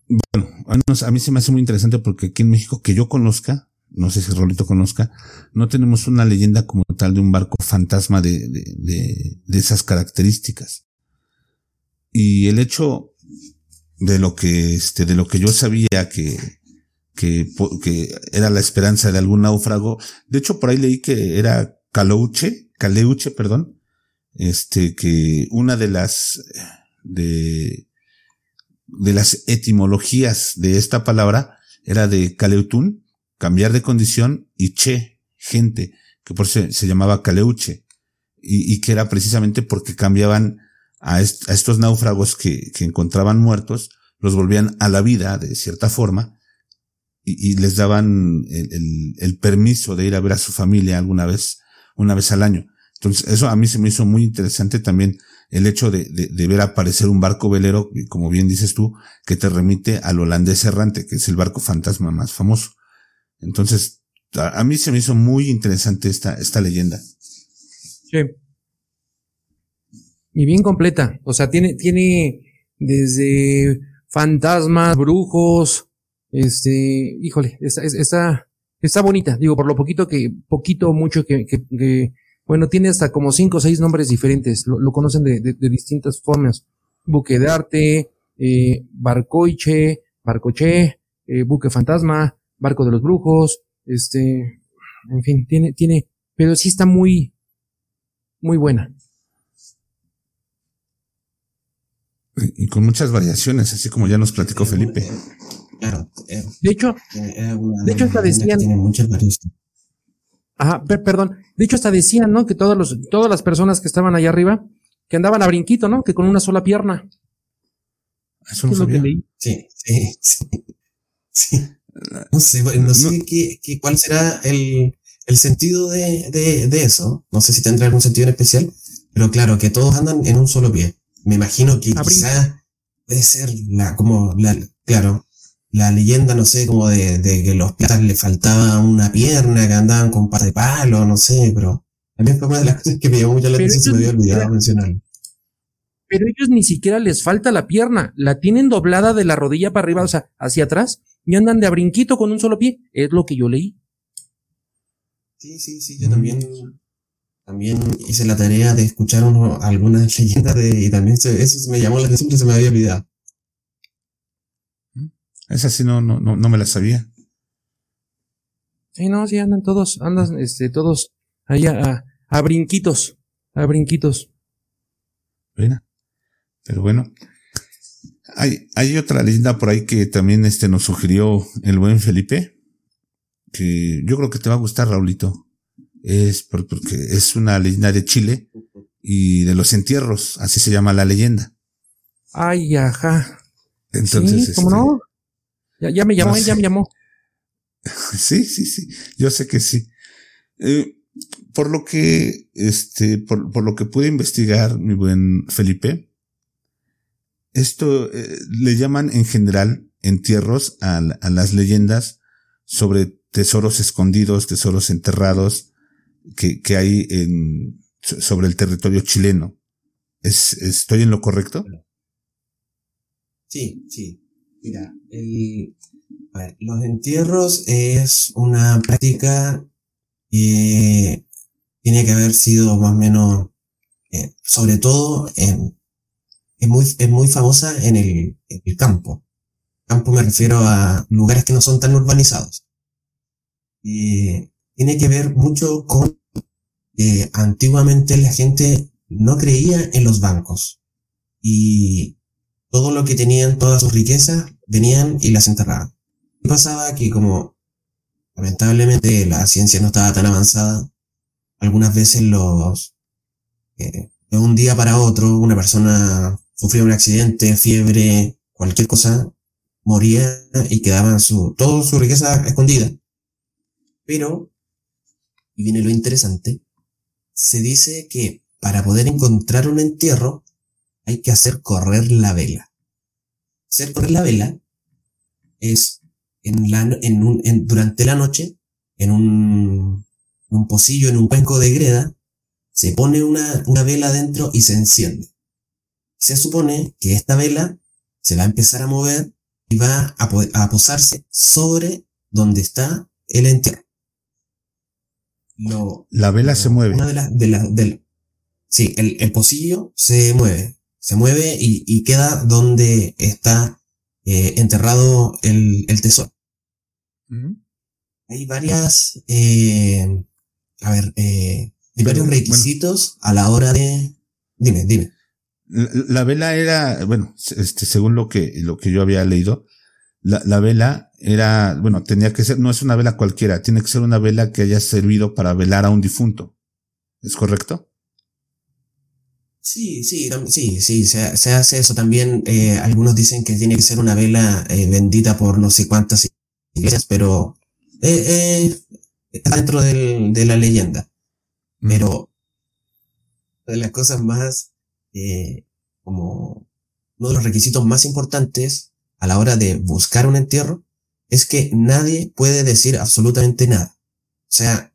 Bueno, a mí se me hace muy interesante porque aquí en México, que yo conozca, no sé si Rolito conozca, no tenemos una leyenda como tal de un barco fantasma de, de, de, esas características. Y el hecho de lo que, este, de lo que yo sabía que, que, que era la esperanza de algún náufrago, de hecho por ahí leí que era Calouche, Caleuche, perdón, este, que una de las, de, de las etimologías de esta palabra era de Caleutún, cambiar de condición y che, gente, que por eso se, llamaba Caleuche, y, y, que era precisamente porque cambiaban a, estos náufragos que, que, encontraban muertos, los volvían a la vida de cierta forma, y, y les daban el, el, el, permiso de ir a ver a su familia alguna vez, una vez al año. Entonces, eso a mí se me hizo muy interesante también el hecho de, de, de ver aparecer un barco velero, como bien dices tú, que te remite al holandés errante, que es el barco fantasma más famoso. Entonces, a, mí se me hizo muy interesante esta, esta leyenda. Sí. Y bien completa. O sea, tiene, tiene desde fantasmas, brujos, este, híjole, está, está, bonita. Digo, por lo poquito que, poquito mucho que, que, bueno, tiene hasta como cinco o seis nombres diferentes. Lo, conocen de, de, distintas formas. Buque de arte, eh, barcoiche, barcoche, eh, buque fantasma, Barco de los Brujos, este, en fin, tiene, tiene, pero sí está muy, muy buena. Y con muchas variaciones, así como ya nos platicó Felipe. Claro. Eh, de hecho, eh, de hecho hasta decían. Tiene muchas variaciones. Ajá, perdón. De hecho, hasta decían, ¿no? Que todos los, todas las personas que estaban allá arriba, que andaban a brinquito, ¿no? Que con una sola pierna. Eso no sabía. Sí, sí, sí. Sí. No sé, no sé Qué, qué, cuál será el, el sentido de, de, de, eso. No sé si tendrá algún sentido en especial, pero claro, que todos andan en un solo pie. Me imagino que quizá puede ser la, como la, claro, la leyenda, no sé, como de, de que los piratas le faltaba una pierna, que andaban con par de palo, no sé, pero también fue una de las cosas que me llamó mucho la atención y se me había olvidado mencionarlo. Pero ellos ni siquiera les falta la pierna, la tienen doblada de la rodilla para arriba, o sea, hacia atrás, y andan de a brinquito con un solo pie. Es lo que yo leí. Sí, sí, sí, yo también, también hice la tarea de escuchar uno, algunas leyendas de, y también eso me llamó la atención, que se me había olvidado. Esa sí no, no, no, no me la sabía. Sí, no, sí andan todos, andan, este, todos ahí a, a brinquitos, a brinquitos. Buena. Pero bueno, hay, hay otra leyenda por ahí que también este nos sugirió el buen Felipe, que yo creo que te va a gustar, Raulito. Es porque es una leyenda de Chile y de los entierros, así se llama la leyenda. Ay, ajá. Entonces, sí, ¿cómo no? Ya, me llamó, ya me llamó. Sí, sí, sí. Yo sé que sí. Eh, por lo que, este, por, por lo que pude investigar, mi buen Felipe, esto eh, le llaman en general entierros a, a, las leyendas sobre tesoros escondidos, tesoros enterrados, que, que hay en, sobre el territorio chileno. ¿Es, ¿Estoy en lo correcto? Sí, sí. Mira, el, a ver, los entierros es una práctica que tiene que haber sido más o menos, eh, sobre todo, en, es, muy, es muy famosa en el, campo. Campo me refiero a lugares que no son tan urbanizados. Tiene que ver mucho con que antiguamente la gente no creía en los bancos y todo lo que tenían, todas sus riquezas, venían y las enterraban. ¿Qué pasaba? Que como lamentablemente la ciencia no estaba tan avanzada, algunas veces los, eh, de un día para otro, una persona sufría un accidente, fiebre, cualquier cosa, moría y quedaba su, toda su riqueza escondida. Pero, y viene lo interesante, se dice que para poder encontrar un entierro hay que hacer correr la vela. Hacer correr la vela es en la, en un, en, durante la noche, en un, un pocillo, en un cuenco de greda, se pone una, una vela dentro y se enciende. Se supone que esta vela se va a empezar a mover y va a, a posarse sobre donde está el entierro. la vela se mueve. Una de las, de la, sí, el, el pocillo se mueve. Se mueve y, y queda donde está eh, enterrado el, el tesoro. Hay varias, eh, a ver, eh, hay varios requisitos a la hora de... Dime, dime. La, vela era, bueno, este, según lo que, lo que yo había leído, la, la, vela era, bueno, tenía que ser, no es una vela cualquiera, tiene que ser una vela que haya servido para velar a un difunto. ¿Es correcto? Sí, sí, sí, sí, se, se hace eso también. Eh, algunos dicen que tiene que ser una vela eh, bendita por no sé cuántas iglesias, pero eh, eh, está dentro del, de la leyenda. Pero de las cosas más, como uno de los requisitos más importantes a la hora de buscar un entierro es que nadie puede decir absolutamente nada. O sea,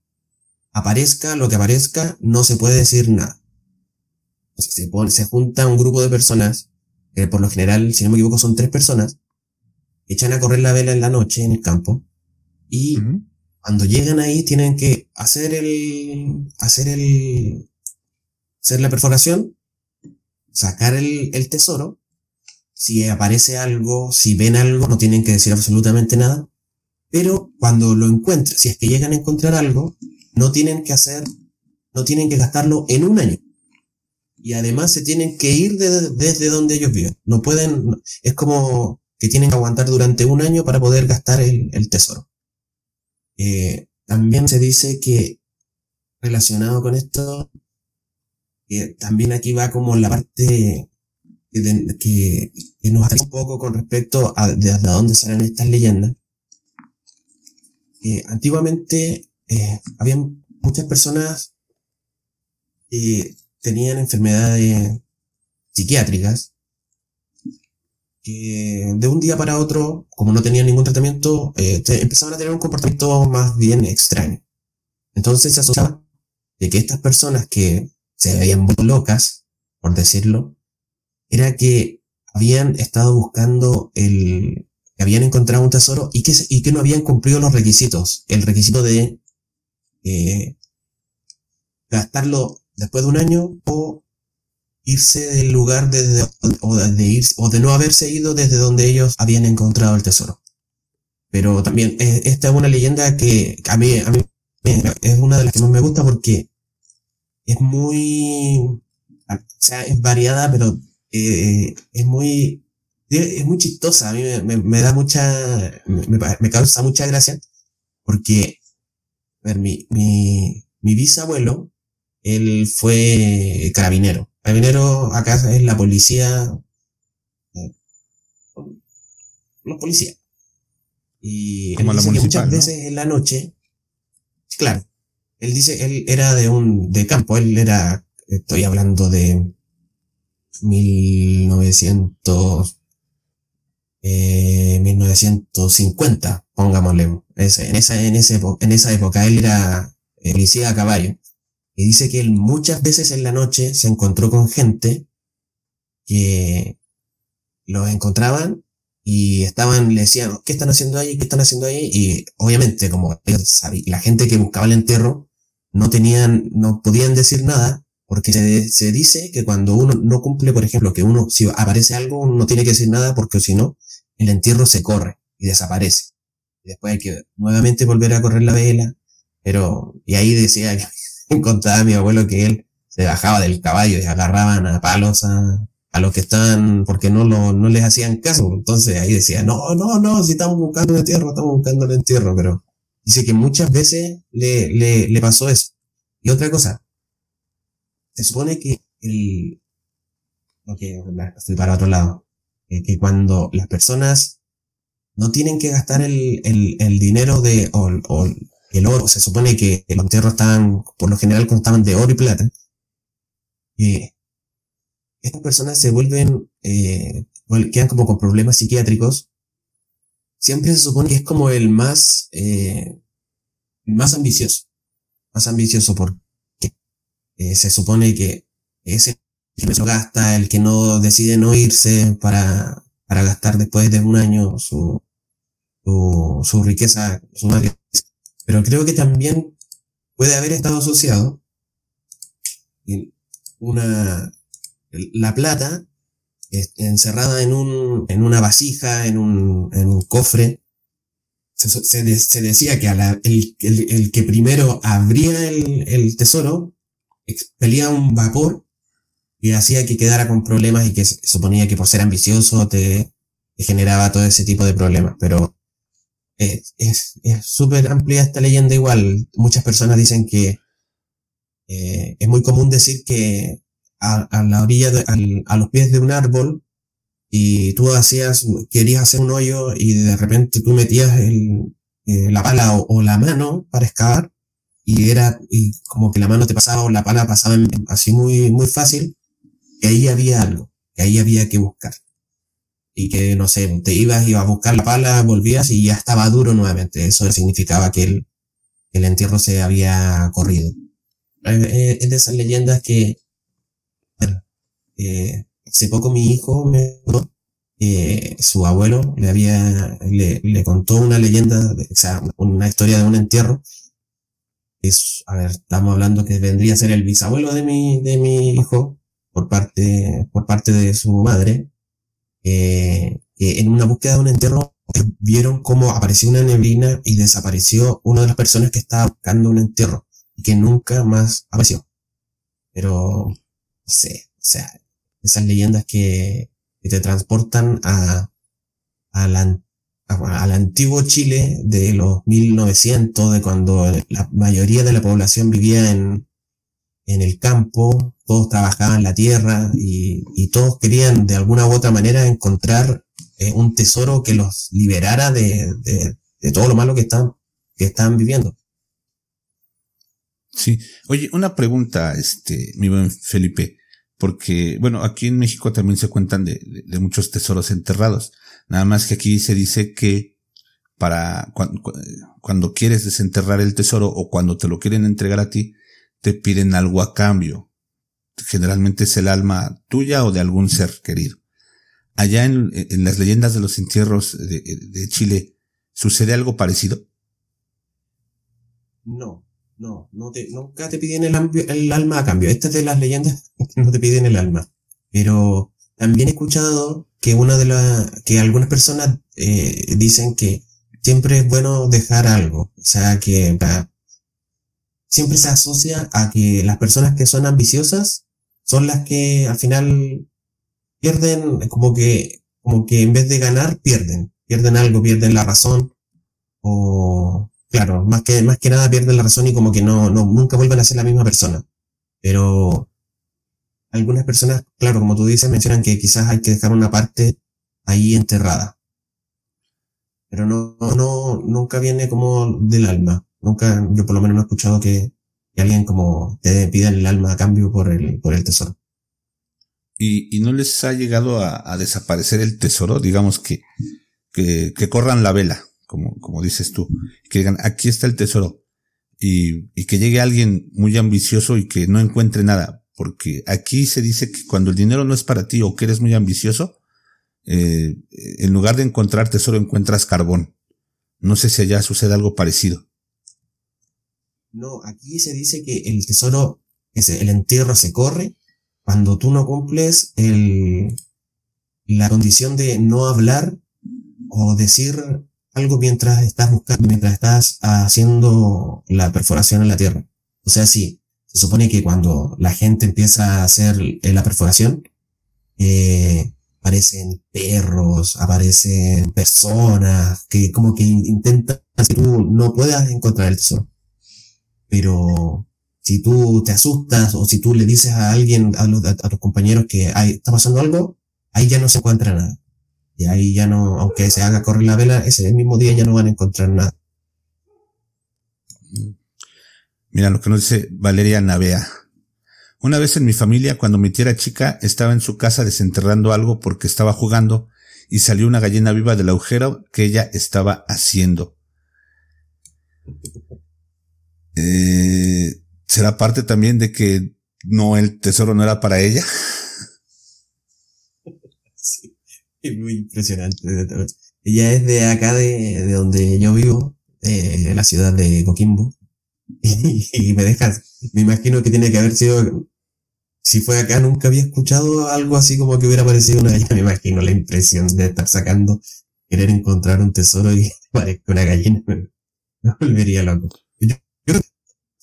aparezca lo que aparezca, no se puede decir nada se, pone, se junta un grupo de personas, que por lo general, si no me equivoco, son tres personas, echan a correr la vela en la noche en el campo y cuando llegan ahí tienen que hacer el, hacer el, hacer la perforación, sacar el, el tesoro, si aparece algo, si ven algo, no tienen que decir absolutamente nada, pero cuando lo encuentran, si es que llegan a encontrar algo, no tienen que hacer, no tienen que gastarlo en un año y además se tienen que ir desde donde ellos viven. No pueden, es como que tienen que aguantar durante un año para poder gastar el, tesoro. Eh, también se dice que relacionado con esto, también aquí va como la parte que, nos atrae un poco con respecto a de, dónde salen estas leyendas. antiguamente eh, había muchas personas que tenían enfermedades psiquiátricas que de un día para otro, como no tenían ningún tratamiento, eh, empezaban a tener un comportamiento más bien extraño. Entonces se asociaba de que estas personas que se veían locas, por decirlo, era que habían estado buscando el, que habían encontrado un tesoro y que, y que no habían cumplido los requisitos. El requisito de eh, gastarlo después de un año o irse del lugar desde, o de, ir, o de no haberse ido desde donde ellos habían encontrado el tesoro. Pero también eh, esta es una leyenda que a mí, a mí es una de las que más me gusta porque es muy, o sea, es variada, pero eh, es muy, es muy chistosa. A mí me, me, da mucha, me, me, causa mucha gracia porque, a ver, mi, mi, mi bisabuelo él fue carabinero. Carabinero acá es la policía, eh, los policías. Y él dice que muchas veces en la noche, claro, él dice, él era de un, de campo, él era, estoy hablando de 1900, eh, 1950, pongámosle. en esa, en ese, en esa época él era policía a caballo. Y dice que él muchas veces en la noche se encontró con gente que los encontraban y estaban, le decían, ¿qué están haciendo ahí? ¿Qué están haciendo ahí? Y obviamente, como la gente que buscaba el entierro no tenían, no podían decir nada, porque se, dice que cuando uno no cumple, por ejemplo, que uno, si aparece algo, uno no tiene que decir nada, porque si no, el entierro se corre y desaparece. Y después hay que nuevamente volver a correr la vela, pero, y ahí decía, contaba mi abuelo que él se bajaba del caballo y agarraban a palos a, a los que estaban, porque no, lo, no les hacían caso. Entonces ahí decía, no, no, no, si estamos buscando el entierro, estamos buscando el entierro, pero dice que muchas veces le, le, le pasó eso. Y otra cosa, se supone que el, ok, estoy para otro lado, que cuando las personas no tienen que gastar el, el, el dinero de, o, o, el oro, se supone que los entierros estaban, por lo general constaban de oro y plata, y estas personas se vuelven, eh, quedan como con problemas psiquiátricos, siempre se supone que es como el más, eh, más ambicioso, más ambicioso porque eh, se supone que es el que no gasta, el que no decide no irse para, para gastar después de un año su, su, su riqueza, su riqueza pero creo que también puede haber estado asociado en una, la plata encerrada en un, en una vasija, en un, en un cofre. Se, se, se decía que el, el, el, que primero abría el, el tesoro expelía un vapor y hacía que quedara con problemas y que se suponía que por ser ambicioso te generaba todo ese tipo de problemas. Pero es súper amplia esta leyenda igual. Muchas personas dicen que eh, es muy común decir que a, a la orilla, de, a los pies de un árbol, y tú hacías, querías hacer un hoyo y de repente tú metías el, eh, la pala o, o, la mano para excavar y era y como que la mano te pasaba o la pala pasaba así muy, muy fácil, que ahí había algo, que ahí había que buscar y que, no sé, te ibas, ibas a buscar la pala, volvías y ya estaba duro nuevamente. Eso significaba que el, el entierro se había corrido. Es de esas leyendas que, bueno, eh, hace poco mi hijo me eh, su abuelo le había, le, le contó una leyenda, o sea, una historia de un entierro. Es, a ver, estamos hablando que vendría a ser el bisabuelo de mi, de mi hijo, por parte, por parte de su madre, eh, en una búsqueda de un entierro vieron cómo apareció una neblina y desapareció una de las personas que estaba buscando un entierro y que nunca más apareció. Pero, no sé, o sea, esas leyendas que, te transportan a la, al antiguo Chile de los 1900, de cuando la mayoría de la población vivía en, en el campo, todos trabajaban la tierra y, todos querían de alguna u otra manera encontrar eh, un tesoro que los liberara de, todo lo malo que están, que están viviendo. Sí. Oye, una pregunta, este, mi buen Felipe, porque, bueno, aquí en México también se cuentan de, de muchos tesoros enterrados. Nada más que aquí se dice que para cuando, cuando quieres desenterrar el tesoro o cuando te lo quieren entregar a ti, te piden algo a cambio. Generalmente es el alma tuya o de algún ser querido. Allá en, las leyendas de los entierros de, Chile, ¿sucede algo parecido? No, no, no te, nunca te piden el, alma a cambio. Estas de las leyendas no te piden el alma. Pero también he escuchado que una de las, que algunas personas eh, dicen que siempre es bueno dejar algo. O sea, que para, siempre se asocia a que las personas que son ambiciosas son las que al final pierden, como que, como que en vez de ganar, pierden, pierden algo, pierden la razón, o, claro, más que, más que nada pierden la razón y como que no, no, nunca vuelven a ser la misma persona. Pero, algunas personas, claro, como tú dices, mencionan que quizás hay que dejar una parte ahí enterrada. Pero no, no, nunca viene como del alma. Nunca, yo por lo menos no he escuchado que, alguien como te pida el alma a cambio por el, por el tesoro. ¿Y, y no les ha llegado a, desaparecer el tesoro? Digamos que, que, que corran la vela, como, como dices tú, que digan, aquí está el tesoro. y, y que llegue alguien muy ambicioso y que no encuentre nada. Porque aquí se dice que cuando el dinero no es para ti o que eres muy ambicioso, eh, en lugar de encontrar tesoro encuentras carbón. No sé si allá sucede algo parecido. No, aquí se dice que el tesoro, el entierro se corre cuando tú no cumples el, la condición de no hablar o decir algo mientras estás buscando, mientras estás haciendo la perforación en la tierra. O sea, sí, se supone que cuando la gente empieza a hacer la perforación, eh, aparecen perros, aparecen personas que como que intentan que tú no puedas encontrar el tesoro. Pero si tú te asustas o si tú le dices a alguien, a, los, a, tus compañeros que hay, está pasando algo, ahí ya no se encuentra nada. Y ahí ya no, aunque se haga correr la vela, ese mismo día ya no van a encontrar nada. Mira lo que nos dice Valeria Navea. Una vez en mi familia, cuando mi tía era chica, estaba en su casa desenterrando algo porque estaba jugando y salió una gallina viva del agujero que ella estaba haciendo. Eh, ¿Será parte también de que no, el tesoro no era para ella? Sí, es muy impresionante. Ella es de acá, de, de donde yo vivo, de la ciudad de Coquimbo. Y, me dejas, me imagino que tiene que haber sido, si fue acá, nunca había escuchado algo así como que hubiera aparecido una gallina. Me imagino la impresión de estar sacando, querer encontrar un tesoro y parezca una gallina. Me, volvería loco.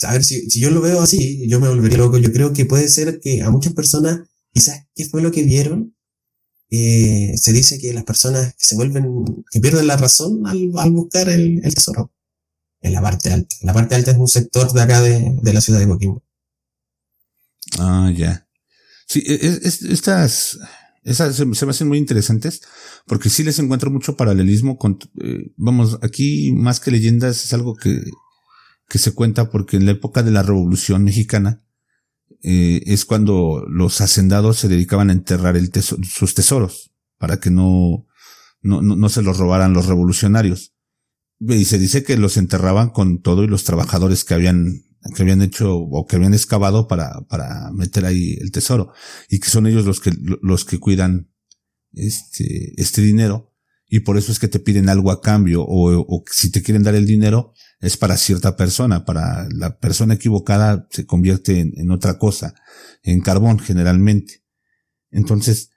A ver, si, si yo lo veo así, yo me volvería loco. Yo creo que puede ser que a muchas personas, quizás, ¿qué fue lo que vieron? Eh, se dice que las personas se vuelven, que pierden la razón al, al buscar el, el tesoro en la parte alta. La parte alta es un sector de acá de, de la ciudad de Coquimbo. Ah, ya. Sí, e, e, es, estas, esas se, me hacen muy interesantes porque sí les encuentro mucho paralelismo con, eh, vamos, aquí más que leyendas es algo que, que se cuenta porque en la época de la Revolución Mexicana eh, es cuando los hacendados se dedicaban a enterrar sus tesoros para que no, no, no se los robaran los revolucionarios. Y se dice que los enterraban con todo y los trabajadores que habían que habían hecho o que habían excavado para, para meter ahí el tesoro y que son ellos los que los que cuidan este este dinero y por eso es que te piden algo a cambio o si te quieren dar el dinero es para cierta persona para la persona equivocada se convierte en, otra cosa en carbón generalmente entonces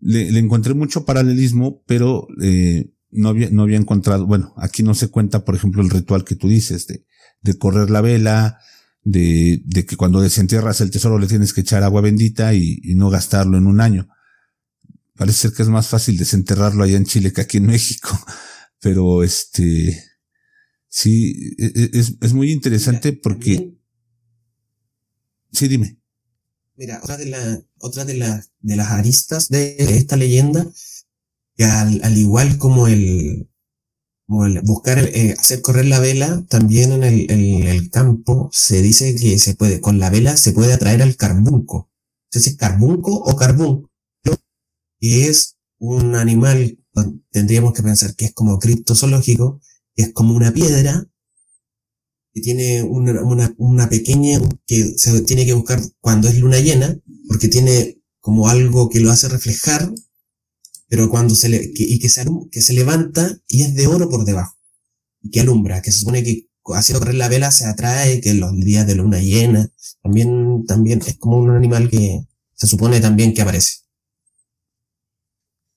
le, le encontré mucho paralelismo pero eh, no había, no había encontrado, bueno, aquí no se cuenta, por ejemplo, el ritual que tú dices de, de correr la vela, de, de que cuando desentierras el tesoro le tienes que echar agua bendita y, y, no gastarlo en un año. Parece ser que es más fácil desenterrarlo allá en Chile que aquí en México, pero este, sí, e, e, es, es muy interesante porque, sí, dime. Mira, otra de la, otra de las, de las aristas de esta leyenda que al, al igual como el, como el buscar, eh, hacer correr la vela, también en el, el, el, campo se dice que se puede, con la vela se puede atraer al carbunco. Entonces, carbunco o carbún, y es un animal, tendríamos que pensar que es como criptozoológico, que es como una piedra, que tiene una, una, pequeña, que se tiene que buscar cuando es luna llena, porque tiene como algo que lo hace reflejar pero cuando se le, que, y que se, que se levanta y es de oro por debajo, y que alumbra, que se supone que haciendo correr la vela se atrae, que los días de luna llena, también, también es como un animal que se supone también que aparece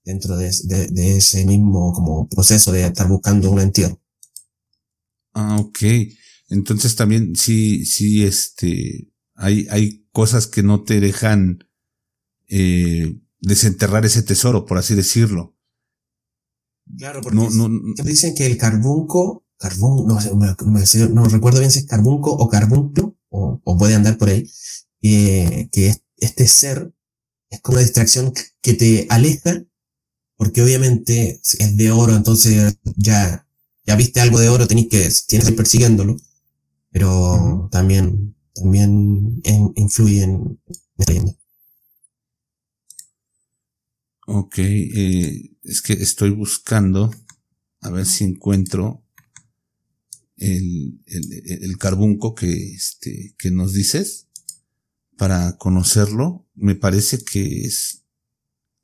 dentro de, de, de ese mismo como proceso de estar buscando un entierro. Ah, ok. Entonces también sí, sí, este, hay, hay cosas que no te dejan, eh, desenterrar ese tesoro, por así decirlo. Claro, porque no, no, dicen que el carbunco, carbun, no, no, no, recuerdo bien si es carbunco o carbunco, o, o puede andar por ahí, que, que este ser es como una distracción que te aleja, porque obviamente es de oro, entonces ya, ya viste algo de oro, tenés que, tienes que ir persiguiéndolo, pero uh -huh. también, también en, influye en la leyenda. Ok, eh, es que estoy buscando a ver si encuentro el, el, carbunco que, este, que nos dices para conocerlo. Me parece que es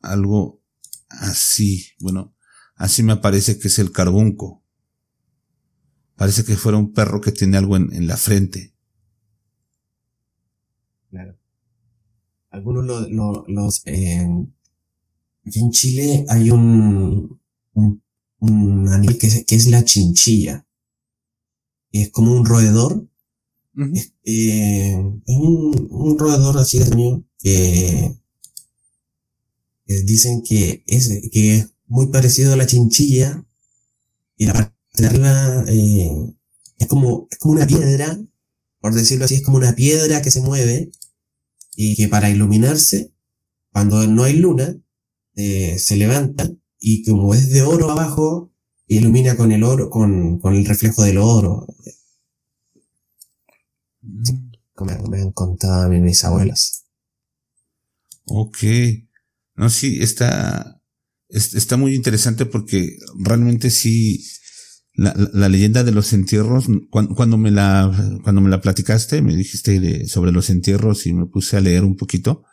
algo así. Bueno, así me parece que es el carbunco. Parece que fuera un perro que tiene algo en, en la frente. Claro. Algunos lo, los... Eh, aquí en Chile hay un, un, animal que es, que es la chinchilla. Es como un roedor. es, eh, un, un, roedor así de que, que, dicen que es, que es muy parecido a la chinchilla y la arriba eh, es como, es como una piedra, por decirlo así, es como una piedra que se mueve y que para iluminarse, cuando no hay luna, eh, se levanta y como es de oro abajo, ilumina con el oro, con, con el reflejo del oro. Como me han contado mis abuelas. Ok. No, sí, está, está muy interesante porque realmente sí, la, la, leyenda de los entierros, cuando, cuando, me la, cuando me la platicaste, me dijiste de, sobre los entierros y me puse a leer un poquito.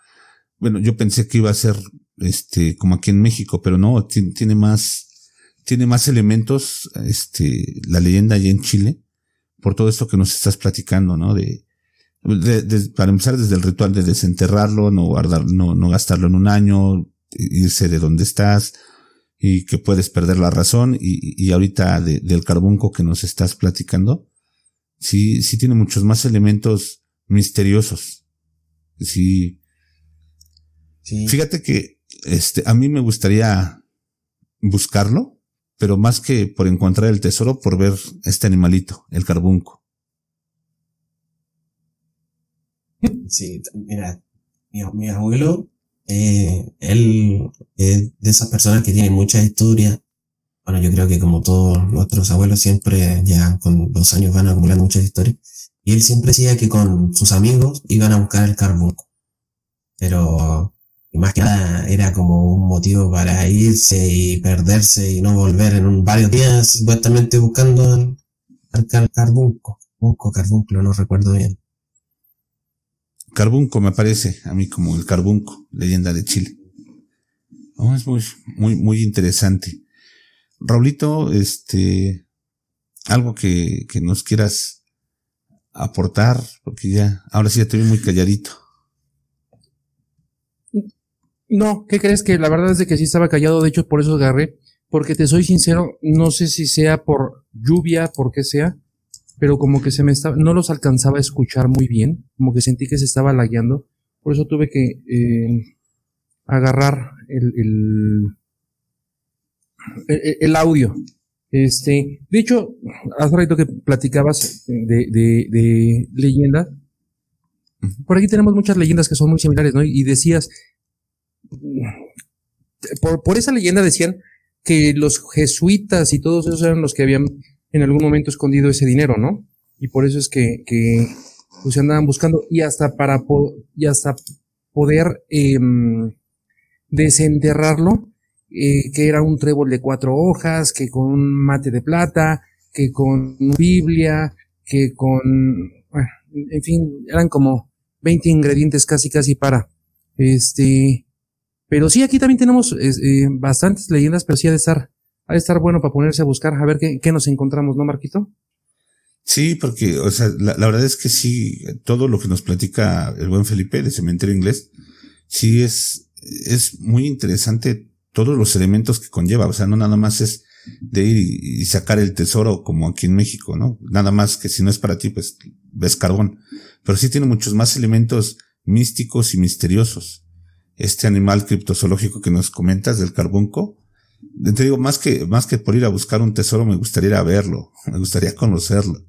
Bueno, yo pensé que iba a ser, este, como aquí en México, pero no, tiene más, tiene más elementos, este, la leyenda allá en Chile, por todo esto que nos estás platicando, ¿no? De, de, para empezar desde el ritual de desenterrarlo, no guardar, no, no gastarlo en un año, irse de donde estás, y que puedes perder la razón y, y ahorita del carbunco que nos estás platicando, sí, sí tiene muchos más elementos misteriosos. Sí. sí. Fíjate que, este, a mí me gustaría buscarlo, pero más que por encontrar el tesoro, por ver este animalito, el carbunco. Sí, mira, mi, mi abuelo eh, él es de esas personas que tienen mucha historia. Bueno, yo creo que como todos nuestros abuelos siempre ya con los años van acumulando muchas historias. Y él siempre decía que con sus amigos iban a buscar el carbunco. Pero más que nada era como un motivo para irse y perderse y no volver en un, varios días supuestamente buscando el, el carbunco. Carbunco, carbunco, no recuerdo bien. Carbunco me parece a mí como el Carbunco, leyenda de Chile. es muy, muy, muy interesante. Raulito, este, algo que, que nos quieras aportar, porque ya, ahora sí ya te vi muy calladito. No, ¿qué crees? Que la verdad es de que sí estaba callado, de hecho por eso agarré, porque te soy sincero, no sé si sea por lluvia, por qué sea, pero como que se me estaba, no los alcanzaba a escuchar muy bien, como que sentí que se estaba lagueando, por eso tuve que eh, agarrar el, el, el, audio. Este, de hecho, hace rato que platicabas de, de, de leyendas, por aquí tenemos muchas leyendas que son muy similares, ¿no? Y decías, por, por esa leyenda decían que los jesuitas y todos esos eran los que habían en algún momento escondido ese dinero, ¿no? Y por eso es que, que pues, se andaban buscando y hasta para y hasta poder em, desenterrarlo, eh, que era un trébol de cuatro hojas, que con un mate de plata, que con Biblia, que con, en fin, eran como 20 ingredientes casi casi para, este, pero sí, aquí también tenemos eh, bastantes leyendas, pero sí ha de estar ha de estar bueno para ponerse a buscar, a ver qué, qué nos encontramos, ¿no, Marquito? Sí, porque, o sea, la, verdad es que sí, todo lo que nos platica el buen Felipe de Cementerio Inglés, sí es, es muy interesante todos los elementos que conlleva. O sea, no nada más es de ir y, sacar el tesoro como aquí en México, ¿no? Nada más que si no es para ti, pues ves carbón. Pero sí tiene muchos más elementos místicos y misteriosos. Este animal criptozoológico que nos comentas del carbunco, te digo, más que, más que por ir a buscar un tesoro, me gustaría ir a verlo, me gustaría conocerlo.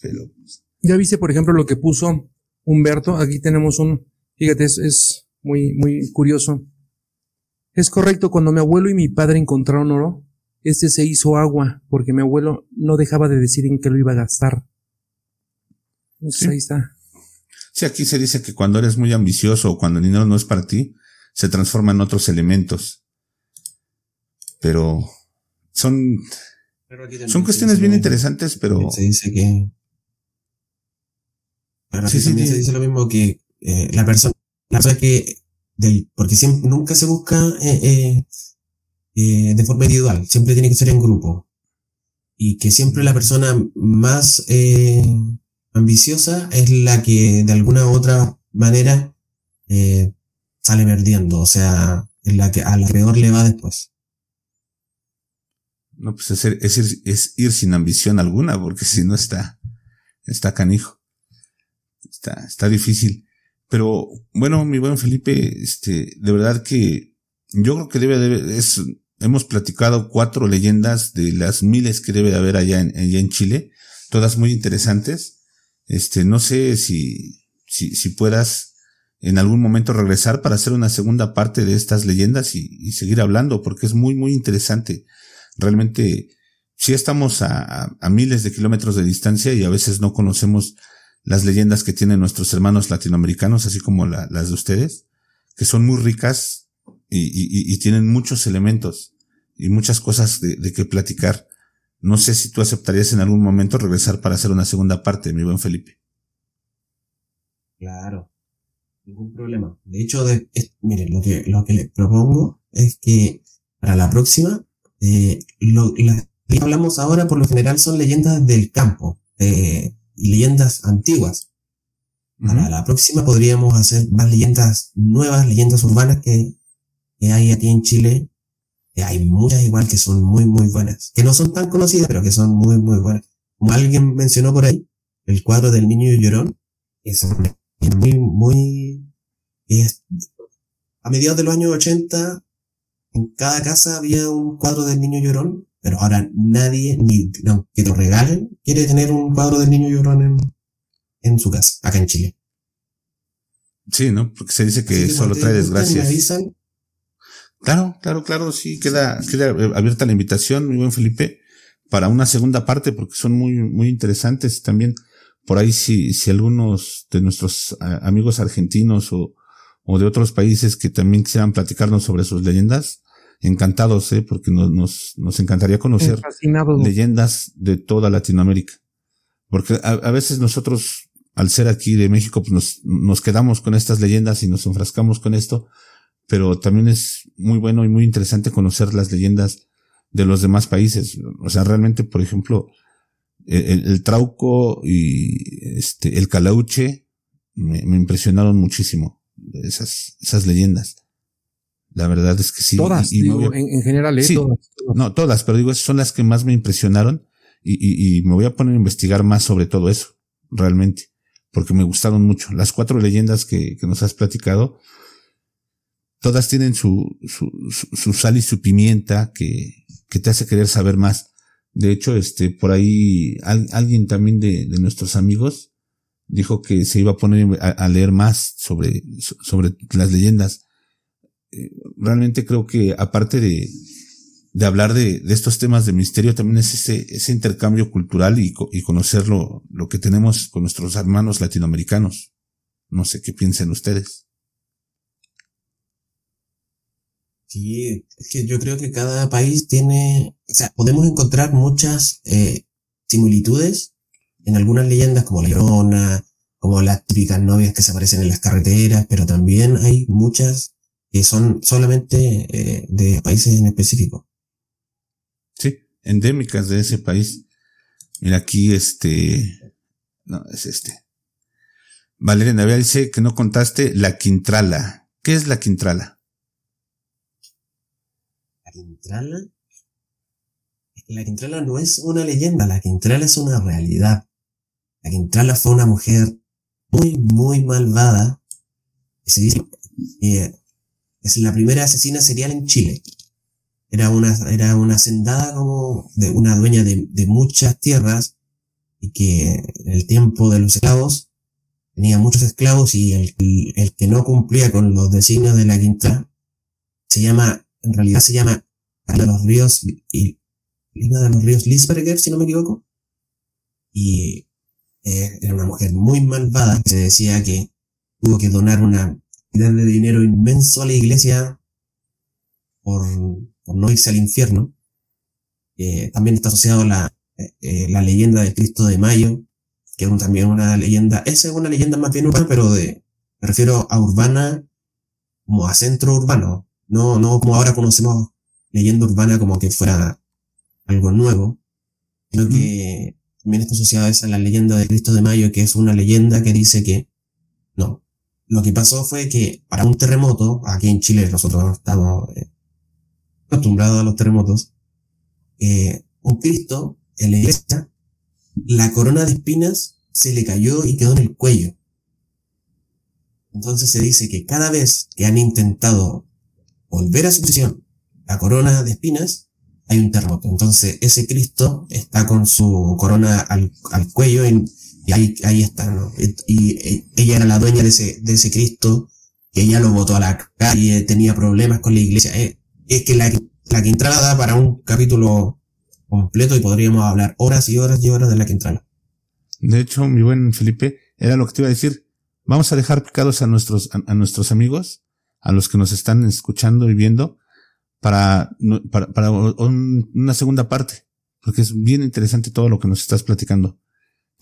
Pero. Pues, ya viste, por ejemplo, lo que puso Humberto. Aquí tenemos un, fíjate, es, es muy, muy curioso. Es correcto, cuando mi abuelo y mi padre encontraron oro, este se hizo agua, porque mi abuelo no dejaba de decir en qué lo iba a gastar. sí. ahí está. Sí, aquí se dice que cuando eres muy ambicioso o cuando el dinero no es para ti, se transforma en otros elementos pero son... Son cuestiones bien interesantes, pero... Se dice que... Pero sí, también se dice lo mismo que eh, la persona, la persona que... Del, porque siempre, nunca se busca eh, eh, de forma individual, siempre tiene que ser en grupo. Y que siempre la persona más ambiciosa es la que de alguna u otra manera sale perdiendo, o sea, es la que a la peor le va después. No, pues es, ir, es ir sin ambición alguna, porque si no está, está canijo. Está, está difícil. Pero bueno, mi buen Felipe, este, de verdad que yo creo que debe de es, hemos platicado cuatro leyendas de las miles que debe de haber allá en, allá en Chile, todas muy interesantes. Este, no sé si, si, si puedas en algún momento regresar para hacer una segunda parte de estas leyendas y, y seguir hablando, porque es muy, muy interesante realmente sí estamos a, miles de kilómetros de distancia y a veces no conocemos las leyendas que tienen nuestros hermanos latinoamericanos, así como las de ustedes, que son muy ricas y, tienen muchos elementos y muchas cosas de, que platicar. No sé si tú aceptarías en algún momento regresar para hacer una segunda parte, mi buen Felipe. Claro, ningún problema. De hecho, de, miren, lo que, lo que le propongo es que para la próxima eh, lo, que hablamos ahora por lo general son leyendas del campo eh, y leyendas antiguas. Para la próxima podríamos hacer más leyendas nuevas, leyendas urbanas que, que hay aquí en Chile. hay muchas igual que son muy, muy buenas. Que no son tan conocidas, pero que son muy, muy buenas. Como alguien mencionó por ahí, el cuadro del niño llorón. Es muy, muy... Es, a mediados de los años 80 en cada casa había un cuadro del niño llorón, pero ahora nadie, ni que lo regalen, quiere tener un cuadro del niño llorón en, en su casa, acá en Chile. Sí, ¿no? Porque se dice que solo trae desgracias. Claro, claro, claro, sí, queda, queda abierta la invitación, mi buen Felipe, para una segunda parte, porque son muy, muy interesantes también. Por ahí, si, si algunos de nuestros amigos argentinos o, o de otros países que también quisieran platicarnos sobre sus leyendas, encantados, ¿eh? porque nos, nos, nos encantaría conocer leyendas de toda Latinoamérica. Porque a, a, veces nosotros, al ser aquí de México, pues nos, nos quedamos con estas leyendas y nos enfrascamos con esto, pero también es muy bueno y muy interesante conocer las leyendas de los demás países. O sea, realmente, por ejemplo, el, el trauco y este, el calauche me, me impresionaron muchísimo esas, esas leyendas. La verdad es que sí. Todas, digo, en, general, ¿eh? todas, No, todas, pero digo, son las que más me impresionaron y, y, y, me voy a poner a investigar más sobre todo eso, realmente, porque me gustaron mucho. Las cuatro leyendas que, que nos has platicado, todas tienen su, su, su, sal y su pimienta que, que te hace querer saber más. De hecho, este, por ahí, alguien también de, de nuestros amigos dijo que se iba a poner a, leer más sobre, sobre las leyendas. Eh, realmente creo que aparte de, de hablar de, de, estos temas de misterio, también es ese, ese intercambio cultural y, y conocer lo, lo, que tenemos con nuestros hermanos latinoamericanos. No sé qué piensen ustedes. Sí, es que yo creo que cada país tiene, o sea, podemos encontrar muchas eh, similitudes en algunas leyendas como La Llorona, como las típicas novias que se aparecen en las carreteras, pero también hay muchas que son solamente eh, de países en específico. Sí, endémicas de ese país. Mira aquí este, no, es este. Valeria Navia dice que no contaste la Quintrala. ¿Qué es la Quintrala? La Quintrala. La Quintrala no es una leyenda, la Quintrala es una realidad. La Quintrala fue una mujer muy, muy malvada. Se dice que es la primera asesina serial en Chile. Era una, era una hacendada como de una dueña de, de muchas tierras y que en el tiempo de los esclavos tenía muchos esclavos y el, el, que no cumplía con los designios de la Quintrala se llama, en realidad se llama de los ríos y de los ríos Lisberger, si no me equivoco. Y eh, era una mujer muy malvada, se decía que tuvo que donar una cantidad de dinero inmenso a la iglesia por, por no irse al infierno. Eh, también está asociado la, eh, la leyenda del Cristo de Mayo, que es también una leyenda, esa es una leyenda más bien urbana, pero de, me refiero a urbana como a centro urbano, no, no como ahora conocemos leyenda urbana como que fuera algo nuevo, sino que también está asociada a esa la leyenda de Cristo de Mayo, que es una leyenda que dice que. Lo que pasó fue que para un terremoto, aquí en Chile nosotros estamos eh, acostumbrados a los terremotos, eh, un Cristo en la iglesia, la corona de espinas se le cayó y quedó en el cuello. Entonces se dice que cada vez que han intentado volver a su posición la corona de espinas, hay un terremoto. Entonces ese Cristo está con su corona al, cuello y, ahí, ahí está, ¿no? Y, ella era la dueña de ese, de ese Cristo, que ella lo botó a la calle, tenía problemas con la iglesia. Eh, es que la, la Quintrala da para un capítulo completo y podríamos hablar horas y horas y horas de la Quintrala. De hecho, mi buen Felipe, era lo que te iba a decir. Vamos a dejar picados a nuestros, a, nuestros amigos, a los que nos están escuchando y viendo, para, para, para una segunda parte, porque es bien interesante todo lo que nos estás platicando.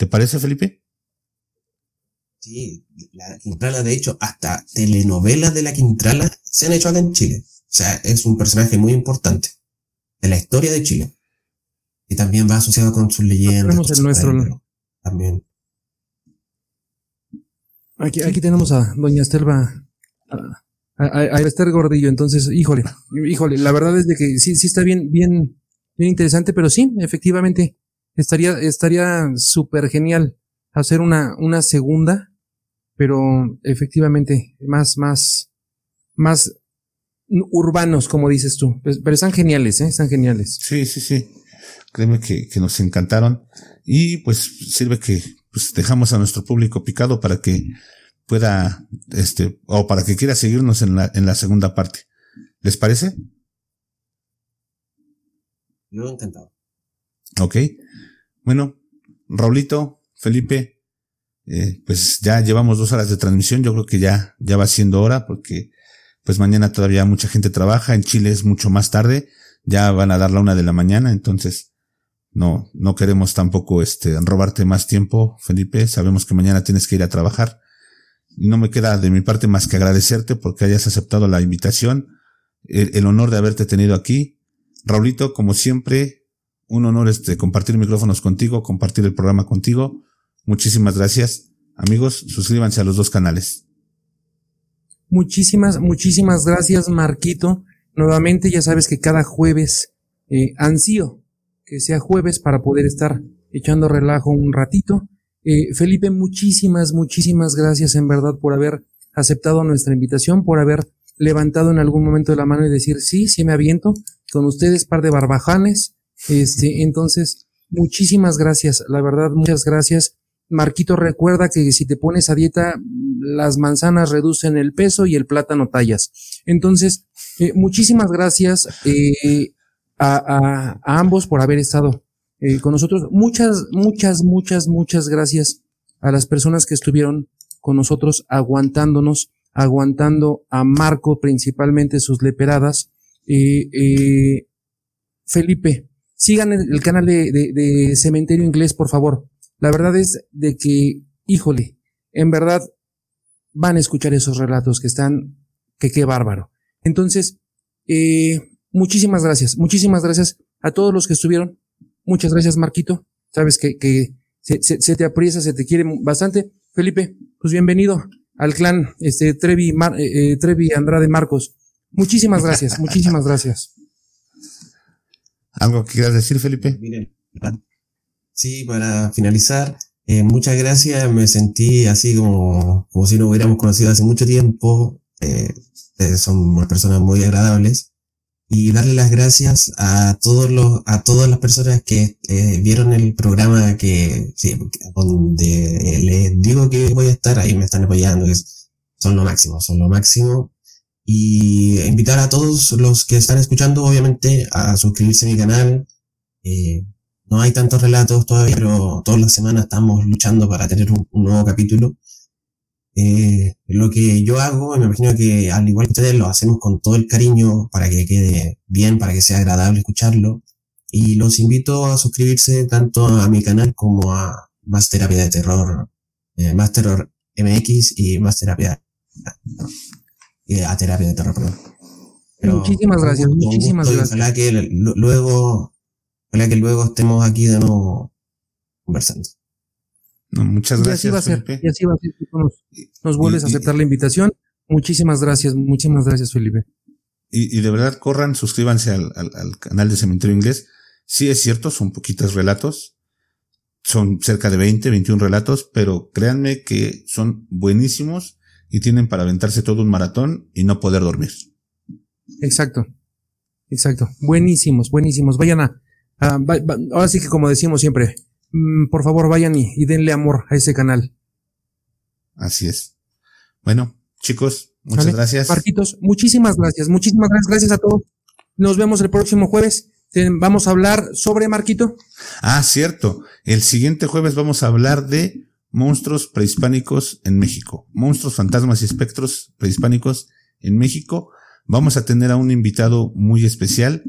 ¿Te parece, Felipe? Sí, la Quintrala, de hecho, hasta telenovelas de la Quintrala se han hecho acá en Chile. O sea, es un personaje muy importante de la historia de Chile. Y también va asociado con sus leyendas. nuestro... También. Aquí, aquí tenemos a doña Estelva, a, a, Esther Gordillo, entonces, híjole, híjole, la verdad es de que sí, sí está bien, bien, bien interesante, pero sí, efectivamente, estaría, estaría súper genial hacer una, una segunda, pero efectivamente, más, más, más urbanos, como dices tú. Pues, pero están geniales, ¿eh? Están geniales. Sí, sí, sí. Créeme que, que nos encantaron. Y pues sirve que pues dejamos a nuestro público picado para que pueda, este, o para que quiera seguirnos en la, en la segunda parte. ¿Les parece? Yo encantado. Ok. Bueno, Raulito, Felipe, eh, pues ya llevamos dos horas de transmisión. Yo creo que ya, ya va siendo hora porque pues mañana todavía mucha gente trabaja. En Chile es mucho más tarde. Ya van a dar la una de la mañana. Entonces, no, no queremos tampoco este, robarte más tiempo, Felipe. Sabemos que mañana tienes que ir a trabajar. No me queda de mi parte más que agradecerte porque hayas aceptado la invitación, el, honor de haberte tenido aquí. Raulito, como siempre, un honor este, compartir micrófonos contigo, compartir el programa contigo. Muchísimas gracias. Amigos, suscríbanse a los dos canales. Muchísimas, muchísimas gracias, Marquito. Nuevamente, ya sabes que cada jueves eh, ansío que sea jueves para poder estar echando relajo un ratito. Eh, Felipe, muchísimas, muchísimas gracias en verdad por haber aceptado nuestra invitación, por haber levantado en algún momento de la mano y decir, sí, sí me aviento, con ustedes par de barbajanes. Este, entonces, muchísimas gracias, la verdad, muchas gracias. Marquito, recuerda que si te pones a dieta, las manzanas reducen el peso y el plátano tallas. Entonces, eh, muchísimas gracias. Eh, a, ambos por haber estado eh, con nosotros. Muchas, muchas, muchas, muchas gracias a las personas que estuvieron con nosotros aguantándonos, aguantando a Marco principalmente sus leperadas. Eh, Felipe, sigan el, canal de, de, Cementerio Inglés, por favor. La verdad es de que, híjole, en verdad van a escuchar esos relatos que están, que qué bárbaro. Entonces, eh, Muchísimas gracias, muchísimas gracias a todos los que estuvieron. Muchas gracias, Marquito. Sabes que, que se, se, te apriesa, se te quiere bastante. Felipe, pues bienvenido al clan este, Trevi, eh, eh, Trevi Andrade Marcos. Muchísimas gracias, muchísimas gracias. ¿Algo que quieras decir, Felipe? Miren, sí, para finalizar, eh, muchas gracias. Me sentí así como, como si nos hubiéramos conocido hace mucho tiempo. Eh, son unas personas muy agradables y darle las gracias a todos los, a todas las personas que eh, vieron el programa que, sí, donde les digo que voy a estar, ahí me están apoyando, son lo máximo, son lo máximo. Y invitar a todos los que están escuchando, obviamente, a suscribirse a mi canal. Eh, no hay tantos relatos todavía, pero todas las semanas estamos luchando para tener un nuevo capítulo. Eh, lo que yo hago, me imagino que al igual que ustedes lo hacemos con todo el cariño para que quede bien, para que sea agradable escucharlo. Y los invito a suscribirse tanto a mi canal como a Más Terapia de Terror, eh, Más Terror MX y Más Terapia, eh, a Terapia de Terror, perdón. Pero muchísimas gracias, gusto muchísimas y gracias. Ojalá que lu- luego, ojalá que luego estemos aquí de nuevo conversando. No, muchas Y gracias. así va a ser, Felipe. y así va a ser. Tú Nos, nos vuelves a y- aceptar la invitación. Muchísimas gracias, muchísimas gracias, Felipe. Y, y de verdad, corran, suscríbanse al, al- al canal de Cementerio Inglés. Sí es cierto, son poquitos relatos. Son cerca de 20, 21 relatos, pero créanme que son buenísimos y tienen para aventarse todo un maratón y no poder dormir. Exacto. Exacto. Buenísimos, buenísimos. Vayan a, a- va- va- ahora sí que como decimos siempre, mm, por favor vayan y, y denle amor a ese canal. Así es. Bueno, chicos, muchas gracias. Marquitos, muchísimas gracias, muchísimas gracias, gracias a todos. Nos vemos el próximo jueves. Vamos a hablar sobre Marquito. Ah, cierto. El siguiente jueves vamos a hablar de monstruos prehispánicos en México. Monstruos, fantasmas y espectros prehispánicos en México. Vamos a tener a un invitado muy especial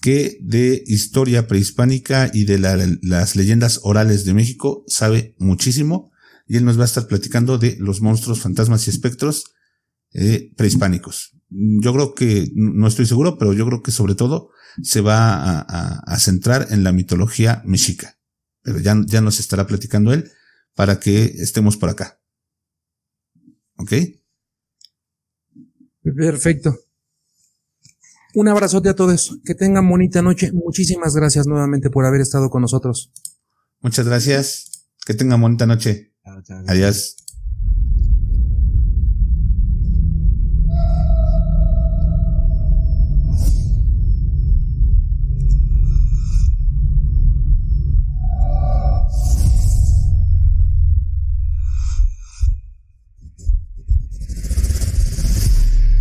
que de historia prehispánica y de la- las leyendas orales de México sabe muchísimo. Y él nos va a estar platicando de los monstruos, fantasmas y espectros eh, prehispánicos. Yo creo que, no estoy seguro, pero yo creo que sobre todo se va a centrar en la mitología mexica. Pero ya, ya nos estará platicando él para que estemos por acá. ¿Ok? Perfecto. Un abrazote a todos. Que tengan bonita noche. Muchísimas gracias nuevamente por haber estado con nosotros. Muchas gracias. Que tengan bonita noche. Chao, chao. Adiós.